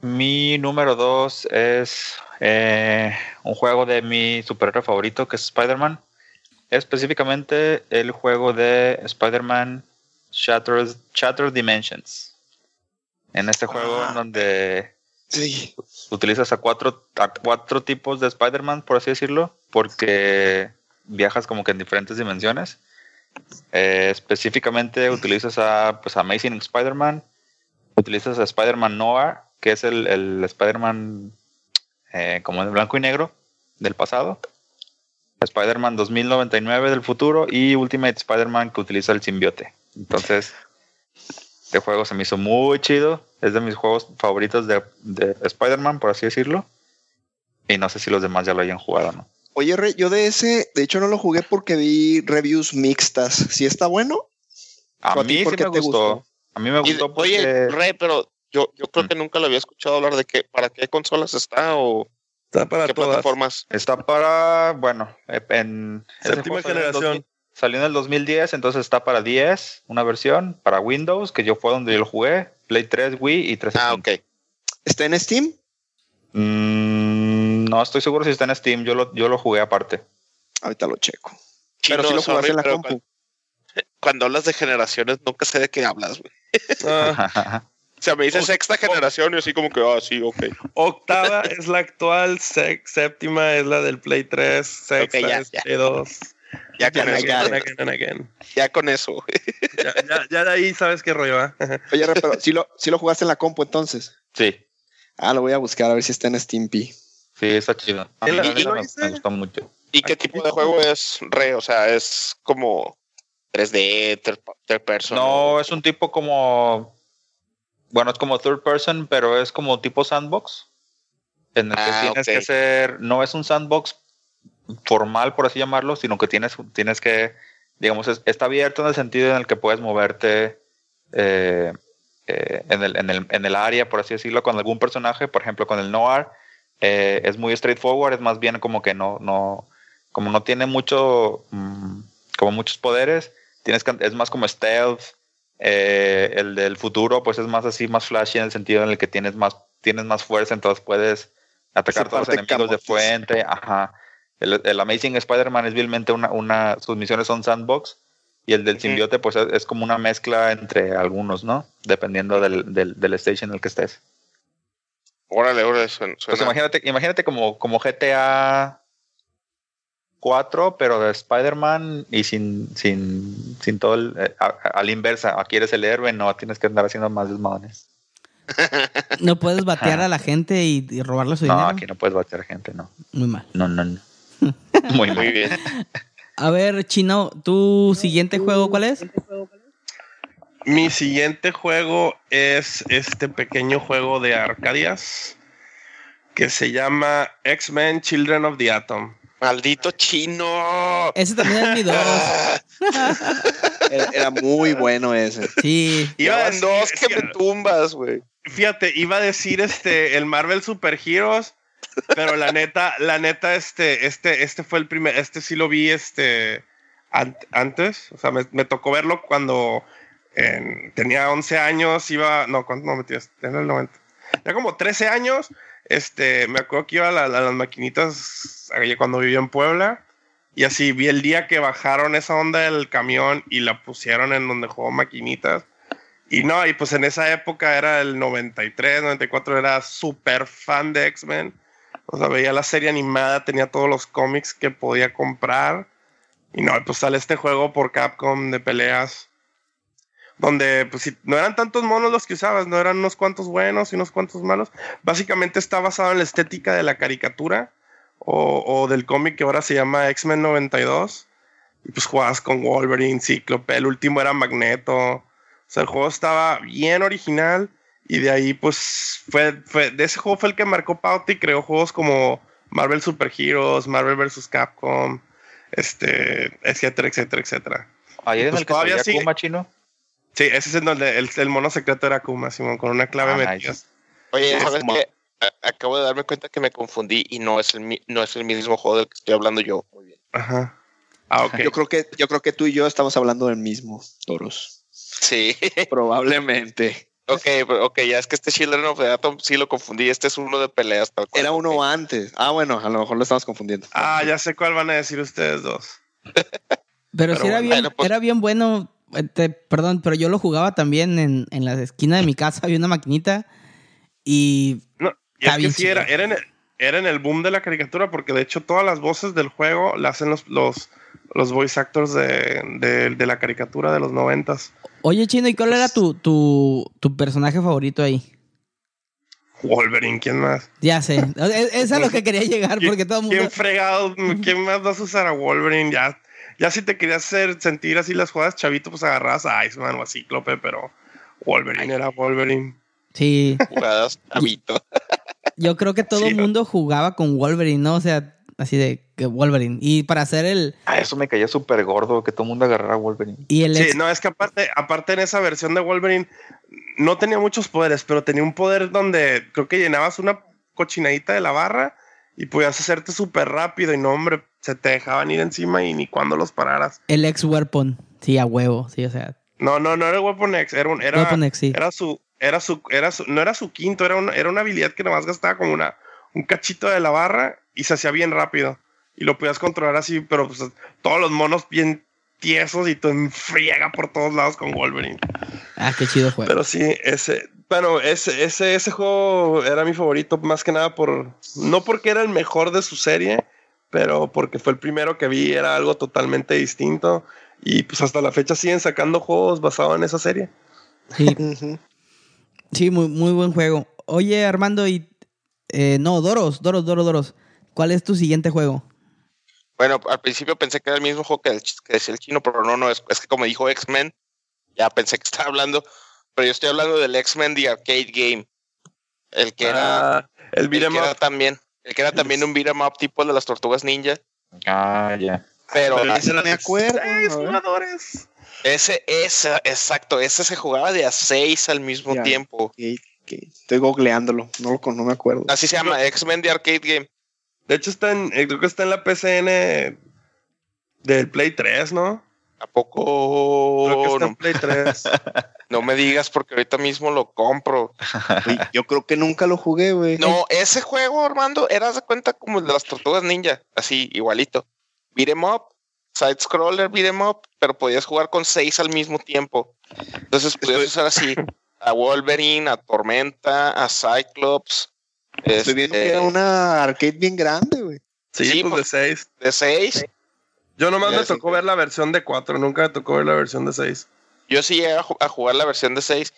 Mi número dos es eh, un juego de mi superhéroe favorito, que es Spider-Man. Específicamente el juego de Spider-Man Shattered, Shattered Dimensions. En este juego Ah. en donde Sí. utilizas a cuatro, a cuatro tipos de Spider-Man, por así decirlo, porque viajas como que en diferentes dimensiones. Eh, específicamente utilizas a pues, Amazing Spider-Man, utilizas a Spider-Man Noir, que es el, el Spider-Man eh, como en blanco y negro del pasado. Spider-Man 2099 del futuro y Ultimate Spider-Man que utiliza el simbiote. Entonces, este juego se me hizo muy chido. Es de mis juegos favoritos de, de Spider-Man, por así decirlo. Y no sé si los demás ya lo hayan jugado, ¿no? Oye, Rey, yo de ese, de hecho no lo jugué porque vi reviews mixtas. ¿Sí está bueno? A ¿O a ti mí por sí qué me te gustó. gustó? A mí me Y- gustó oye, porque Rey, pero yo, yo creo Mm. que nunca lo había escuchado hablar de que para qué consolas está o Está para qué todas. plataformas. está para, bueno, eh, en Séptima juego salió en el generación. 2000 Salió en el 2010, entonces está para 10, una versión, para Windows, que yo fue donde yo lo jugué, Play 3, Wii y 3 Ah, ok. ¿Está en Steam? Mm, no estoy seguro si está en Steam, yo lo, yo lo jugué aparte. Ahorita lo checo. Chino, Pero sí lo jugaste en la compu. Cuando, cuando hablas de generaciones, nunca sé de qué hablas, güey. Ah, O sea, me dices O- sexta generación y así como que, ah, sí, ok. octava es la actual, séptima es la del Play 3, sexta ya, es ya. Play 2. Ya con Ya, eso. ya. Again, again. Ya con eso, güey. Ya, ya- ya de ahí sabes qué rollo va. Oye, pero ¿sí lo, sí lo jugaste en la compu entonces? sí, Ah, lo voy a buscar a ver si está en Steampy. Sí, está chido. A ¿Y mí la- la y neta lo me, me gustó mucho. ¿Y qué tipo de juego es Re? O sea, es como 3D, third, third person. No, es un tipo como. Bueno, es como third person, pero es como tipo sandbox. En el que Ah, tienes que ser. No es un sandbox formal, por así llamarlo, sino que tienes, tienes que. Digamos, es- está abierto en el sentido en el que puedes moverte eh, eh, en, el, en, el, en el área, por así decirlo, con algún personaje. Por ejemplo, con el Noir. Eh, es muy straightforward, es más bien como que no. no como no tiene mucho. mm, como muchos poderes tienes que, es más como stealth. eh, el del futuro, pues es más así, más flashy en el sentido en el que tienes más, tienes más fuerza, entonces puedes atacar Esa todos los enemigos de. Ajá. El, el Amazing Spider-Man es vilmente una, una, sus misiones son sandbox. Y el del simbiote, pues es, es como una mezcla entre algunos, ¿no? Dependiendo del, del, del stage en el que estés. Órale, órale, suena. Pues imagínate, imagínate como, como GTA 4, pero de Spider-Man y sin, sin, sin todo el, eh, a, a la inversa. Aquí eres el héroe, no tienes que andar haciendo más desmadres. No puedes batear a la gente y, y robarle su No, dinero. aquí no puedes bater gente, no. Muy mal. No, no, no. Muy Muy mal. bien. A ver, Chino, ¿tu siguiente juego cuál es? Mi siguiente juego es este pequeño juego de Arcadias que se llama X-Men Children of the Atom. Maldito chino. Ese también es mi dos. Era, era muy bueno ese. Sí. Iba decir- dos que me tumbas, güey. Fíjate, iba a decir este el Marvel Super Heroes, pero la neta, la neta, este, este, este fue el primer, este sí lo vi este an- antes, o sea, me, me tocó verlo cuando en- tenía 11 años, iba, no, ¿cuánto no metías? En el 90. Ya como 13 años, este, me acuerdo que iba a, la- a las maquinitas cuando vivía en Puebla. Y así vi el día que bajaron esa onda del camión y la pusieron en donde jugó maquinitas. Y no, y pues en esa época era el 93, 94, era súper fan de X-Men. O sea, veía la serie animada, tenía todos los cómics que podía comprar. Y no, pues sale este juego por Capcom de peleas. Donde, pues, si no eran tantos monos los que usabas, no eran unos cuantos buenos y unos cuantos malos. Básicamente está basado en la estética de la caricatura o, o del cómic que ahora se llama X-Men 92. Y pues jugabas con Wolverine, Cíclope, el último era Magneto. O sea, el juego estaba bien original y de ahí pues fue, fue de ese juego fue el que marcó pauta y creó juegos como Marvel Super Heroes, Marvel vs. Capcom, este, etcétera, etcétera, etcétera. Ahí en Pues el que todavía sigue. Kuma chino. Sí, ese es en donde el, el mono secreto era Kuma, Simón, con una clave Ah, metida. Oye, Es ¿sabes qué? Acabo de darme cuenta que me confundí y no es el, no es el mismo juego del que estoy hablando yo. Muy bien. Ajá. Ah, ok. Yo creo que, yo creo que tú y yo estamos hablando del mismo, Toros. Sí. Probablemente. ok, ok, ya es que este Children of the Atom sí lo confundí. Este es uno de peleas. Tal cual. Era uno antes. Ah, bueno, a lo mejor lo estamos confundiendo. Ah, ya sé cuál van a decir ustedes dos. Pero, Pero sí era bueno, bien, pues- era bien bueno. Eh, te- perdón, pero yo lo jugaba también en, en la esquina de mi casa. Había una maquinita. Y No, y es que sí, era, era, en el, era en el boom de la caricatura, porque de hecho todas las voces del juego las hacen los, los, los voice actors de, de, de la caricatura de los noventas. Oye, Chino, ¿y cuál era tu, tu, tu personaje favorito ahí? Wolverine, ¿quién más? Ya sé. Es, es a lo que quería llegar, porque todo el mundo. ¿Quién fregado? ¿Quién más vas a usar a Wolverine? Ya, ya si te querías hacer sentir así las jugadas chavito, pues agarras a Iceman o a Cíclope, pero Wolverine era Wolverine. Sí. Jugadas, chavito. Yo creo que todo el Sí. mundo jugaba con Wolverine, ¿no? O sea, Así de que Wolverine. Y para hacer el. Ah, eso me caía súper gordo, que todo el mundo agarrara a Wolverine. Y el Sí, no, es que aparte, aparte en esa versión de Wolverine no tenía muchos poderes, pero tenía un poder donde creo que llenabas una cochinadita de la barra y podías hacerte súper rápido y no, hombre, se te dejaban ir encima y ni cuando los pararas. el ex weapon. Sí, a huevo. Sí, o sea. No, no, no era el Weapon X, era un, era, Weapon X, sí. era su, era su, era su, no era su quinto, era una, era una habilidad que nomás gastaba como una, un cachito de la barra y se hacía bien rápido. Y lo podías controlar así, pero pues, todos los monos bien tiesos y tú en friega por todos lados con Wolverine. Ah, qué chido juego. Pero sí, ese, bueno, ese, ese, ese juego era mi favorito más que nada por, no porque era el mejor de su serie, pero porque fue el primero que vi, era algo totalmente distinto. Y pues hasta la fecha siguen sacando juegos basados en esa serie. Sí, sí muy, muy buen juego. Oye, Armando, y. eh, no, Doros, Doros, Doros, Doros. ¿Cuál es tu siguiente juego? Bueno, al principio pensé que era el mismo juego que, el, que decía el chino, pero no, no, es, es que como dijo X-Men, ya pensé que estaba hablando, pero yo estoy hablando del X-Men The Arcade Game. El que era, Ah, el el beat'em que era up. también, el que era también un beat'em up tipo el de las tortugas ninja, Ah, ya. pero Pero ese no me acuerdo, Seis jugadores. ese, ese, exacto, ese se jugaba de a seis al mismo tiempo. Estoy googleándolo, no, lo con- no me acuerdo. Así se llama, X-Men The Arcade Game. De hecho, está en, eh, creo que está en la PCN del Play 3, ¿no? ¿A poco? Creo que está en No, Play 3. no me digas porque ahorita mismo lo compro. Uy, yo creo que nunca lo jugué, güey. No, ese juego, Armando, era de cuenta como el de las tortugas ninja, así, igualito. Beat 'em up, side scroller, beat 'em up, pero podías jugar con seis al mismo tiempo. Entonces podías usar así a Wolverine, a Tormenta, a Cyclops. Estoy viendo este, que era una arcade bien grande, güey. Sí, Sí, pues pues- de 6. De seis. Yo nomás me tocó ver la versión de 4, nunca me tocó ver la versión de 6. Yo sí llegué a, ju- a jugar la versión de seis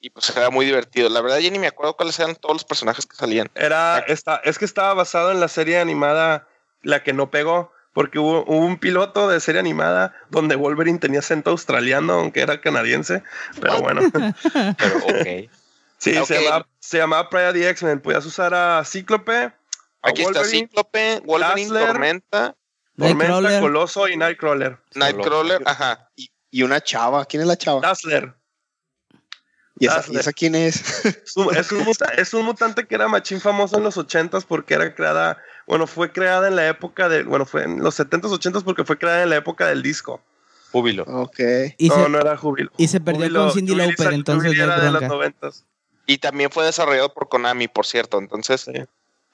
y pues era muy divertido. La verdad, ya ni me acuerdo cuáles eran todos los personajes que salían. Era, esta, es que estaba basado en la serie animada La que no pegó, porque hubo, hubo un piloto de serie animada donde Wolverine tenía acento australiano, aunque era canadiense. Pero bueno, Pero ok. sí, Ok. se, llamaba, se llamaba Pride of the X-Men. Podías usar a Cíclope, a Aquí está Cíclope, Wolverine, Dazzler, Tormenta, Tormenta, Nightcrawler. Coloso y Nightcrawler. Nightcrawler, ajá. Y, y una chava. ¿Quién es la chava? Dazzler. ¿Y esa, Dazzler. y esa quién es? Es un, es un muta- es un mutante que era machín famoso en los 80s porque era creada, bueno, fue creada en la época de, bueno, fue en los 70s, 80s porque fue creada en la época del disco. Júbilo. ok. Y, no, se, no era Júbilo. y se perdió Júbilo- con Cindy Lauper, entonces Júbilo era de los bronca. 90s. Y también fue desarrollado por Konami, por cierto. Entonces, Sí.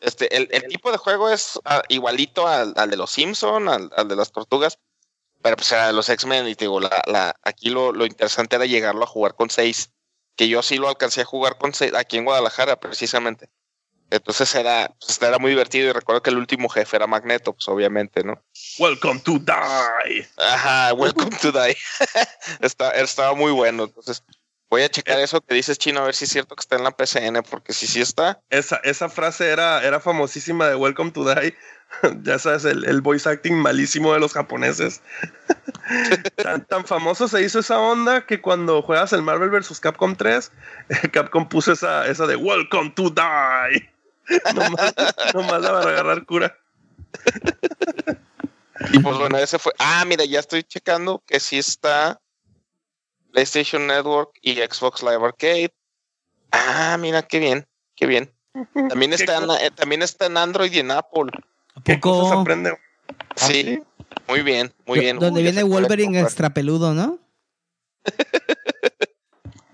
Este, el, el tipo de juego es ah, igualito al, al de los Simpson, al, al de las tortugas, pero pues era de los X-Men. Y te digo, la, la, aquí lo, lo interesante era llegarlo a jugar con seis, que yo sí lo alcancé a jugar con seis, aquí en Guadalajara, precisamente. Entonces era, pues, era muy divertido y recuerdo que el último jefe era Magneto, pues obviamente, ¿no? Welcome to die. Ajá, welcome to die. Está, estaba muy bueno. Entonces, voy a checar eso que dices, Chino, a ver si es cierto que está en la PCN, porque si sí está, Esa, esa frase era, era famosísima de Welcome to die. ya sabes, el, el voice acting malísimo de los japoneses. tan, tan famoso se hizo esa onda que cuando juegas el Marvel vs. Capcom 3, Capcom puso esa, esa de Welcome to die. nomás, nomás la para agarrar cura. Y pues bueno, ese fue. Ah, mira, ya estoy checando que sí está PlayStation Network y Xbox Live Arcade. Ah, mira, qué bien, qué bien. También está, en, eh, también está en Android y en Apple. ¿A ¿Qué cosas poco? aprende? Sí, muy bien, muy bien. Donde Uy, viene Wolverine extra peludo, ¿no?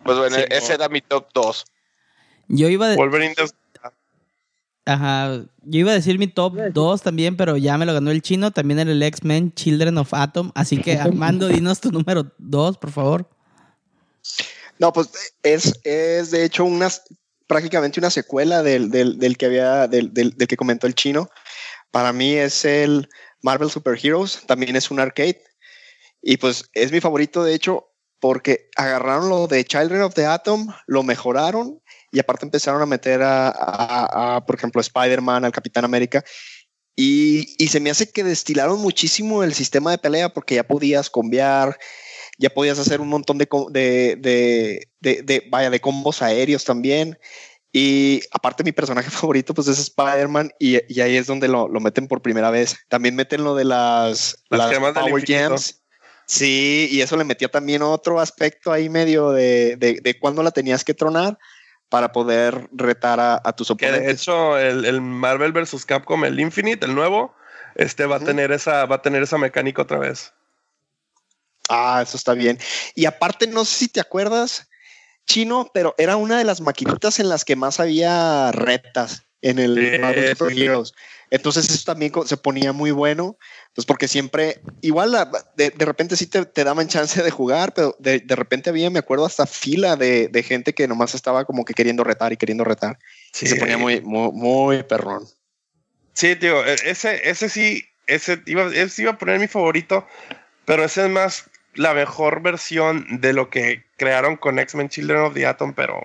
Pues bueno, Sí, ese no. era mi top 2. Yo iba, de- Wolverine des- ajá, yo iba a decir mi top 2 también, pero ya me lo ganó el chino. También era el X-Men Children of Atom. Así que, Armando, dinos tu número 2, por favor. No, pues es, es de hecho una, prácticamente una secuela del, del, del que había, del, del, que comentó el chino. Para mí es el Marvel Super Heroes, también es un arcade. Y pues es mi favorito, de hecho, porque agarraron lo de Children of the Atom, lo mejoraron y aparte empezaron a meter a, a- a, por ejemplo, Spider-Man, al Capitán América. Y, y se me hace que destilaron muchísimo el sistema de pelea porque ya podías cambiar, ya podías hacer un montón de, de, de, de- vaya, de combos aéreos también. Y aparte mi personaje favorito pues es Spider-Man y, y ahí es donde lo, lo meten por primera vez. También meten lo de las, Las las Power. Gems. Sí, y eso le metía también otro aspecto ahí medio de, de, de cuándo la tenías que tronar para poder retar a, a tus Que de oponentes. hecho, el, el Marvel vs. Capcom, el Infinite, el nuevo, este va a Ujú. tener esa, va a tener esa mecánica otra vez. Ah, eso está bien. Y aparte, no sé si te acuerdas, Chino, pero era una de las maquinitas en las que más había retas en el Sí, Marvel sí, Super sí. Heroes. Entonces eso también se ponía muy bueno, pues porque siempre, igual de, de repente sí te, te daban chance de jugar, pero de, de repente había, me acuerdo, hasta fila de, de gente que nomás estaba como que queriendo retar y queriendo retar. Sí, Y se ponía muy, muy, muy perrón. Sí, tío, e- ese, ese sí, ese iba, ese iba a poner mi favorito, pero ese es más la mejor versión de lo que crearon con X-Men Children of the Atom, pero,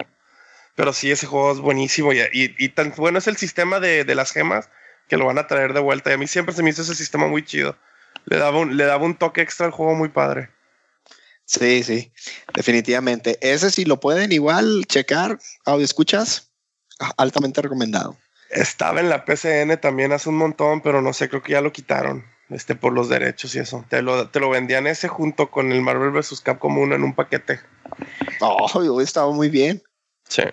pero sí, ese juego es buenísimo y, y, y tan bueno es el sistema de, de las gemas que lo van a traer de vuelta. Y a mí siempre se me hizo ese sistema muy chido. Le daba un, le daba un toque extra al juego muy padre. Sí, sí, definitivamente. Ese si lo pueden igual checar, audio escuchas, altamente recomendado. Estaba en la PCN también hace un montón, pero no sé, creo que ya lo quitaron. Este, por los derechos y eso. Te lo, te lo vendían ese junto con el Marvel vs. Capcom 1 en un paquete. Oh, estaba muy bien. Sí.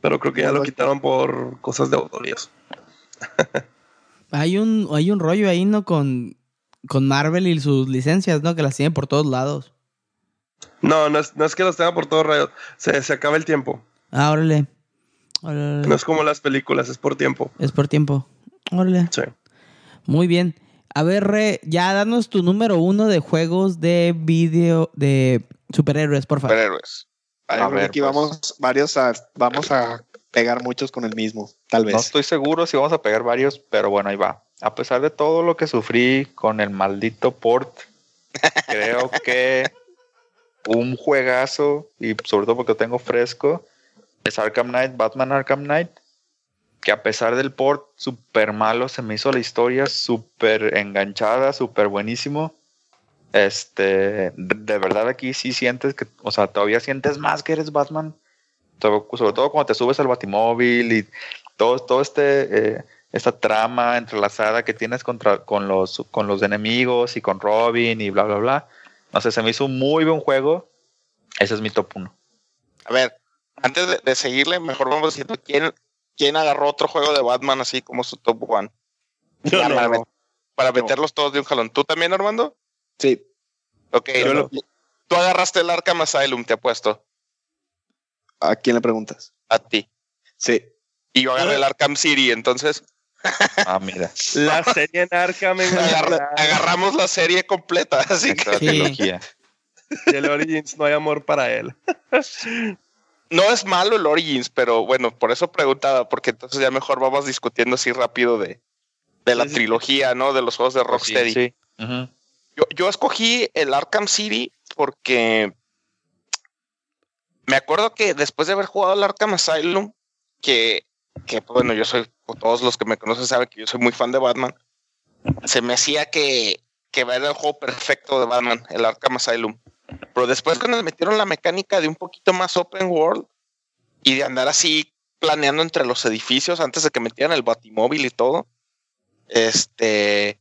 Pero creo que ya lo quitaron por cosas de autorías. Hay un, hay un rollo ahí, ¿no? Con, con Marvel y sus licencias, ¿no? Que las tienen por todos lados. No, no es, no es que los tenga por todos rayos. Se, se acaba el tiempo. Ah, órale. Órale. No es como las películas, es por tiempo. Es por tiempo. Órale. Sí. Muy bien. A ver, Re, ya danos tu número uno de juegos de video de superhéroes, por favor. Superhéroes. A ver, aquí pues, vamos varios a, vamos a pegar muchos con el mismo, tal vez. No estoy seguro si vamos a pegar varios, pero bueno, ahí va. A pesar de todo lo que sufrí con el maldito port, creo que un juegazo, y sobre todo porque lo tengo fresco, es Arkham Knight, Batman Arkham Knight, que a pesar del port súper malo, se me hizo la historia súper enganchada, súper buenísimo. Este, de, verdad aquí sí sientes que, o sea, todavía sientes más que eres Batman. Sobre, sobre todo cuando te subes al batimóvil y todo, todo este, eh, esta trama entrelazada que tienes contra, con, los, con los enemigos y con Robin y bla, bla, bla. No sé, se me hizo un muy buen juego. Ese es mi top 1. A ver, antes de, de seguirle, mejor vamos diciendo quién, quién agarró otro juego de Batman así como su top one. Yo no. para, met- para No. meterlos todos de un jalón. ¿Tú también, Armando? Sí, Ok, Yo lo- tú agarraste el Arkham Asylum, te apuesto. ¿a quién le preguntas? A ti. Sí. Y yo agarré el Arkham City, entonces Ah, mira. La serie en Arkham en agarra- agarramos la serie completa. Así que Sí. Y el Origins no hay amor para él. no es malo el Origins, pero bueno, por eso preguntaba, porque entonces ya mejor vamos discutiendo así rápido de, de la Sí, sí. trilogía, ¿no? De los juegos de Rocksteady. Sí. Yo, yo escogí el Arkham City porque me acuerdo que después de haber jugado el Arkham Asylum, que, que bueno, yo soy, todos los que me conocen saben que yo soy muy fan de Batman, se me hacía que, que era el juego perfecto de Batman, el Arkham Asylum. Pero después cuando metieron la mecánica de un poquito más open world y de andar así planeando entre los edificios antes de que metieran el batimóvil y todo, este,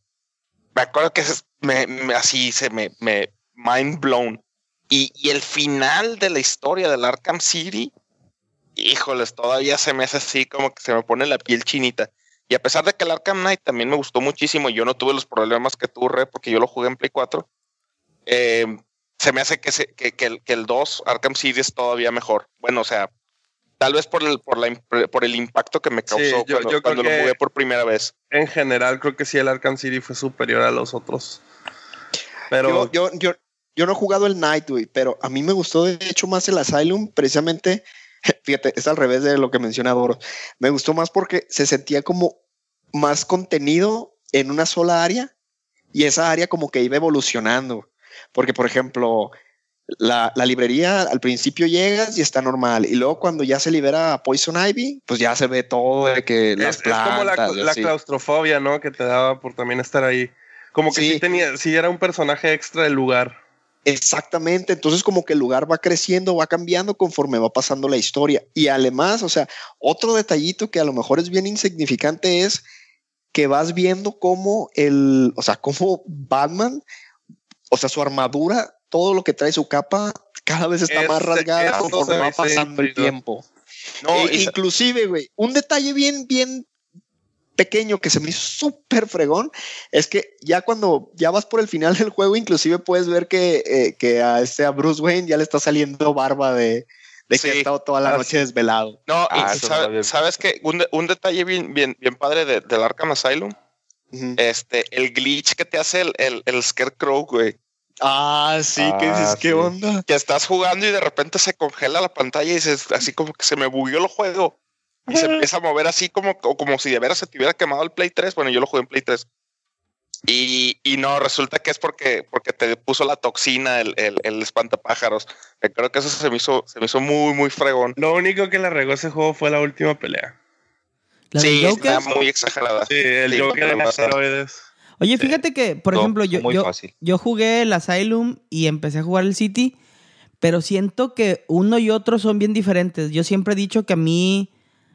me acuerdo que me, me- así se me, me mind blown. Y, y el final de la historia del Arkham City, híjoles, todavía se me hace así como que se me pone la piel chinita. Y a pesar de que el Arkham Knight también me gustó muchísimo, yo no tuve los problemas que tuve porque yo lo jugué en Play 4. eh, se me hace que, se- que, que el, que el 2 Arkham City es todavía mejor. Bueno, o sea, tal vez por el, por la, por el impacto que me Sí, causó yo- cuando, yo creo cuando lo jugué por primera vez. En general, creo que sí, el Arkham City fue superior a los otros. Pero Yo, yo, yo, yo no he jugado el Night, güey, pero a mí me gustó de hecho más el Asylum, precisamente, fíjate, es al revés de lo que menciona Doro. Me gustó más porque se sentía como más contenido en una sola área y esa área como que iba evolucionando. Porque, por ejemplo, la, la librería al principio llegas y está normal y luego cuando ya se libera Poison Ivy, pues ya se ve todo de que las es, es como la, plantas claustrofobia, ¿no? Que te daba por también estar ahí. Como que sí, Sí. tenía, sí era un personaje extra del lugar. Exactamente, entonces como que el lugar va creciendo, va cambiando conforme va pasando la historia. Y además, o sea, otro detallito que a lo mejor es bien insignificante es que vas viendo cómo el, o sea, cómo Batman, o sea, su armadura, todo lo que trae su capa, cada vez está más rasgada conforme va pasando el tiempo. No, E- y inclusive, güey, un detalle bien, bien pequeño que se me hizo súper fregón es que ya cuando ya vas por el final del juego, inclusive puedes ver que, eh, que a este a Bruce Wayne ya le está saliendo barba de, de que ha estado toda la Ah, noche desvelado. no, y Ah, sabe- visto. sabes que un, de- un detalle bien, bien, bien padre de- del Arkham Asylum, Este, el glitch que te hace el, el, el Scarecrow, güey. Ah, sí, que dices, Ah, ¿qué sí. onda? Que estás jugando y de repente se congela la pantalla y dices, así como que se me bugueó el juego. Y se empieza a mover así como, o como si de veras se te hubiera quemado el Play 3. Bueno, yo lo jugué en Play 3. Y, y no, resulta que es porque, porque te puso la toxina el, el, el espantapájaros. Eh, Creo que eso se me hizo, se me hizo muy, muy fregón. Lo único que le regó ese juego fue la última pelea. ¿La sí, del Joker? está muy exagerada. Sí, el Sí, Joker en demasiado. esteroides. Oye, fíjate que, por No, ejemplo, yo, yo, jugué el Asylum y empecé a jugar el City, pero siento que uno y otro son bien diferentes. Yo siempre he dicho que a mí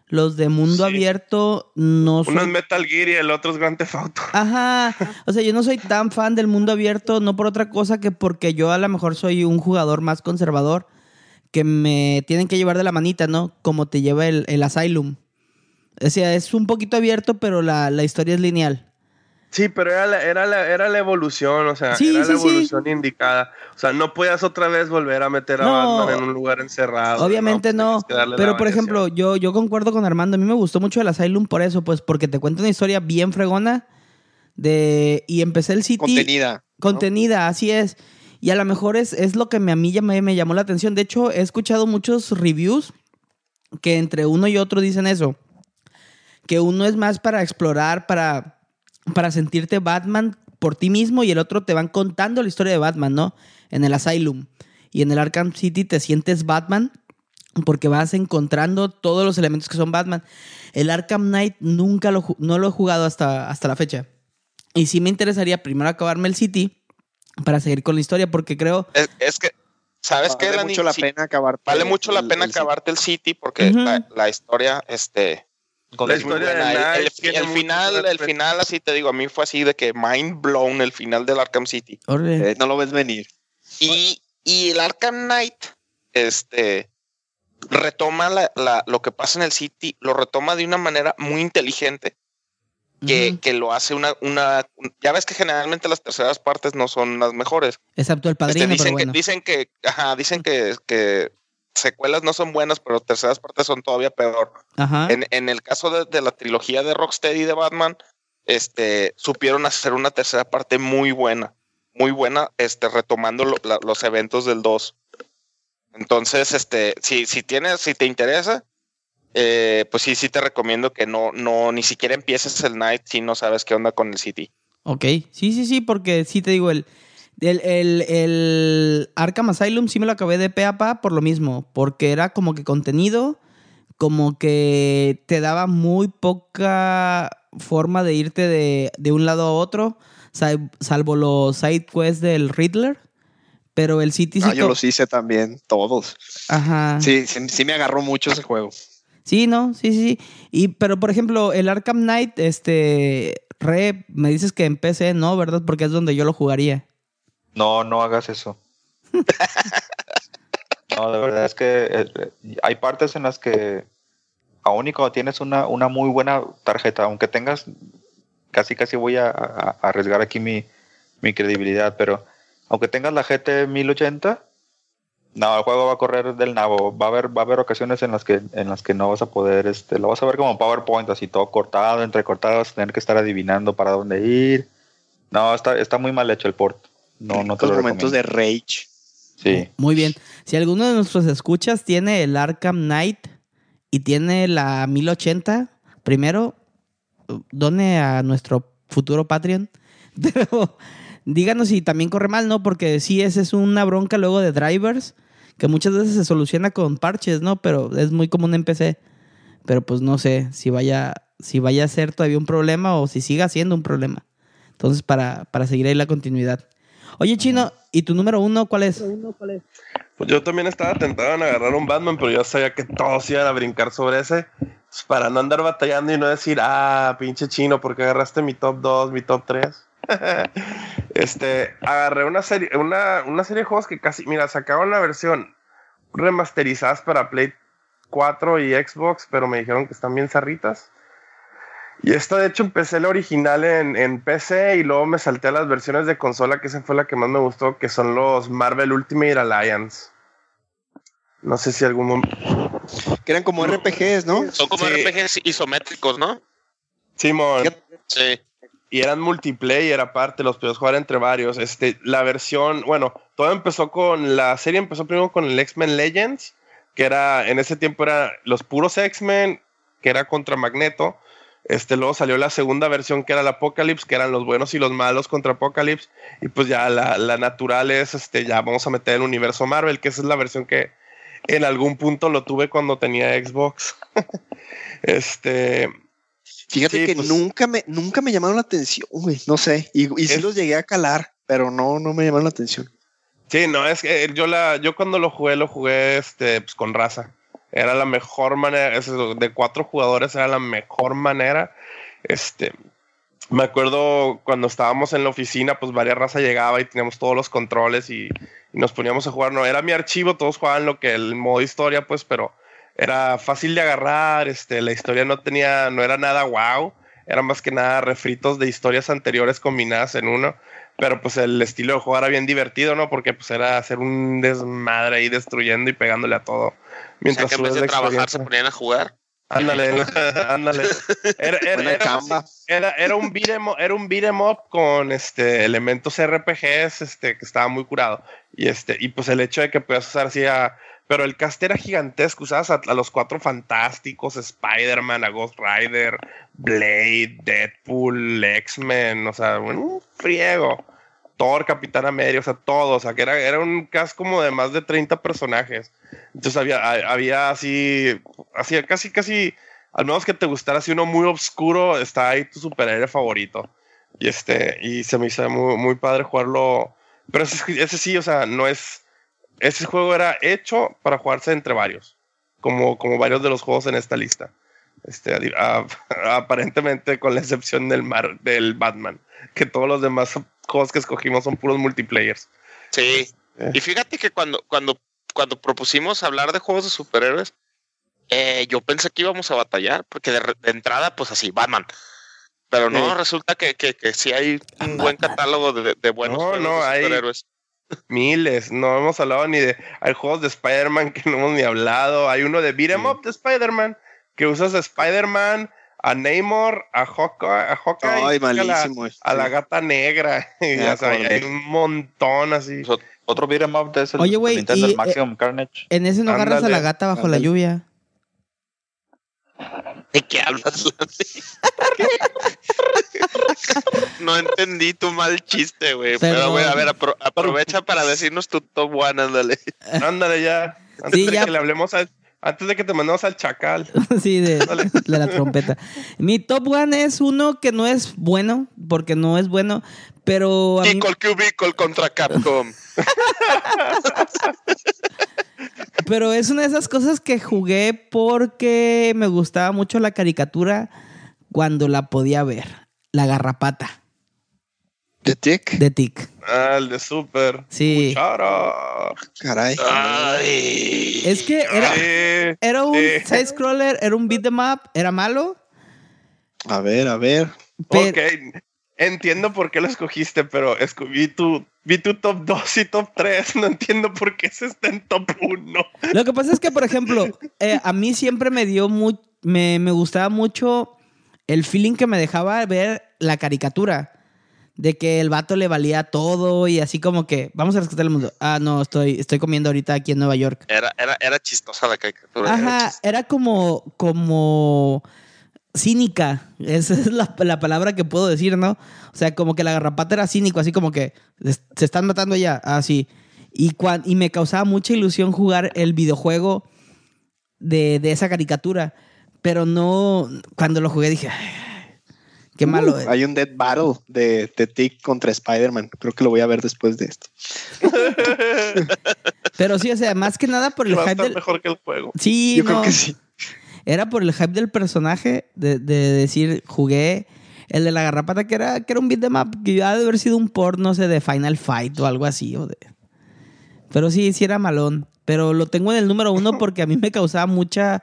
los de mundo Sí. abierto no son... Uno es Metal Gear y el otro es Grand Theft Auto. Ajá, o sea, yo no soy tan fan del mundo abierto, no por otra cosa que porque yo a lo mejor soy un jugador más conservador, que me tienen que llevar de la manita, ¿no? Como te lleva el, el Asylum. O sea, es un poquito abierto, pero la, la historia es lineal. Sí, pero era la, era la, era la evolución, o sea, Sí, era sí, la sí. evolución indicada. O sea, no podías otra vez volver a meter a No. Batman en un lugar encerrado. Obviamente Pues no, la pero por ejemplo, yo, yo concuerdo con Armando, a mí me gustó mucho el Asylum por eso, pues porque te cuenta una historia bien fregona de y empecé el City Contenida. ¿no? contenida, así es. Y a lo mejor es, es lo que me, a mí ya me, me llamó la atención. De hecho, he escuchado muchos reviews que entre uno y otro dicen eso. Que uno es más para explorar, para, para sentirte Batman por ti mismo y el otro te van contando la historia de Batman, ¿no? En el Asylum. Y en el Arkham City te sientes Batman porque vas encontrando todos los elementos que son Batman. El Arkham Knight nunca lo, no lo he jugado hasta, hasta la fecha. Y sí me interesaría primero acabarme el City para seguir con la historia porque creo... Es, es que, ¿sabes qué? Vale mucho la Sí, pena acabarte Vale mucho la el- pena el- acabarte el City porque la, la historia, este, La historia de. El- el, el final, el final, así te digo, a mí fue así de que mind blown el final del Arkham City. Eh, no lo ves venir. Y, y el Arkham Knight, este, retoma la, la- lo que pasa en el City, lo retoma de una manera muy inteligente, que, Ujú. que lo hace una, una, ya ves que generalmente las terceras partes no son las mejores. Excepto el Este, padrino, dicen, pero bueno. que, dicen que, ajá, dicen que, que secuelas no son buenas, pero terceras partes son todavía peor. Ajá. En, en el caso de, de la trilogía de Rocksteady de Batman, este, supieron hacer una tercera parte muy buena, muy buena, este, retomando lo- la- los eventos del 2. Entonces, este, si, si tienes, si te interesa, eh, pues sí, sí te recomiendo que no, no, ni siquiera empieces el Night si no sabes qué onda con el City. Ok, sí, sí, sí, porque sí te digo, el, el, el, el Arkham Asylum sí me lo acabé de pe a pa por lo mismo, porque era como que contenido, como que te daba muy poca forma de irte de, de un lado a otro, sal- salvo los side quests del Riddler, pero el City sí... Ah, yo los hice también, todos. Ajá. Sí, sí, sí me agarró mucho ese juego. Sí, no, sí, sí, sí. Y, pero por ejemplo, el Arkham Knight, este, re, me dices que en PC no, ¿verdad? Porque es donde yo lo jugaría. No, no hagas eso. no, de verdad es que eh, hay partes en las que aún y cuando tienes una, una muy buena tarjeta, aunque tengas, casi casi voy a, a- a arriesgar aquí mi, mi credibilidad, pero aunque tengas la GT 1080, no, el juego va a correr del nabo. Va a haber, va a haber ocasiones en las que, en las que no vas a poder, este, lo vas a ver como PowerPoint, así todo cortado, entrecortado, vas a tener que estar adivinando para dónde ir. No, está, está muy mal hecho el port. No, no te Los lo momentos de rage. Sí. Muy bien. Si alguno de nuestros escuchas tiene el Arkham Knight y tiene la 1080, primero, done a nuestro futuro Patreon. Pero díganos si también corre mal, ¿no? Porque sí, esa es una bronca luego de drivers que muchas veces se soluciona con parches, ¿no? Pero es muy común en PC. Pero pues no sé si vaya, si vaya a ser todavía un problema o si siga siendo un problema. Entonces, para, para seguir ahí la continuidad. Oye, Chino, ¿Y tu número uno cuál es? Pues yo también estaba tentado en agarrar un Batman, pero yo sabía que todos iban a brincar sobre ese. Pues para no andar batallando y no decir, ah, pinche chino, porque agarraste mi top 2, mi top 3. este, agarré una serie, una, una serie de juegos que casi, mira, sacaron la versión remasterizadas para Play 4 y Xbox, pero me dijeron que están bien zarritas. Y esta, de hecho, empecé la original en, en, PC y luego me salté a las versiones de consola, que esa fue la que más me gustó, que son los Marvel Ultimate Alliance. No sé si algún momento. Que eran como RPGs, ¿no? Son como Sí. RPGs isométricos, ¿no? Simón. Sí. Y eran multiplayer aparte, los podías jugar entre varios. Este, la versión, bueno, todo empezó con, la serie empezó primero con el X-Men Legends, que era, en ese tiempo era los puros X-Men, que era contra Magneto. Este, luego salió la segunda versión que era el Apocalypse, que eran los buenos y los malos contra Apocalypse. Y pues ya la, la natural es, este, ya vamos a meter el universo Marvel, que esa es la versión que en algún punto lo tuve cuando tenía Xbox. este, Fíjate Sí, que pues- nunca me, nunca me llamaron la atención, güey. No sé. Y, y sí Es- los llegué a calar, pero no, no me llamaron la atención. Sí, no, es que yo la, yo cuando lo jugué, lo jugué este, pues, con raza. Era la mejor manera, de cuatro jugadores era la mejor manera. Este, me acuerdo cuando estábamos en la oficina, pues varias raza llegaba y teníamos todos los controles y nos poníamos a jugar. No, era mi archivo, todos jugaban lo que el modo historia, pues, pero era fácil de agarrar. Este, la historia no tenía, no era nada wow. Era más que nada refritos de historias anteriores combinadas en uno. Pero pues el estilo de juego era bien divertido, ¿no? Porque pues era hacer un desmadre ahí destruyendo y pegándole a todo. O sea, Mientras que en vez de trabajar se ponían a jugar. Ándale, ándale. Era, era, un beat 'em- era un beat 'em up con este elementos RPGs este, que estaba muy curado. Y este, y pues el hecho de que puedas usar así a. Pero el cast era gigantesco, usabas a, los cuatro fantásticos, Spider-Man, a Ghost Rider, Blade, Deadpool, X-Men, o sea, un friego. Thor, Capitán América, o sea, todo, o sea, que era, era un cast como de más de 30 personajes. Entonces había, ha- había así, así, casi, casi, al menos que te gustara así uno muy oscuro, está ahí tu superhéroe favorito. Y este, y se me hizo muy, muy padre jugarlo. Pero ese, ese sí, o sea, no es. Ese juego era hecho para jugarse entre varios. Como, como varios de los juegos en esta lista. Este, a- aparentemente, con la excepción del, Mar, del Batman. Que todos los demás juegos que escogimos son puros multiplayers. Sí. Eh. Y fíjate que cuando, cuando, cuando propusimos hablar de juegos de superhéroes, eh, yo pensé que íbamos a batallar, porque de, re- de entrada, pues así, Batman. Pero no, Sí. resulta que, que, que sí hay un buen catálogo de, de buenos No, juegos no, de hay- superhéroes. Miles, no hemos hablado ni de. Hay juegos de Spider-Man que no hemos ni hablado. Hay uno de Beat 'em Up de Spider-Man que usas a Spider-Man, a Namor, a Hawkeye, a Hawkeye Ay, y a la, este. a la gata negra. Y, Me o sea, acordé. hay un montón así. Pues, otro beat'em up de ese Oye, güey, Maximum Carnage. En ese no agarras a la gata bajo la lluvia. ¿De qué hablas, no entendí tu mal chiste, güey. Pero, güey, a ver, apro- aprovecha para decirnos tu top one, ándale. Ándale ya. Antes Sí, de ya. que le hablemos al. Antes de que te mandemos al chacal. sí, de, de la trompeta. Mi top one es uno que no es bueno, porque no es bueno, pero a mí, Cubicle contra Capcom. pero es una de esas cosas que jugué porque me gustaba mucho la caricatura cuando la podía ver. La garrapata ¿De Tick? de Tic. Ah, el de Super. Sí. Chara. Caray. Ay. Es que era, era un sí. side scroller, era un beat 'em up, era malo. A ver, a ver. pero- Ok, entiendo por qué lo escogiste, pero vi tu, vi tu top 2 y top 3. No entiendo por qué ese está en top 1. Lo que pasa es que, por ejemplo, eh, a mí siempre me dio mu me, me gustaba mucho el feeling que me dejaba ver la caricatura. De que el vato le valía todo y así como que, vamos a rescatar el mundo. Ah, no, estoy, estoy comiendo ahorita aquí en Nueva York. Era, era, era chistosa la caricatura. era Ajá, chistosa. era como, como cínica. Esa es la, la palabra que puedo decir, ¿no? O sea, como que la garrapata era cínico, así como que "Es- se están matando ya, así. Y, cuan- y me causaba mucha ilusión jugar el videojuego de, de esa caricatura. Pero no, cuando lo jugué dije, "Ay, Qué malo es. Hay un Dead Battle de, de Tick contra Spider-Man. Creo que lo voy a ver después de esto. Pero sí, o sea, más que nada por el Va a hype estar del... mejor que el juego. Sí, Yo no. creo que sí. Era por el hype del personaje, de, de decir, jugué el de la garrapata que era, que era un beat'em up, que iba a haber sido un porno, no sé, de Final Fight o algo así. O de... Pero sí, sí era malón. Pero lo tengo en el número uno porque a mí me causaba mucha,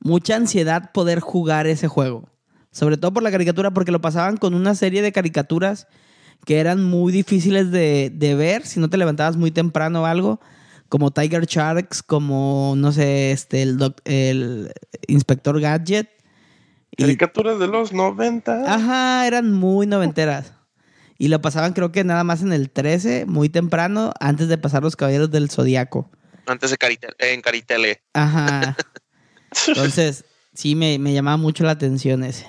mucha ansiedad poder jugar ese juego. Sobre todo por la caricatura, porque lo pasaban con una serie de caricaturas que eran muy difíciles de, de ver si no te levantabas muy temprano o algo. Como Tiger Sharks, como, no sé, este, el, doc- el Inspector Gadget. Y- Caricaturas de los 90. Ajá, eran muy noventeras. Y lo pasaban creo que nada más en el 13, muy temprano, antes de pasar los Caballeros del Zodíaco. Antes de Caritel, en Caritele. Ajá. Entonces, sí me, me llamaba mucho la atención ese.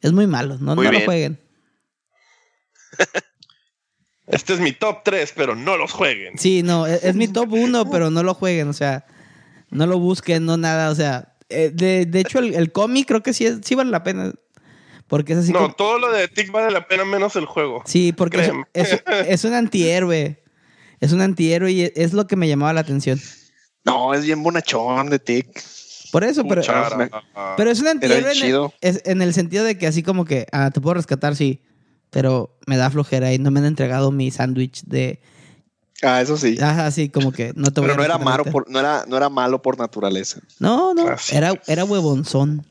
Es muy malo, no, Muy no lo jueguen. Este es mi top 3, pero no los jueguen. Sí, no, e, es, es mi top 1, pero no lo jueguen, o sea, no lo busquen, no nada, o sea, eh, de, de hecho el, el cómic creo que sí, es- sí vale la pena, porque es así no, como- todo lo de Tick vale la pena menos el juego. Sí, porque es, es- es un antihéroe, es un antihéroe y es lo que me llamaba la atención. No, es bien bonachón de Tick. Por eso, pero, pero es un antihéroe en el, en el sentido de que así como que, ah, te puedo rescatar, sí, pero me da flojera y no me han entregado mi sándwich de, Ah, eso sí. ajá, así como que no te voy Pero a no era, malo por, no, era, no era malo por naturaleza. No, no, Así era, era huevonzón.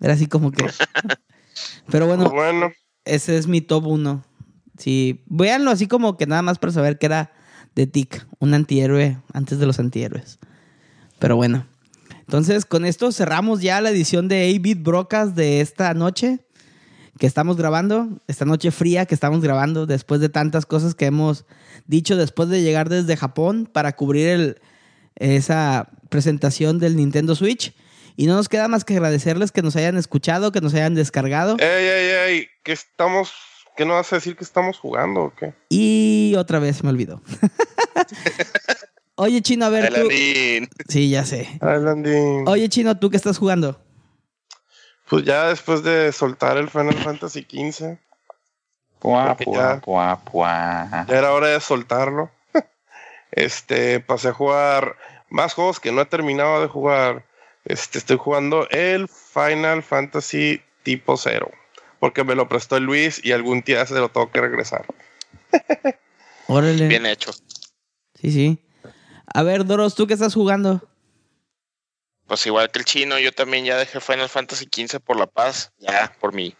Era así como que... Pero bueno, Pues bueno, ese es mi top 1. Sí, véanlo así como que nada más para saber que era de Tic, un antihéroe antes de los antihéroes. Pero bueno, entonces con esto cerramos ya la edición de 8-Bit Brocas de esta noche que estamos grabando, esta noche fría que estamos grabando después de tantas cosas que hemos dicho después de llegar desde Japón para cubrir el, esa presentación del Nintendo Switch. Y no nos queda más que agradecerles que nos hayan escuchado, que nos hayan descargado. ey, ey, ey, ¿qué estamos? ¿Qué no vas a decir que estamos jugando o qué? Y otra vez me olvidó. Oye, Chino, a ver tú. Sí, ya sé. Oye, Chino, ¿tú qué estás jugando? Pues ya después de soltar el Final Fantasy XV, Pua, pua, ya- pua, pua. ya era hora de soltarlo. este, pasé a jugar más juegos que no he terminado de jugar. Este, estoy jugando el Final Fantasy tipo 0. Porque me lo prestó el Luis y algún día se lo tengo que regresar. Órale. Bien hecho. Sí, sí. A ver, Doros, ¿tú qué estás jugando? Pues igual que el chino, yo también ya dejé Final Fantasy XV por la paz. Ya, por mi.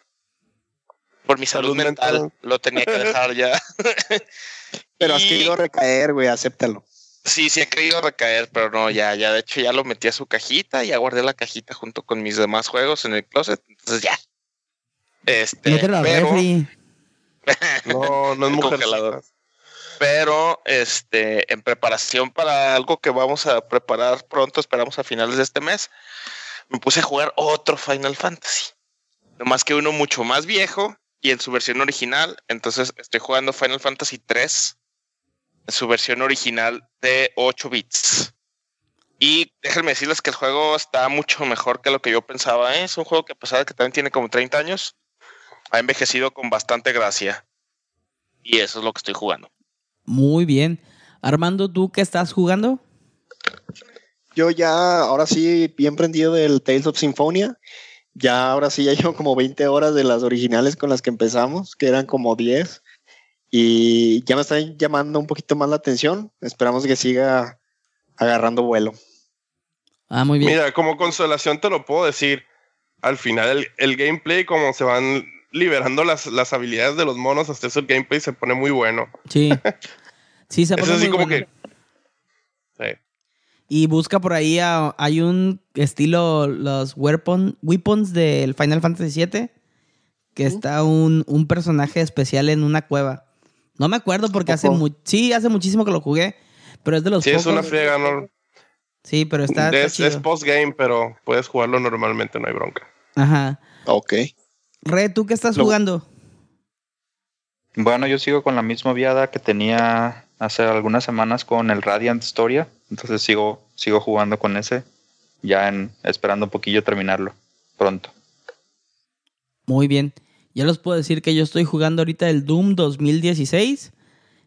Por mi salud, Salud mental, mental. Lo tenía que dejar ya. Pero has Y- querido recaer, güey, acéptalo. Sí, sí he querido recaer, pero no, ya, ya, de hecho ya lo metí a su cajita, ya guardé la cajita junto con mis demás juegos en el closet, entonces ya. Este, pero, refri. No, no es mujer. Pero, este, en preparación para algo que vamos a preparar pronto, esperamos a finales de este mes, me puse a jugar otro Final Fantasy. No más que uno mucho más viejo y en su versión original. Entonces estoy jugando Final Fantasy 3 en su versión original de 8 bits. Y déjenme decirles que el juego está mucho mejor que lo que yo pensaba. ¿eh? Es un juego que a pesar de que también tiene como 30 años, ha envejecido con bastante gracia. Y eso es lo que estoy jugando. Muy bien. Armando, ¿tú qué estás jugando? Yo ya, ahora sí, bien prendido del Tales of Symphonia. Ya, ahora sí, ya llevo como 20 horas de las originales con las que empezamos, que eran como 10. Y ya me están llamando un poquito más la atención. Esperamos que siga agarrando vuelo. Ah, muy bien. Mira, como consolación te lo puedo decir. Al final, el, el gameplay, como se van liberando las, las habilidades de los monos, hasta eso el gameplay se pone muy bueno. Sí. Sí, se Es pone así muy como bueno. que. Sí. Y busca por ahí, a- hay un estilo, los weapon, weapons del Final Fantasy VII, que está un, un personaje especial en una cueva. No me acuerdo porque hace mu- sí, hace muchísimo que lo jugué, pero es de los Sí, es pocos- una friega, ¿no? Sí, pero está, está es, es post-game, pero puedes jugarlo normalmente, no hay bronca. Ajá. Ok. Re, ¿tú qué estás Lo- jugando? Bueno, yo sigo con la misma viada que tenía hace algunas semanas con el Radiant Storia. Entonces sigo, sigo jugando con ese. Ya en, esperando un poquillo terminarlo. Pronto. Muy bien. Ya les puedo decir que yo estoy jugando ahorita el Doom 2016.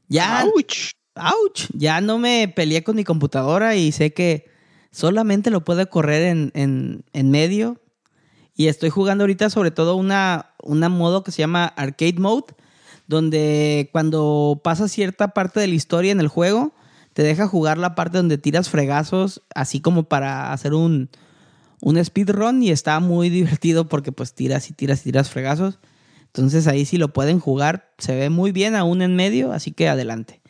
Ya. Ouch. ¡Auch! Ya no me peleé con mi computadora y sé que solamente lo puedo correr en, en- en medio. Y estoy jugando ahorita sobre todo una, una modo que se llama Arcade Mode, donde cuando pasa cierta parte de la historia en el juego, te deja jugar la parte donde tiras fregazos, así como para hacer un, un speedrun y está muy divertido porque pues tiras y tiras y tiras fregazos. Entonces ahí sí lo pueden jugar, se ve muy bien aún en medio, así que adelante.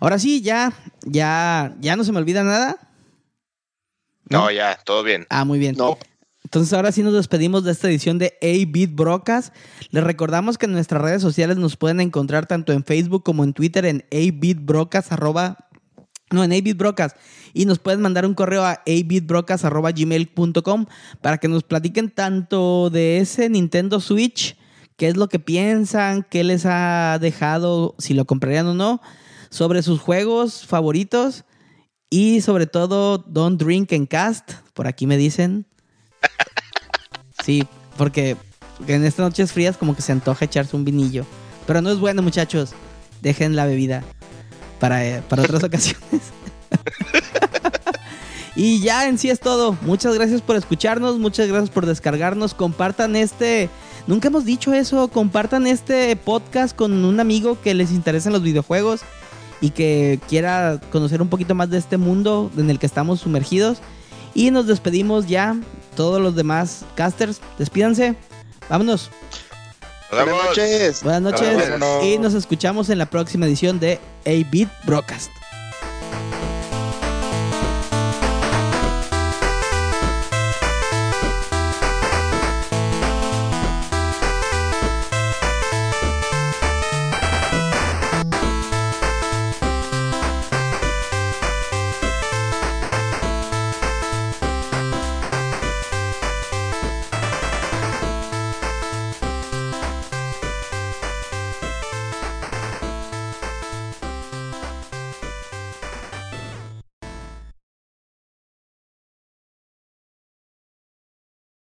Ahora sí, ya, ya, ya no se me olvida nada. No, ya, todo bien. Ah, muy bien. No. Entonces ahora sí nos despedimos de esta edición de A-Beat Brocas. Les recordamos que en nuestras redes sociales nos pueden encontrar tanto en Facebook como en Twitter en A-Beat arroba, no, en A-Beat Brocas. Y nos pueden mandar un correo a abitbrocas arroba gmail.com para que nos platiquen tanto de ese Nintendo Switch, qué es lo que piensan, qué les ha dejado, si lo comprarían o no, sobre sus juegos favoritos y sobre todo Don't Drink and Cast, por aquí me dicen. Sí, porque en estas noches frías como que se antoja echarse un vinillo. Pero no es bueno, muchachos. Dejen la bebida para, eh, para otras ocasiones. y ya en sí es todo. Muchas gracias por escucharnos, muchas gracias por descargarnos. Compartan este... Nunca hemos dicho eso, compartan este podcast con un amigo que les interesen los videojuegos y que quiera conocer un poquito más de este mundo en el que estamos sumergidos. Y nos despedimos ya. Todos los demás casters, despídanse. Vámonos. Nos Buenas noches. Buenas noches. Y nos escuchamos en la próxima edición de A-Beat Broadcast.